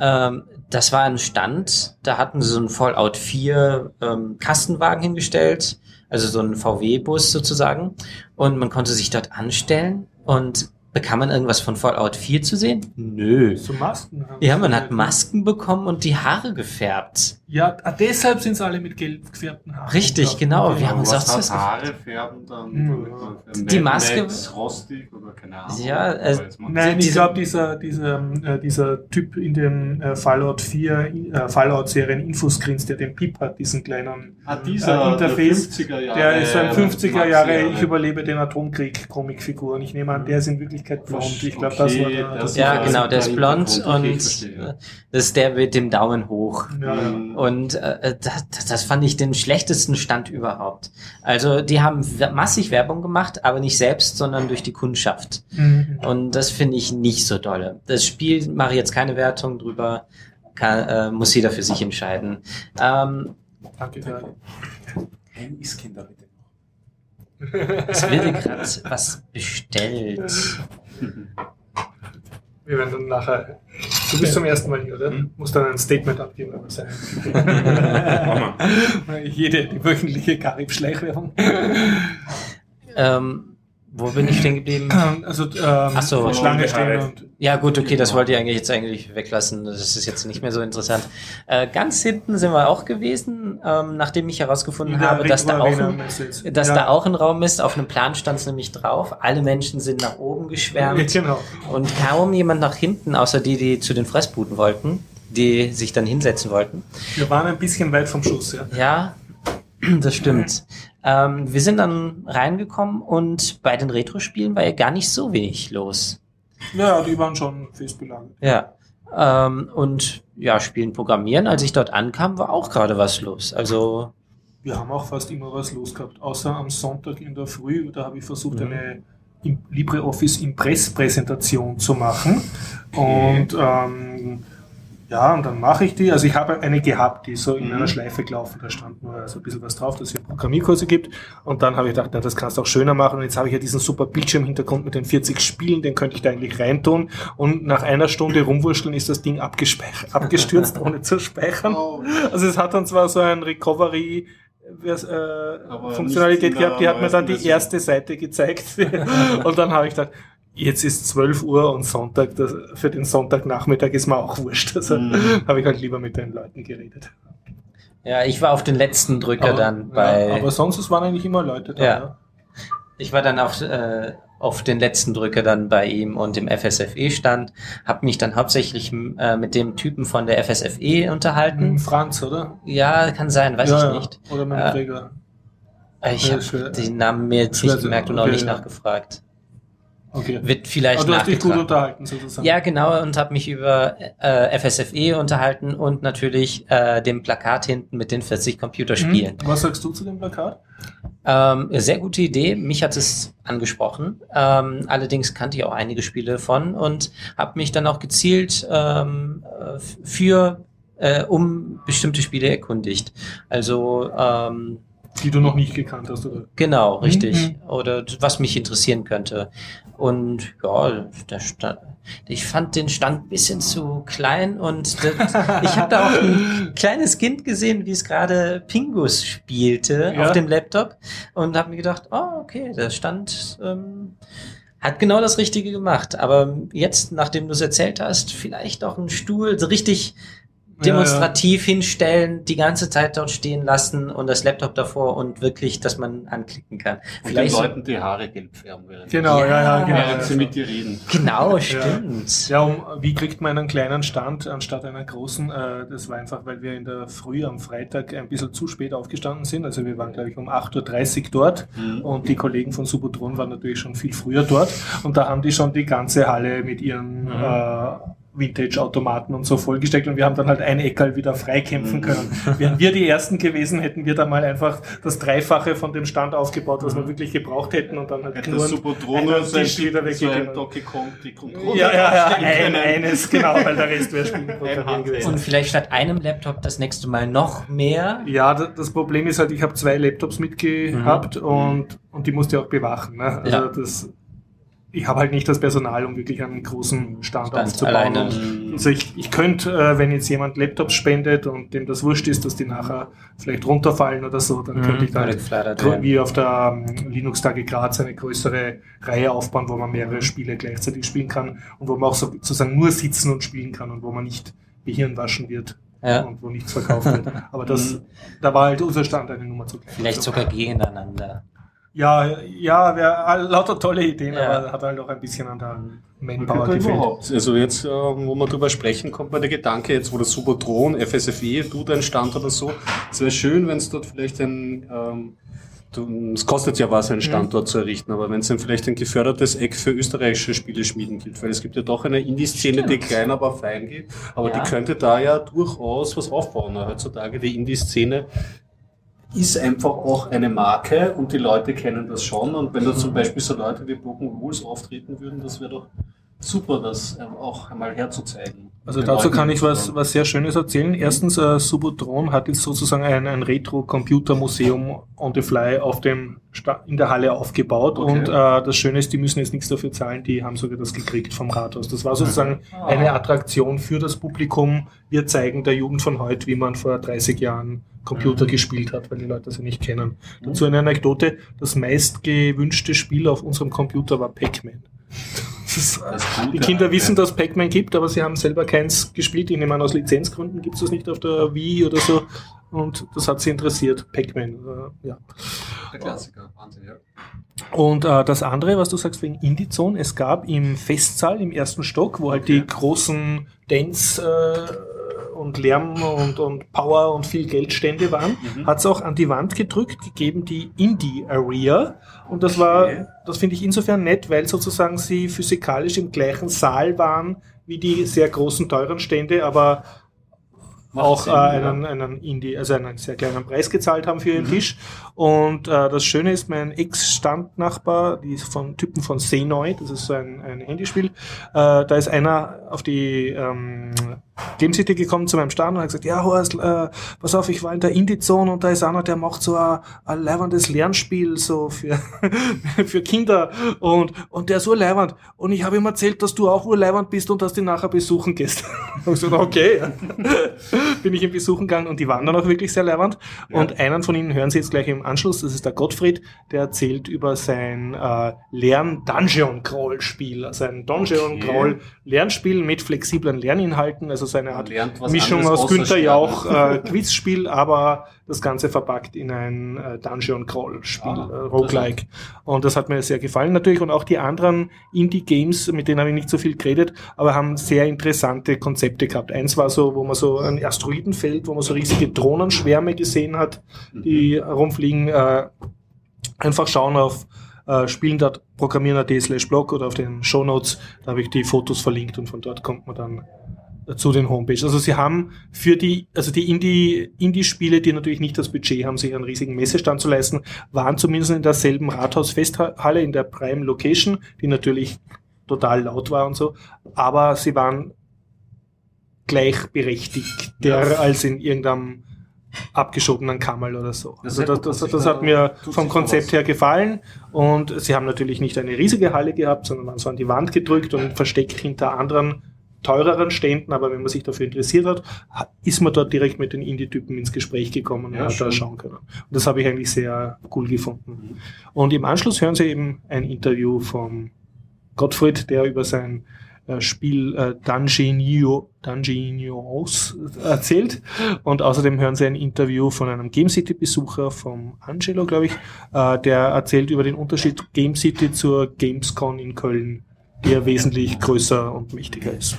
S4: Ähm, das war ein Stand, da hatten sie so einen Fallout 4 ähm, Kastenwagen hingestellt, also so einen VW-Bus sozusagen. Und man konnte sich dort anstellen und bekam man irgendwas von Fallout 4 zu sehen? Nö.
S2: So Masken haben
S4: Ja, man hat Masken bekommen und die Haare gefärbt.
S2: Ja, ah, deshalb sind sie alle mit gelb gefärbten Haaren.
S4: Richtig, genau. Wir haben uns auch
S3: was Haare färben dann?
S2: Mhm.
S4: Die Maske-
S3: Matt, rostig oder keine Ahnung.
S4: Ja, äh,
S2: Nein, ich glaube, dieser, dieser, äh, dieser Typ in dem äh, Fallout 4, äh, Fallout-Serien Infoscreens, der den Pip hat, diesen kleinen,
S3: Ah, dieser
S2: äh, Interface,
S3: der 50er Jahre.
S2: der ist so ein 50er
S3: Maxi,
S2: Jahre,
S3: ja.
S2: ich überlebe den Atomkrieg-Comicfigur. Und ich nehme an, der ist in Wirklichkeit blond. Ich glaube, das
S3: Okay,
S2: war der.
S3: das
S4: Ja,
S3: war
S4: genau, der ist blond.
S3: Okay,
S4: und
S3: verstehe.
S4: äh, das ist der mit dem Daumen hoch.
S2: ja, ja.
S3: Mhm.
S4: Und äh, das, das fand ich den schlechtesten Stand überhaupt. Also die haben massig Werbung gemacht, aber nicht selbst, sondern durch die Kundschaft.
S2: Mhm.
S4: Und das finde ich nicht so dolle. Das Spiel mache ich jetzt keine Wertung drüber, kann, äh, muss jeder für sich entscheiden. Ähm,
S2: Danke, danke.
S5: Ein Iskinder bitte.
S4: Es wird gerade was bestellt.
S2: Wir werden dann nachher. Du bist zum ersten Mal hier, oder?
S5: Mhm.
S2: Musst dann ein Statement abgeben über sein. Jede die wöchentliche Karib-Schleichwerbung.
S4: Ähm, wo bin ich stehen geblieben?
S2: Also, ähm,
S4: Ach so.
S2: Schlange stehen und.
S4: Ja gut, okay, das wollte ich eigentlich jetzt eigentlich weglassen. Das ist jetzt nicht mehr so interessant. Äh, ganz hinten sind wir auch gewesen, ähm, nachdem ich herausgefunden habe, dass da, auch ein, dass
S2: Ja.
S4: da auch ein Raum ist. Auf einem Plan stand es nämlich drauf. Alle Menschen sind nach oben geschwärmt
S2: Genau.
S4: und kaum jemand nach hinten, außer die, die zu den Fressbuden wollten, die sich dann hinsetzen wollten.
S2: Wir waren ein bisschen weit vom Schuss, ja.
S4: Ja, das stimmt. Ähm, wir sind dann reingekommen und bei den Retro-Spielen war ja gar nicht so wenig los.
S2: Ja, die waren schon fest belagert.
S4: Ja. Ähm, und ja, Spielen programmieren, als ich dort ankam, war auch gerade was los. Also,
S2: Wir haben auch fast immer was los gehabt, außer am Sonntag in der Früh, da habe ich versucht,
S4: Mhm.
S2: eine LibreOffice Impress-Präsentation zu machen. Und ähm, ja, und dann mache ich die. Also ich habe eine gehabt, die so in
S3: Mhm.
S2: einer Schleife gelaufen, da stand nur so ein bisschen was drauf, dass es hier Programmierkurse gibt. Und dann habe ich gedacht, na, das kannst du auch schöner machen. Und jetzt habe ich ja diesen super Bildschirmhintergrund mit den 40 Spielen, den könnte ich da eigentlich reintun. Und nach einer Stunde rumwurschteln ist das Ding abgestürzt, ohne zu speichern.
S3: Oh.
S2: Also es hat dann zwar so ein Recovery äh, Funktionalität gehabt, die hat mir dann die erste Seite gezeigt. und dann habe ich gedacht, jetzt ist 12 Uhr und Sonntag, das, für den Sonntagnachmittag ist mir auch wurscht. Also
S3: Mhm.
S2: habe ich halt lieber mit den Leuten geredet.
S4: ja, ich war auf den letzten Drücker dann bei.
S2: ja, aber sonst es waren eigentlich immer Leute da.
S4: Ja. Ich war dann auf, äh, auf den letzten Drücker dann bei ihm und im FSFE-Stand, habe mich dann hauptsächlich äh, mit dem Typen von der FSFE unterhalten.
S2: Mit Franz, oder?
S4: Ja, kann sein, weiß
S2: ja,
S4: ich nicht.
S2: Ja. Oder mit dem
S4: Äh. Äh, Ich
S2: Ja,
S4: habe den Namen mir jetzt nicht gemerkt und auch
S2: okay,
S4: nicht
S2: ja.
S4: nachgefragt.
S2: Okay.
S4: Wird vielleicht
S2: Aber du hast dich gut unterhalten, sozusagen.
S4: Ja, genau, und habe mich über äh, FSFE unterhalten und natürlich äh, dem Plakat hinten mit den 40 Computerspielen.
S2: Hm? Was sagst du zu dem Plakat?
S4: Ähm, sehr gute Idee. Mich hat es angesprochen. Ähm, allerdings kannte ich auch einige Spiele von und habe mich dann auch gezielt ähm, äh, für äh, um bestimmte Spiele erkundigt. Also ähm,
S2: Die du noch nicht gekannt hast, oder?
S4: Genau, richtig.
S2: Mhm.
S4: Oder was mich interessieren könnte. Und ja, der Stand, ich fand den Stand ein bisschen zu klein und das, ich habe da auch ein kleines Kind gesehen, wie es gerade Pingus spielte
S2: Ja.
S4: auf dem Laptop und habe mir gedacht, oh, okay, der Stand ähm, hat genau das Richtige gemacht. Aber jetzt, nachdem du es erzählt hast, vielleicht auch einen Stuhl so richtig demonstrativ hinstellen, die ganze Zeit dort stehen lassen und das Laptop davor und wirklich, dass man anklicken kann.
S3: Und den
S4: Vielleicht so,
S3: Leuten die Haare gelb färben während,
S2: Genau, ja, ja,
S4: Ja.
S2: genau.
S3: während sie mit dir reden.
S4: genau, stimmt.
S2: Ja, um, wie kriegt man einen kleinen Stand anstatt einer großen? Äh, das war einfach, weil wir in der Früh am Freitag ein bisschen zu spät aufgestanden sind. Also wir waren, glaube ich, um 8.30 Uhr dort und die Kollegen von Subotron waren natürlich schon viel früher dort und da haben die schon die ganze Halle mit ihren äh, Vintage-Automaten und so vollgesteckt und wir haben dann halt ein Eckerl wieder freikämpfen können. Wären wir die Ersten gewesen, hätten wir da mal einfach das Dreifache von dem Stand aufgebaut, was wir wirklich gebraucht hätten und dann halt
S3: Hätte
S2: nur einen Tisch wieder weggegeben.
S3: Donkey Kong die Controller
S2: Ja, ja, ja, ein, eines, genau, weil der Rest wäre Spielprogramm gewesen.
S4: Und vielleicht statt einem Laptop das nächste Mal noch mehr.
S2: Ja, da- das Problem ist halt, ich habe zwei Laptops mitgehabt und, und die musste ich auch bewachen. Ne? Also
S4: Ja.
S2: das, ich habe halt nicht das Personal, um wirklich einen großen Stand,
S4: Stand
S2: aufzubauen.
S4: alleine.
S2: Und, also ich, ich könnte, äh, wenn jetzt jemand Laptops spendet und dem das wurscht ist, dass die nachher vielleicht runterfallen oder so, dann könnte ich gro-
S4: werden.
S2: wie auf der ähm, Linux-Tage Graz eine größere Reihe aufbauen, wo man mehrere Spiele gleichzeitig spielen kann und wo man auch so- sozusagen nur sitzen und spielen kann und wo man nicht Gehirn waschen wird
S4: Ja.
S2: und wo nichts verkauft wird. Aber das, da war halt unser Stand eine Nummer zu klein.
S4: Vielleicht sogar gegeneinander.
S2: Ja, ja, wäre lauter tolle Ideen,
S4: Ja.
S2: aber hat halt auch ein bisschen an der
S3: Manpower
S2: gefehlt.
S3: überhaupt. Also jetzt, äh, wo wir drüber sprechen, kommt mir der Gedanke, jetzt wo das Supertron, FSFE, du dein Stand oder so, es wäre schön, wenn es dort vielleicht ein, ähm, du, es kostet ja was, einen Standort zu errichten, aber wenn es dann vielleicht ein gefördertes Eck für österreichische Spieleschmieden gibt, weil es gibt ja doch eine Indie-Szene, die klein, aber fein geht, aber
S4: Ja.
S3: die könnte da ja durchaus was aufbauen. Heutzutage die Indie-Szene ist einfach auch eine Marke und die Leute kennen das schon. Und wenn da zum Beispiel so Leute wie Broken Rules auftreten würden, das wäre doch super, das ähm, auch einmal herzuzeigen.
S2: Also dazu
S3: Leuten
S2: kann ich was, was sehr Schönes erzählen. Erstens, äh, Subotron hat jetzt sozusagen ein, ein Retro-Computer-Museum on the fly auf dem Sta in der Halle aufgebaut.
S3: Okay.
S2: Und äh, das Schöne ist, die müssen jetzt nichts dafür zahlen, die haben sogar das gekriegt vom Rathaus. Das war sozusagen
S3: Ah.
S2: eine Attraktion für das Publikum. Wir zeigen der Jugend von heute, wie man vor 30 Jahren Computer
S3: Mhm.
S2: gespielt hat, weil die Leute sie nicht kennen. Dazu eine Anekdote, das meist gewünschte Spiel auf unserem Computer war Pac-Man. Die
S3: ja.
S2: Kinder wissen, dass Pac-Man gibt, aber sie haben selber keins gespielt. Ich nehme an, aus Lizenzgründen gibt es das nicht auf der Wii oder so. Und das hat sie interessiert, Pac-Man. Äh, ja.
S3: Der Klassiker, Wahnsinn, ja.
S2: Und äh, das andere, was du sagst wegen Indie-Zone, es gab im Festsaal im ersten Stock, wo halt
S3: Okay.
S2: die großen Dance äh, und Lärm und, und Power und viel Geldstände waren,
S3: Mhm.
S2: hat es auch an die Wand gedrückt, gegeben die Indie-Area. Und das war, das finde ich insofern nett, weil sozusagen sie physikalisch im gleichen Saal waren wie die sehr großen, teuren Stände, aber
S3: Macht
S2: auch
S3: Sinn,
S2: äh,
S3: ja.
S2: einen, einen Indie, also einen sehr kleinen Preis gezahlt haben für ihren
S3: Mhm.
S2: Tisch. Und äh, das Schöne ist, mein Ex-Standnachbar, die ist von Typen von Xenoid, das ist so ein, ein Handyspiel, äh, da ist einer auf die ähm, Game City gekommen zu meinem Stand und hat gesagt, ja Horst, äh, pass auf, ich war in der Indie-Zone und da ist einer, der macht so ein, ein leibendes Lernspiel so für, für Kinder und, und der ist urleibend. Und ich habe ihm erzählt, dass du auch urleibend bist und dass du ihn nachher besuchen gehst. Und ich so, okay. Bin ich ihn besuchen gegangen und die waren dann auch wirklich sehr leibend. Und einen von ihnen hören Sie jetzt gleich im Anschluss, das ist der Gottfried, der erzählt über sein äh, Lern-Dungeon-Crawl-Spiel. Also ein Dungeon-Crawl-Lernspiel mit flexiblen Lerninhalten, also eine Art Mischung aus Günther. Jauch äh, Quizspiel, aber das Ganze verpackt in ein äh, Dungeon Crawl Spiel,
S3: Ah,
S2: äh, Roguelike. Und das hat mir sehr gefallen natürlich und auch die anderen Indie Games, mit denen habe ich nicht so viel geredet, aber haben sehr interessante Konzepte gehabt. Eins war so, wo man so ein Asteroidenfeld, wo man so riesige Drohnenschwärme gesehen hat, die rumfliegen, äh, einfach schauen auf äh, spielen.at, programmieren.at slash blog oder auf den Shownotes, da habe ich die Fotos verlinkt und von dort kommt man dann zu den Homepages. Also sie haben für die, also die Indie, Indie-Spiele, die natürlich nicht das Budget haben, sich einen riesigen Messestand zu leisten, waren zumindest in derselben Rathaus-Festhalle in der Prime Location, die natürlich total laut war und so, aber sie waren gleichberechtigter
S1: Ja.
S2: als in irgendeinem abgeschobenen Kammerl oder so. Also das, das, das hat mir vom Konzept her gefallen und sie haben natürlich nicht eine riesige Halle gehabt, sondern waren so an die Wand gedrückt und versteckt hinter anderen teureren Ständen, aber wenn man sich dafür interessiert hat, ha- ist man dort direkt mit den Indie-Typen ins Gespräch gekommen und
S1: Ja,
S2: hat da schauen können. Und das habe ich eigentlich sehr cool gefunden. Und im Anschluss hören Sie eben ein Interview von Gottfried, der über sein äh, Spiel äh, Dungeonio, Dungeonios erzählt. Und außerdem hören Sie ein Interview von einem Game City-Besucher, vom Angelo, glaube ich, äh, der erzählt über den Unterschied Game City zur Gamescon in Köln, ja wesentlich größer und mächtiger ist.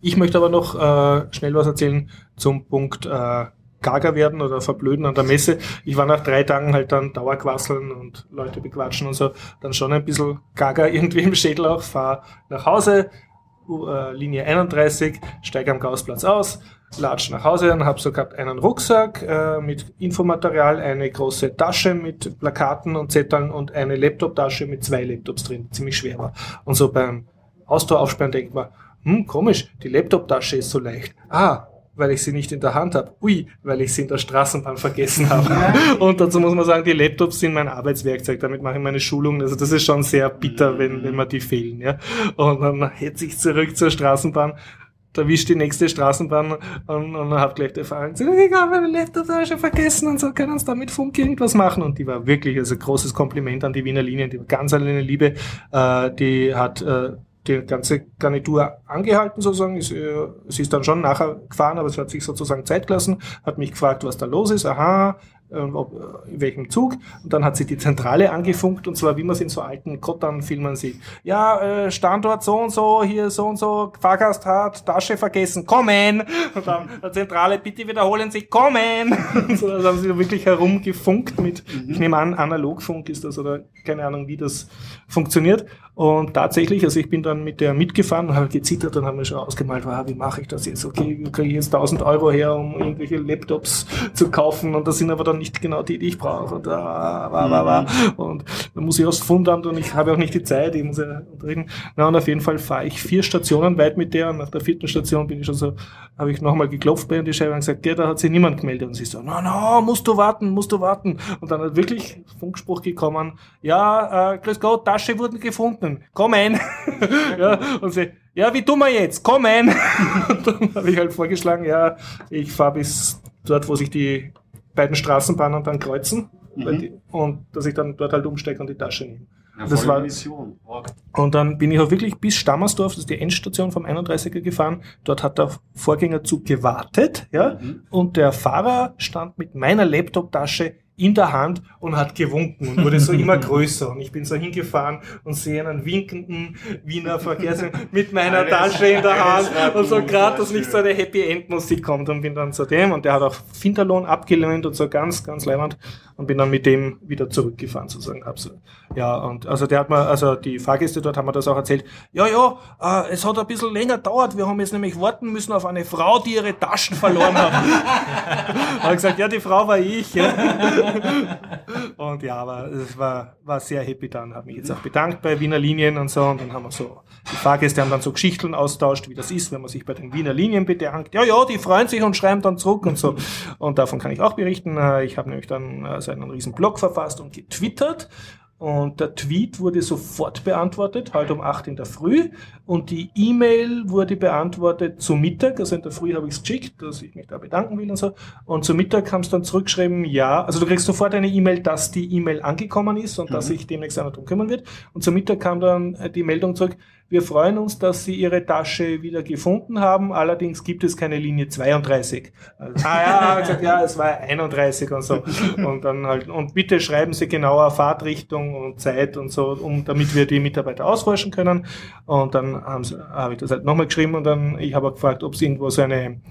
S2: Ich möchte aber noch äh, schnell was erzählen zum Punkt äh, gaga werden oder verblöden an der Messe. Ich war nach drei Tagen halt dann Dauerquasseln und Leute bequatschen und so, dann schon ein bisschen gaga irgendwie im Schädel auch, fahr nach Hause, äh, Linie 31, steige am Gaußplatz aus, latsch nach Hause und habe so gehabt einen Rucksack äh, mit Infomaterial, eine große Tasche mit Plakaten und Zetteln und eine Laptoptasche mit zwei Laptops drin, die ziemlich schwer war. Und so beim Austor aufsperren denkt man, hm, komisch, die Laptoptasche ist so leicht. Ah, weil ich sie nicht in der Hand habe. Ui, weil ich sie in der Straßenbahn vergessen habe. Und dazu muss man sagen, die Laptops sind mein Arbeitswerkzeug. Damit mache ich meine Schulung. Also das ist schon sehr bitter, wenn, wenn mir die fehlen. Ja. Und dann hetze ich zurück zur Straßenbahn. Da wischt die nächste Straßenbahn und, und habe gleich der Fahrer gesagt, ich habe meine Laptoptasche vergessen und so können uns damit Funk irgendwas machen. Und die war wirklich, also großes Kompliment an die Wiener Linien, die war ganz eine Liebe. Äh, die hat äh, die ganze Garnitur angehalten sozusagen. Ist, äh, sie ist dann schon nachher gefahren, aber sie hat sich sozusagen Zeit gelassen, hat mich gefragt, was da los ist. Aha, in welchem Zug. Und dann hat sie die Zentrale angefunkt und zwar, wie man es in so alten Kottern-Filmen sieht. Ja, äh, Standort so und so, hier so und so, Fahrgast hat Tasche vergessen, kommen! Und dann Zentrale, bitte wiederholen Sie, kommen! Und so, also haben sie wirklich herumgefunkt mit, ich nehme an, Analogfunk ist das oder keine Ahnung, wie das funktioniert. Und tatsächlich, also ich bin dann mit der mitgefahren und habe gezittert und habe mir schon ausgemalt, ah, wie mache ich das jetzt? Okay, wie kriege ich jetzt 1000 Euro her, um irgendwelche Laptops zu kaufen und das sind aber dann nicht genau die, die ich brauche. Und, ah, wa, wa, wa. und dann muss ich aufs Fundamt und ich habe auch nicht die Zeit, ich muss ja unterrichten. Na, und auf jeden Fall fahre ich vier Stationen weit mit der und nach der vierten Station bin ich schon so, habe ich nochmal geklopft bei ihr in die Scheibe und gesagt, ja, da hat sich niemand gemeldet. Und sie so, no, no, musst du warten, musst du warten. Und dann hat wirklich Funkspruch gekommen, ja, äh, grüß Gott, Tasche wurden gefunden, kommen. ja, und sie, ja, wie tun wir jetzt? Kommen! und dann habe ich halt vorgeschlagen, ja, ich fahre bis dort, wo sich die beiden Straßenbahnen dann kreuzen. weil die, und dass ich dann dort halt umsteige und die Tasche nehme.
S1: Ja,
S2: Das war-
S1: Mission. Wow.
S2: Und dann bin ich auch wirklich bis Stammersdorf, das ist die Endstation vom 31er gefahren. Dort hat der Vorgängerzug gewartet, ja.
S1: Mhm.
S2: Und der Fahrer stand mit meiner Laptoptasche in der Hand und hat gewunken und wurde so immer größer. Und ich bin so hingefahren und sehe einen winkenden Wiener Verkehrs mit meiner
S1: Alles-
S2: Tasche in der Hand und so gerade, dass nicht so eine Happy End Musik kommt und bin dann zu dem und der hat auch Finderlohn abgelehnt und so ganz, ganz leibend und bin dann mit dem wieder zurückgefahren sozusagen. Hab so, ja, und also der hat mir, also die Fahrgäste dort haben mir das auch erzählt. Ja, ja, äh, es hat ein bisschen länger gedauert. Wir haben jetzt nämlich warten müssen auf eine Frau, die ihre Taschen verloren hat. hat gesagt, ja, die Frau war ich. Ja. Und ja, aber es war, war sehr happy dann. Habe mich jetzt auch bedankt bei Wiener Linien und so. Und dann haben wir so, die Fahrgäste haben dann so Geschichten austauscht, wie das ist, wenn man sich bei den Wiener Linien bedankt. Ja, ja, die freuen sich und schreiben dann zurück und so. Und davon kann ich auch berichten. Äh, Ich habe nämlich dann äh, so einen riesen Blog verfasst und getwittert. Und der Tweet wurde sofort beantwortet, heute um 8 in der Früh. Und die E-Mail wurde beantwortet zu Mittag. Also in der Früh habe ich es geschickt, dass ich mich da bedanken will und so. Und zu Mittag haben sie dann zurückgeschrieben, ja. Also du kriegst sofort eine E-Mail, dass die E-Mail angekommen ist und dass sich demnächst einer drum kümmern wird. Und zu Mittag kam dann äh, die Meldung zurück, wir freuen uns, dass Sie Ihre Tasche wieder gefunden haben. Allerdings gibt es keine Linie 32. Also, ah ja, gesagt, ja, es war 31 und so. Und dann halt, und bitte schreiben Sie genauer Fahrtrichtung und Zeit und so, um, damit wir die Mitarbeiter ausforschen können. Und dann habe ich das halt nochmal geschrieben und dann, ich habe gefragt, ob es irgendwo so eine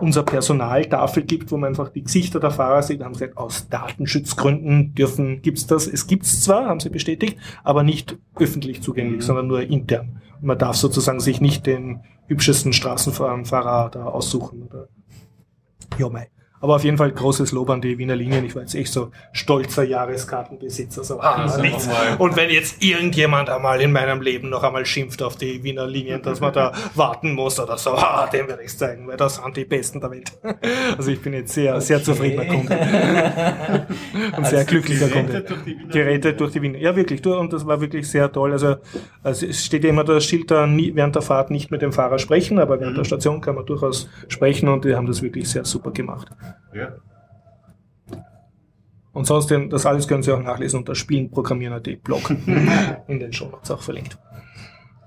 S2: unser Personaltafel gibt, wo man einfach die Gesichter der Fahrer sieht. Haben gesagt, aus Datenschutzgründen dürfen, gibt's das. Es gibt's zwar, haben sie bestätigt, aber nicht öffentlich zugänglich,
S3: Mhm.
S2: sondern nur intern. Und man darf sozusagen sich nicht den hübschesten Straßenfahrer da aussuchen. Oder ja, mei. Aber auf jeden Fall großes Lob an die Wiener Linien. Ich war jetzt echt so stolzer Jahreskartenbesitzer. So, ah,
S1: Also
S2: nichts. Und wenn jetzt irgendjemand einmal in meinem Leben noch einmal schimpft auf die Wiener Linien, dass man da warten muss oder so, ah, dem werde ich zeigen, weil das sind die Besten der Welt. Also ich bin jetzt sehr, sehr zufriedener Kunde. Und sehr glücklicher Kunde.
S3: Gerettet durch die Wiener
S2: Gerettet
S3: Linien.
S2: durch die Wiener. Ja, wirklich. Und das war wirklich sehr toll. Also, also es steht ja immer das Schild da, nie, während der Fahrt nicht mit dem Fahrer sprechen, aber während der Station kann man durchaus sprechen und die haben das wirklich sehr super gemacht.
S3: Ja.
S2: Und sonst, das alles können Sie auch nachlesen unter spielenprogrammieren.at Blog. In den Show Notes auch verlinkt.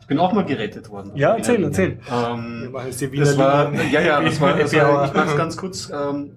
S3: Ich bin auch mal gerettet worden.
S2: Ja, erzähl, erzähl.
S3: Linien.
S2: Wir
S3: Ähm,
S2: machen jetzt die Wiener
S3: das war,
S2: Linien.
S3: ja, ja, das war, das war
S2: Hour.
S3: ich mach's ganz kurz. Ähm,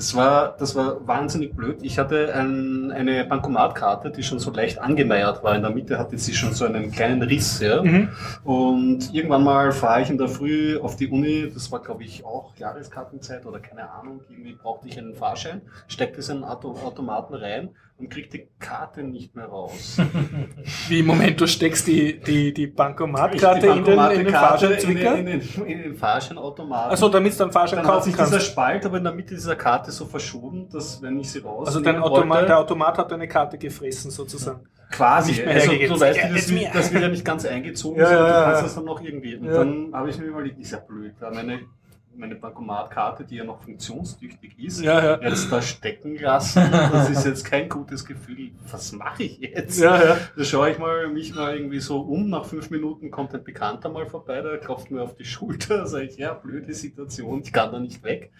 S3: das war, das war wahnsinnig blöd. Ich hatte ein, eine Bankomatkarte, die schon so leicht angemeiert war. In der Mitte hatte sie schon so einen kleinen Riss, ja.
S2: Mhm.
S3: Und irgendwann mal fahre ich in der Früh auf die Uni, das war glaube ich auch Jahreskartenzeit oder keine Ahnung, irgendwie brauchte ich einen Fahrschein, steckte es in einen Auto Automaten rein und krieg die Karte nicht mehr raus.
S2: Wie im Moment, du steckst die, die, die Bankomatkarte in den, in den Fahrscheinzwicker.
S3: in, den, in den Fahrscheinautomaten.
S2: Achso, damit du dann Fahrschein
S3: dann
S2: kaufen
S3: sich dieser
S2: kannst.
S3: Spalt aber in der Mitte dieser Karte so verschoben, dass wenn ich sie raus
S2: Also dein Automat, der Automat hat deine Karte gefressen sozusagen.
S3: quasi,
S2: nicht mehr
S3: also du weißt,
S2: Ja,
S3: das,
S2: mir-
S3: das wird ja nicht ganz eingezogen,
S2: Ja,
S3: sondern
S2: ja,
S3: du kannst das dann noch irgendwie. Und
S2: Ja.
S3: dann habe ich mir überlegt, ist ja blöd, da meine, meine Bankomatkarte, die ja noch funktionstüchtig ist,
S2: Ja, ja.
S3: jetzt da stecken lassen. Das ist jetzt kein gutes Gefühl. Was mache ich jetzt?
S2: Ja.
S3: Da schaue ich mal mich mal irgendwie so um. Nach fünf Minuten kommt ein Bekannter mal vorbei, der klopft mir auf die Schulter. Sage ich, ja, blöde Situation, ich kann da nicht weg.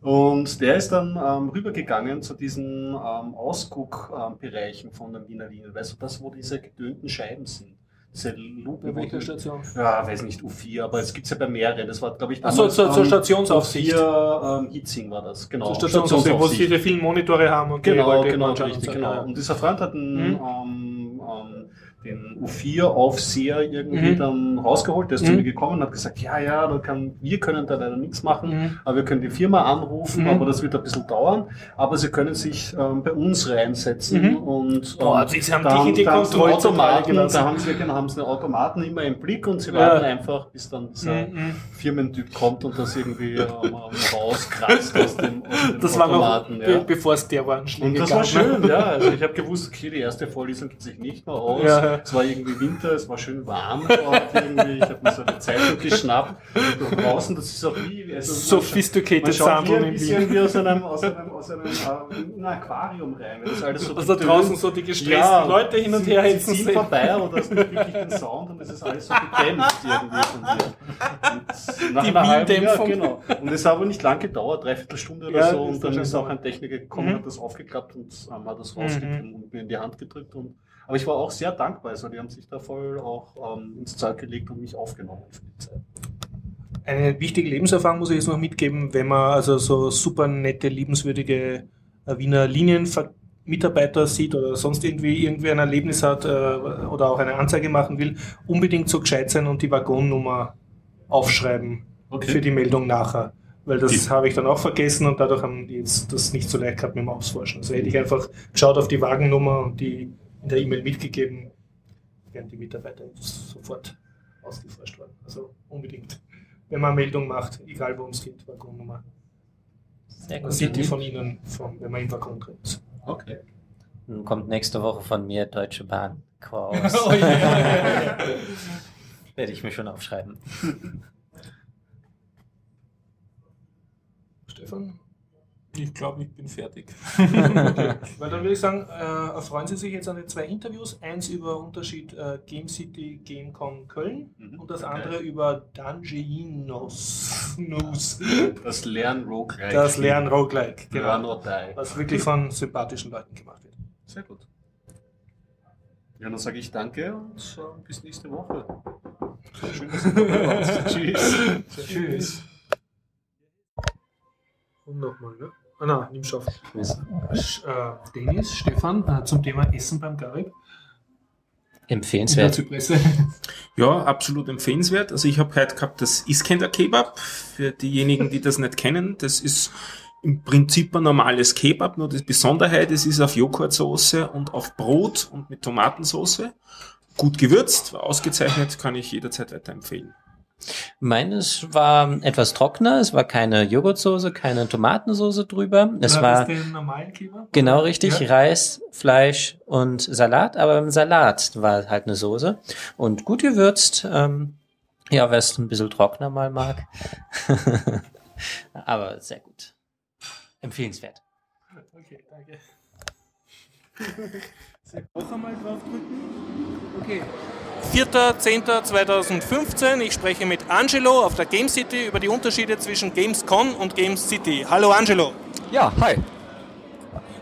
S3: Und der ist dann ähm, rübergegangen zu diesen ähm, Ausguckbereichen von den Wiener Linien. Weißt du, das, wo diese gedönten Scheiben sind? Diese die-
S2: Station?
S3: ja, weiß nicht, U4, aber es gibt's ja bei mehreren. Das war, glaube ich,
S2: Ach so,
S3: damals,
S2: zur- zur Stationsaufsicht.
S3: U4 ähm, Hitzing war das, genau.
S2: Zur Stationsaufsicht, wo sie ihre vielen Monitore haben und die
S3: Genau,
S2: Leute
S3: genau,
S2: und
S3: richtig, genau. Und dieser Freund hat einen,
S2: Mhm.
S3: ähm, ähm, den U4-Aufseher irgendwie
S2: Mhm.
S3: dann rausgeholt, der ist zu
S2: Mhm.
S3: mir gekommen und hat gesagt, ja, ja, da kann, wir können da leider nichts machen,
S2: Mhm.
S3: aber wir können die Firma anrufen,
S2: Mhm.
S3: aber das wird ein bisschen dauern, aber sie können sich ähm, bei uns reinsetzen
S2: Mhm.
S3: und
S2: Boah,
S3: ähm,
S2: sie haben
S3: da
S2: dich
S3: haben-
S2: in die
S3: da haben sie einen
S2: Kontrollzentrale
S3: Automaten, da haben sie, genau, haben sie den Automaten immer im Blick und sie
S2: Ja.
S3: warten einfach, bis dann dieser
S2: Mhm.
S3: Firmentyp kommt und das irgendwie ähm, rauskratzt aus dem, aus dem
S2: Das war noch,
S3: Automaten.
S2: be bevor es der war,
S3: Und das war schön, ja. Also ich habe gewusst, okay, die erste Vorlesung geht sich nicht mehr aus.
S2: Ja, ja.
S3: Es war irgendwie Winter, es war schön warm dort irgendwie. Ich habe mir so eine Zeitung geschnappt. Und draußen, das ist auch wie... Also
S2: Sophisticated Sample
S3: ein
S2: in
S3: bisschen wie aus einem, aus einem, aus einem in ein Aquarium rein. Das ist alles so
S2: Also da draußen so die gestressten Leute hin und
S3: sie-
S2: her
S3: sie
S2: hetzen sehen.
S3: vorbei, das ist nicht wirklich den Sound und es ist alles so gedämpft irgendwie von dir. Und nach
S2: Die
S3: einer halben-. Ja, genau. Und es hat aber nicht lang gedauert, dreiviertel Stunde oder
S2: Ja,
S3: so. Und dann ist auch ein Techniker gekommen,
S2: Mhm.
S3: hat das aufgeklappt und ähm, hat das
S2: Mhm.
S3: rausgegeben und mir in die Hand gedrückt. Und, aber ich war auch sehr dankbar. Also die haben sich da voll auch ähm, ins Zeug gelegt und mich aufgenommen für die Zeit.
S2: Eine wichtige Lebenserfahrung muss ich jetzt noch mitgeben, wenn man also so super nette, liebenswürdige äh, Wiener Linienmitarbeiter sieht oder sonst irgendwie irgendwie ein Erlebnis hat äh, oder auch eine Anzeige machen will, unbedingt so gescheit sein und die Waggonnummer aufschreiben für die Meldung nachher. Weil das habe ich dann auch vergessen und dadurch haben die jetzt das nicht so leicht gehabt mit dem Ausforschen. Also hätte ich einfach geschaut auf die Wagennummer und die in der E-Mail mitgegeben, wären die Mitarbeiter sofort ausgeforscht worden. Also unbedingt. Wenn man eine Meldung macht, egal worum es geht, Waggonnummer.
S4: Gut.
S2: sieht die von Ihnen, von, wenn man im Waggon drin ist.
S3: Okay.
S4: Dann kommt nächste Woche von mir Deutsche Bahn. Quaus.
S2: Oh, ja.
S4: Werde ich mir schon aufschreiben.
S2: Stefan? Ich glaube, ich bin fertig. okay. Weil dann würde ich sagen, äh, erfreuen Sie sich jetzt an den zwei Interviews. Eins über Unterschied äh, Game City, GameCon Köln
S3: Mhm.
S2: und das andere über Dungeonos. News.
S3: Das Lernen Roguelike.
S2: Das Lernen Roguelike.
S3: Run
S2: Genau.
S3: or die.
S2: Was wirklich von sympathischen Leuten gemacht wird.
S3: Sehr gut. Ja, dann sage ich danke und äh, bis nächste Woche. Schön, dass ihr dabei. Tschüss.
S2: Tschüss. Und nochmal, ne? Ah, na, nimm schon auf. Sch- Äh, Dennis, Stefan, äh, zum Thema Essen beim Garib.
S4: Empfehlenswert.
S5: Ja, absolut empfehlenswert. Also ich habe heute gehabt das Iskender Kebab. Für diejenigen, die das nicht kennen, das ist im Prinzip ein normales Kebab, nur die Besonderheit, es ist auf Joghurtsoße und auf Brot und mit Tomatensauce. Gut gewürzt, war ausgezeichnet, kann ich jederzeit weiterempfehlen.
S4: Meines war etwas trockener, es war keine Joghurtsoße, keine Tomatensoße drüber. Es war genau richtig,
S7: Ja.
S4: Reis, Fleisch und Salat, aber im Salat war halt eine Soße und gut gewürzt. Ähm, ja, wer es ein bisschen trockener mal mag. aber sehr gut. Empfehlenswert.
S7: Okay, danke. Auch einmal draufdrücken. Okay.
S2: 4.10.2015. Ich spreche mit Angelo auf der Game City über die Unterschiede zwischen Gamescon und Games City. Hallo Angelo.
S8: Ja, hi.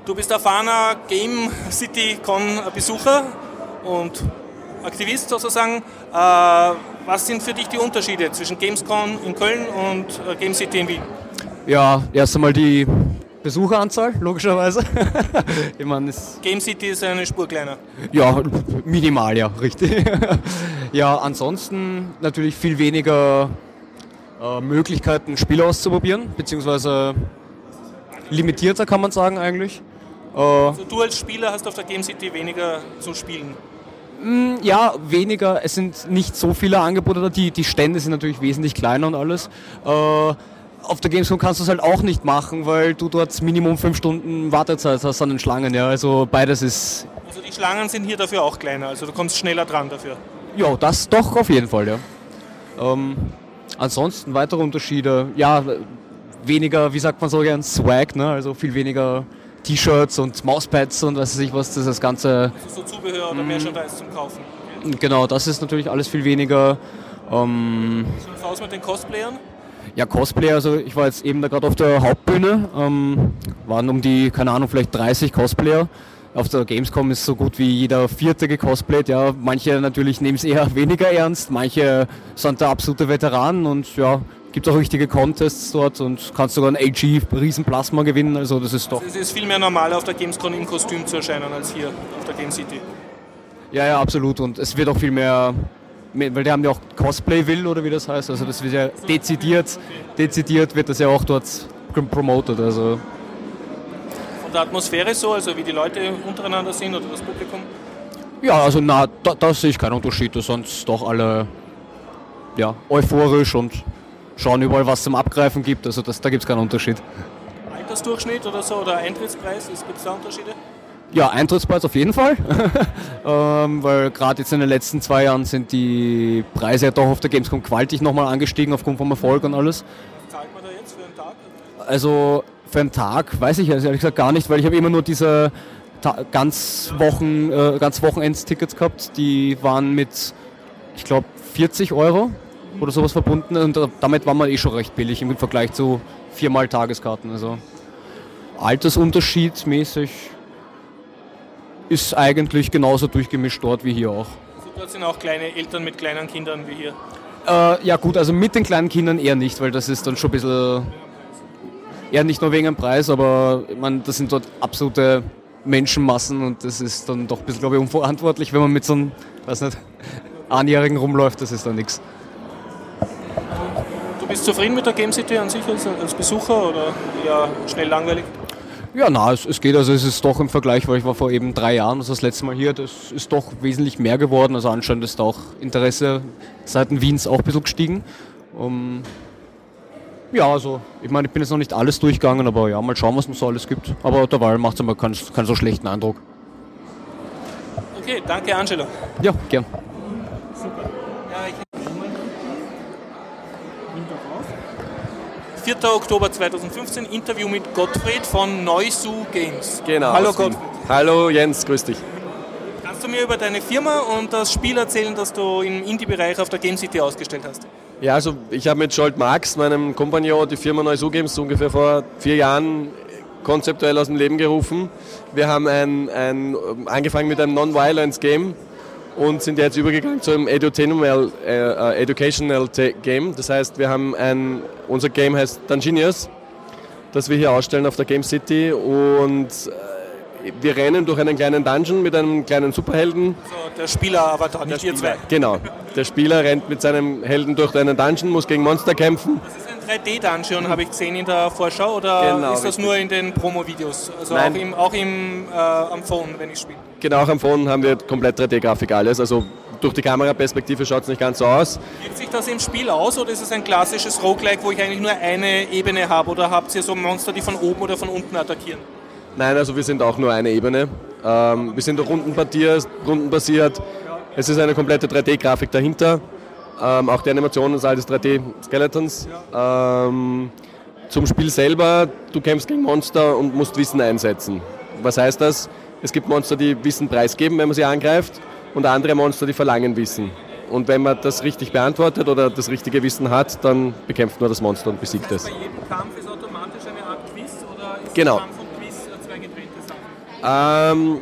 S2: Du bist erfahrener Game City Con Besucher und Aktivist sozusagen. Äh, was sind für dich die Unterschiede zwischen Gamescon in Köln und äh, Game City in Wien?
S8: Ja, erst einmal die Besucheranzahl, logischerweise. ich meine, es
S2: Game City ist eine Spur kleiner.
S8: ja minimal, ja, richtig. ja, ansonsten natürlich viel weniger äh, Möglichkeiten, Spiele auszuprobieren, beziehungsweise limitierter kann man sagen eigentlich. Äh,
S2: Also du als Spieler hast auf der Game City weniger zu spielen.
S8: Ja, weniger. Es sind nicht so viele Angebote da. Die, die Stände sind natürlich wesentlich kleiner und alles. Äh, auf der Gamescom kannst du es halt auch nicht machen, weil du dort Minimum fünf Stunden Wartezeit hast an den Schlangen. Ja, also beides ist.
S2: Also die Schlangen sind hier dafür auch kleiner, also du kommst schneller dran dafür.
S8: Ja, das doch auf jeden Fall, ja. Ähm, ansonsten weitere Unterschiede. Ja, weniger, wie sagt man so gern, Swag, ne? Also viel weniger T-Shirts und Mauspads und was weiß ich was, das ist das Ganze.
S2: Also so Zubehör oder Merchandise zum Kaufen.
S8: Genau, das ist natürlich alles viel weniger. Ähm,
S2: aus mit den Cosplayern?
S8: Ja, Cosplay, also ich war jetzt eben da gerade auf der Hauptbühne, ähm, waren um die, keine Ahnung, vielleicht 30 Cosplayer. Auf der Gamescom ist so gut wie jeder vierte gecosplayt, ja. Manche natürlich nehmen es eher weniger ernst, manche sind da absolute Veteranen und ja, gibt auch richtige Contests dort und kannst sogar ein AG Riesenplasma gewinnen, also das ist doch.
S2: Es ist viel mehr normal, auf der Gamescon im Kostüm zu erscheinen, als hier auf der Game City.
S8: Ja, ja, absolut und es wird auch viel mehr- weil die haben ja auch Cosplay will oder wie das heißt, also das wird ja dezidiert, dezidiert wird das ja auch dort promoted, also
S2: Von der Atmosphäre so, also wie die Leute untereinander sind oder das Publikum?
S8: Ja, also na, da, da sehe ich keinen Unterschied. Sind doch alle ja, euphorisch und schauen überall, was zum Abgreifen gibt. Also das, da gibt es keinen Unterschied.
S2: Altersdurchschnitt oder so oder Eintrittspreis, gibt es da Unterschiede?
S8: Ja, Eintrittspreis auf jeden Fall. ähm, weil gerade jetzt in den letzten zwei Jahren sind die Preise ja doch auf der Gamescom gewaltig nochmal angestiegen aufgrund vom Erfolg und alles.
S2: Was zahlt man da jetzt für einen Tag?
S8: Also für einen Tag weiß ich ehrlich gesagt gar nicht, weil ich habe immer nur diese Ta ganz Wochen, äh, ganz Wochenendstickets gehabt. Die waren mit, ich glaube, 40 Euro oder sowas verbunden und damit war man eh schon recht billig im Vergleich zu viermal Tageskarten. Also Altersunterschied mäßig ist eigentlich genauso durchgemischt dort wie hier auch.
S2: Also dort sind auch kleine Eltern mit kleinen Kindern wie hier.
S8: Äh, ja gut, also mit den kleinen Kindern eher nicht, weil das ist dann schon ein bisschen, eher nicht nur wegen dem Preis, aber ich meine, das sind dort absolute Menschenmassen und das ist dann doch ein bisschen, glaube ich, unverantwortlich, wenn man mit so einem, weiß nicht, Einjährigen rumläuft, das ist dann nichts.
S2: Du bist zufrieden mit der Game City an sich als, als Besucher oder eher schnell langweilig?
S8: Ja, na, es, es geht, also es ist doch im Vergleich, weil ich war vor eben drei Jahren also das letzte Mal hier, das ist doch wesentlich mehr geworden, also anscheinend ist da auch Interesse seitens Wiens auch ein bisschen gestiegen. Um, ja, also ich meine, ich bin jetzt noch nicht alles durchgegangen, aber ja, mal schauen, was noch so alles gibt. Aber derweil macht es immer keinen, keinen so schlechten Eindruck.
S2: Okay, danke Angelo.
S8: Ja, gern.
S2: 4. Oktober 2015, Interview mit Gottfried von Noisu Games.
S9: Genau.
S2: Hallo. Gottfried.
S9: Hallo Jens, grüß dich.
S2: Kannst du mir über deine Firma und das Spiel erzählen, das du im Indie-Bereich auf der Game City ausgestellt hast?
S9: Ja, also ich habe mit Scholt Marx, meinem Kompagnon, die Firma Neusu Games ungefähr vor vier Jahren konzeptuell aus dem Leben gerufen. Wir haben ein, ein, angefangen mit einem Non-Violence-Game und sind jetzt übergegangen zu einem äh, äh, Educational Game. Das heißt, wir haben ein, unser Game heißt Dungeonious, das wir hier ausstellen auf der Game City und äh, wir rennen durch einen kleinen Dungeon mit einem kleinen Superhelden.
S2: Also der Spieler-Avatar, nicht ihr zwei.
S9: Genau. Der Spieler rennt mit seinem Helden durch einen Dungeon, muss gegen Monster kämpfen.
S2: Das ist ein 3D-Dungeon, habe ich gesehen in der Vorschau, oder
S9: Genau,
S2: ist das
S9: richtig.
S2: nur in den Promo-Videos? Also
S9: Nein.
S2: auch, im, auch im, äh, am Phone, wenn ich spiele.
S9: Genau, auch am Phone haben wir komplett 3D-Grafik alles. Also durch die Kameraperspektive schaut es nicht ganz so aus.
S2: Wirkt sich das im Spiel aus oder ist es ein klassisches Roguelike, wo ich eigentlich nur eine Ebene habe? Oder habt ihr so Monster, die von oben oder von unten attackieren?
S9: Nein, also wir sind auch nur eine Ebene. Ähm, wir sind rundenbasiert, rundenbasiert. Es ist eine komplette 3D-Grafik dahinter. Ähm, auch die Animation ist alles 3D-Skeletons. Ähm, zum Spiel selber, du kämpfst gegen Monster und musst Wissen einsetzen. Was heißt das? Es gibt Monster, die Wissen preisgeben, wenn man sie angreift, und andere Monster, die verlangen Wissen. Und wenn man das richtig beantwortet oder das richtige Wissen hat, dann bekämpft man das Monster und besiegt es.
S2: Bei jedem Kampf ist automatisch eine Art Quiz oder ist
S9: Genau.
S2: der Kampf und Quiz äh, zwei getrennte Sachen?
S9: Ähm,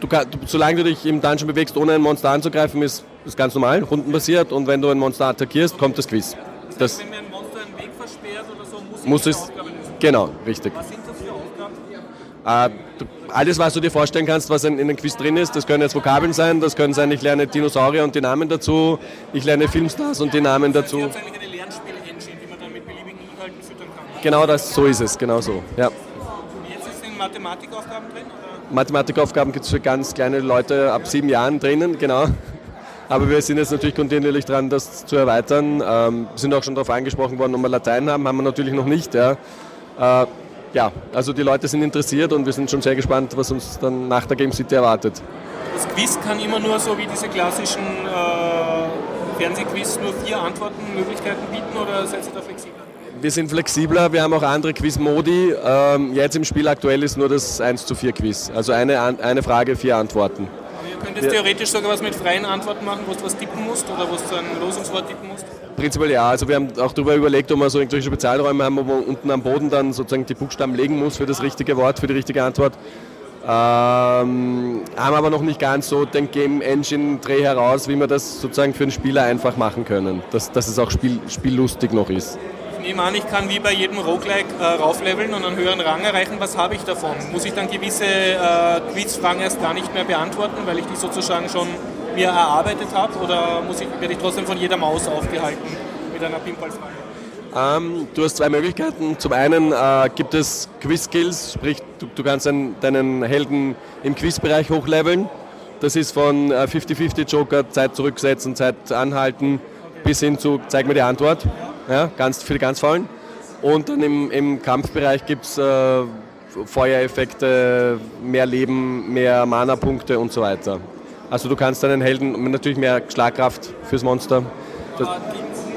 S9: du, du, solange du dich im Dungeon bewegst, ohne ein Monster anzugreifen, ist ist ganz normal, rundenbasiert. Und wenn du ein Monster attackierst, kommt das Quiz. Das
S2: Wenn mir ein Monster einen Weg versperrt oder so, muss ich
S9: muss es.
S2: Aufgabe lösen.
S9: Genau, richtig.
S2: Was sind das für Aufgaben?
S9: Äh, du, alles, was du dir vorstellen kannst, was in, in einem Quiz drin ist, das können jetzt Vokabeln sein, das können sein, ich lerne Dinosaurier und die Namen dazu, ich lerne Filmstars und die Namen dazu.
S2: Ihr habt eigentlich eine Lernspiel-Engine, die man dann mit beliebigen Inhalten füttern kann.
S9: Genau das, so ist es, genau so. Ja.
S2: Mathematikaufgaben drin? Oder?
S9: Mathematikaufgaben gibt es für ganz kleine Leute ab sieben Jahren drinnen, genau. Aber wir sind jetzt natürlich kontinuierlich dran, das zu erweitern. Ähm, wir sind auch schon darauf angesprochen worden, ob wir Latein haben, haben wir natürlich noch nicht. Ja. Äh, ja, also die Leute sind interessiert und wir sind schon sehr gespannt, was uns dann nach der Game City erwartet.
S2: Das Quiz kann immer nur so wie diese klassischen äh, Fernsehquiz nur vier Antwortenmöglichkeiten bieten oder seid ihr da flexibler?
S9: Wir sind flexibler, wir haben auch andere Quiz-Modi. Ähm, jetzt im Spiel aktuell ist nur das 1 zu 4 Quiz. Also eine, eine Frage, vier Antworten.
S2: Aber ihr könnt jetzt theoretisch sogar was mit freien Antworten machen, wo du was tippen musst oder wo du ein Losungswort tippen musst.
S9: Prinzipiell ja. Also wir haben auch darüber überlegt, ob wir so irgendwelche Spezialräume haben, wo man unten am Boden dann sozusagen die Buchstaben legen muss für das richtige Wort, für die richtige Antwort. Ähm, haben aber noch nicht ganz so den Game Engine Dreh heraus, wie wir das sozusagen für den Spieler einfach machen können. Dass, dass es auch spiel, spiellustig noch ist.
S2: Nehme an, ich kann wie bei jedem Roguelike äh, raufleveln und einen höheren Rang erreichen. Was habe ich davon? Muss ich dann gewisse äh, Quizfragen erst gar nicht mehr beantworten, weil ich die sozusagen schon mir erarbeitet habe? Oder muss ich, werde ich trotzdem von jeder Maus aufgehalten mit einer Pinballfrage?
S9: Ähm, du hast zwei Möglichkeiten. Zum einen äh, gibt es Quiz-Skills, sprich du, du kannst einen, deinen Helden im Quizbereich hochleveln. Das ist von äh, 50-50 Joker, Zeit zurücksetzen, Zeit anhalten, bis hin zu zeig mir die Antwort. Ja, ganz, für die ganz Faulen. Und dann im, im Kampfbereich gibt es äh, Feuereffekte, mehr Leben, mehr Mana-Punkte und so weiter. Also du kannst deinen Helden natürlich mehr Schlagkraft fürs Monster. Das,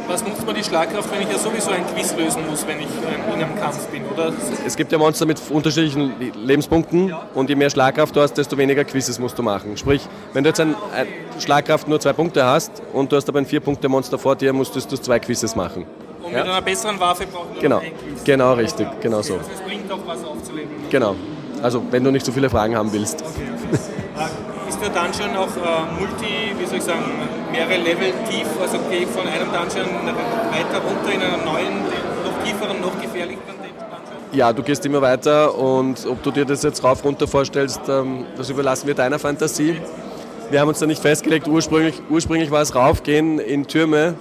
S2: Was nutzt man die Schlagkraft, wenn ich ja sowieso ein Quiz lösen muss, wenn ich ähm, in einem Kampf bin? Oder
S9: Es gibt ja Monster mit unterschiedlichen Lebenspunkten und je mehr Schlagkraft du hast, desto weniger Quizzes musst du machen. Sprich, wenn du jetzt ein, ein Schlagkraft nur zwei Punkte hast und du hast aber ein Vier-Punkte-Monster vor dir, musstest du zwei Quizzes machen.
S2: und
S9: Ja.
S2: mit einer besseren Waffe brauchen wir
S9: Genau,
S2: ein Quiz.
S9: genau richtig, genau so.
S2: Also es bringt auch was aufzulegen.
S9: Genau. Also wenn du nicht so viele Fragen haben willst.
S2: Äh, Ist der Dungeon auch äh, multi, wie soll ich sagen, mehrere Level tief? Also gehe ich von einem Dungeon weiter runter in einen neuen, noch tieferen, noch gefährlicheren Dungeon?
S9: Ja, du gehst immer weiter und ob du dir das jetzt rauf runter vorstellst, ähm, das überlassen wir deiner Fantasie. Wir haben uns da nicht festgelegt, ursprünglich, ursprünglich war es raufgehen in Türme.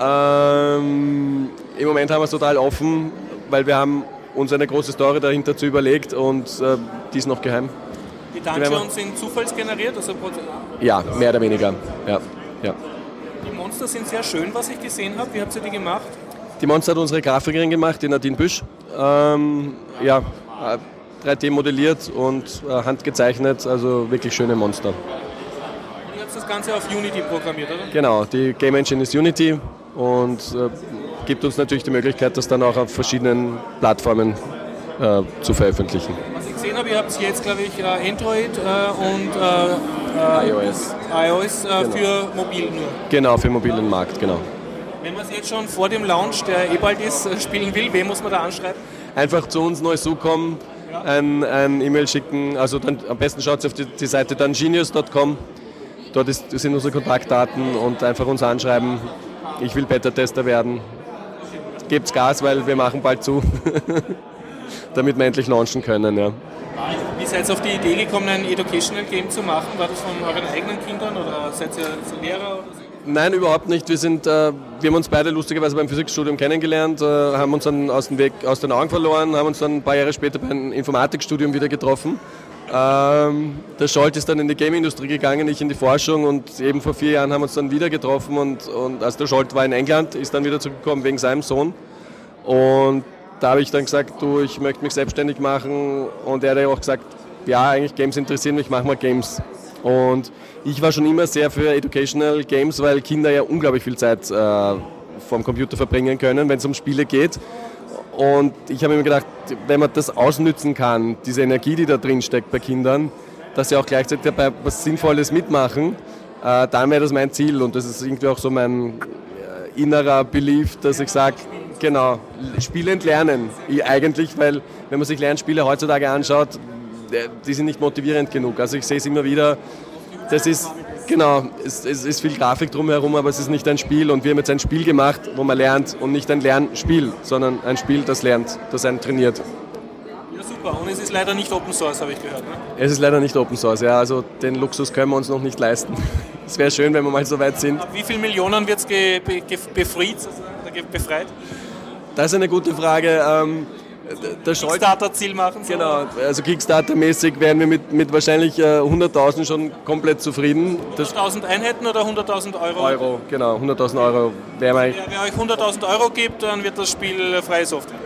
S9: Ähm, Im Moment haben wir es total offen, weil wir haben uns eine große Story dahinter zu überlegt und äh, die ist noch geheim.
S2: Die Dungeons sind zufallsgeneriert, also
S9: Ja, mehr oder weniger. Ja, ja.
S2: die Monster sind sehr schön, was ich gesehen habe. Wie habt ihr die gemacht?
S9: Die Monster hat unsere Grafikerin gemacht, die Nadine Büsch. Ähm, ja, äh, 3D modelliert und äh, handgezeichnet, also wirklich schöne Monster.
S2: Und ihr habt das Ganze auf Unity programmiert, oder?
S9: Genau, die Game Engine ist Unity und äh, gibt uns natürlich die Möglichkeit, das dann auch auf verschiedenen Plattformen äh, zu veröffentlichen.
S2: Gesehen habe, ihr habt jetzt, glaube ich, äh, Android äh, und äh,
S9: iOS.
S2: iOS
S9: Genau.
S2: für mobil nur.
S9: Genau, für mobilen Markt, genau.
S2: Wenn man es jetzt schon vor dem Launch, der eh bald ist, spielen will, wen muss man da anschreiben?
S9: Einfach zu uns neu kommen, ein, ein E-Mail schicken, also dann, am besten schaut auf die, die Seite dann genius.com. Dort ist, sind unsere Kontaktdaten und einfach uns anschreiben, ich will Beta-Tester werden. Gebt's Gas, weil wir machen bald zu. damit wir endlich launchen können. Ja.
S2: Wie seid ihr auf die Idee gekommen, ein Educational Game zu machen? War das von euren eigenen Kindern oder seid ihr Lehrer? Oder so?
S9: Nein, überhaupt nicht. Wir, sind, äh, wir haben uns beide lustigerweise beim Physikstudium kennengelernt, äh, haben uns dann aus, dem Weg, aus den Augen verloren, haben uns dann ein paar Jahre später beim Informatikstudium wieder getroffen. Ähm, der Scholt ist dann in die Game-Industrie gegangen, ich in die Forschung und eben vor vier Jahren haben wir uns dann wieder getroffen und, und also der Scholt war in England, ist dann wieder zurückgekommen wegen seinem Sohn und da habe ich dann gesagt, du, ich möchte mich selbstständig machen und er hat ja auch gesagt, ja, eigentlich Games interessieren mich, mach mal Games. Und ich war schon immer sehr für Educational Games, weil Kinder ja unglaublich viel Zeit äh, vom Computer verbringen können, wenn es um Spiele geht. Und ich habe mir gedacht, wenn man das ausnützen kann, diese Energie, die da drin steckt bei Kindern, dass sie auch gleichzeitig dabei was Sinnvolles mitmachen, äh, dann wäre das mein Ziel. Und das ist irgendwie auch so mein äh, innerer Belief, dass ich sage, genau, spielend lernen. Ich eigentlich, weil wenn man sich Lernspiele heutzutage anschaut, äh, die sind nicht motivierend genug. Also ich sehe es immer wieder, das ist, genau, es, es ist viel Grafik drumherum, aber es ist nicht ein Spiel und wir haben jetzt ein Spiel gemacht, wo man lernt und nicht ein Lernspiel, sondern ein Spiel, das lernt, das einen trainiert.
S2: Ja, super. Und es ist leider nicht Open Source, habe ich gehört. Ne?
S9: Es ist leider nicht Open Source, ja, also den Luxus können wir uns noch nicht leisten. Es wäre schön, wenn wir mal so weit sind.
S2: Ab wie viele Millionen wird es be befreit, befreit?
S9: Das ist eine gute Frage. Ähm,
S2: Kickstarter-Ziel machen.
S9: So. Genau, also Kickstarter-mäßig wären wir mit, mit wahrscheinlich äh, 100.000 schon komplett zufrieden.
S2: 100.000 Einheiten oder 100.000 Euro?
S9: Euro, genau, 100.000 Euro wäre
S2: ja, Wer euch 100.000 Euro gibt, dann wird das Spiel freie Software.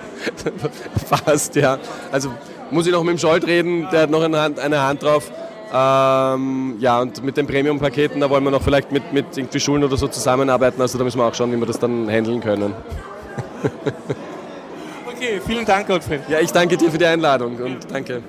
S9: Fast, ja. Also muss ich noch mit dem Scholt reden, der hat noch eine Hand, eine Hand drauf. Ähm, ja, und mit den Premium-Paketen, da wollen wir noch vielleicht mit, mit irgendwie Schulen oder so zusammenarbeiten. Also da müssen wir auch schauen, wie wir das dann handeln können.
S2: Okay, vielen Dank, Gottfried.
S9: Ja, ich danke dir für die Einladung und danke.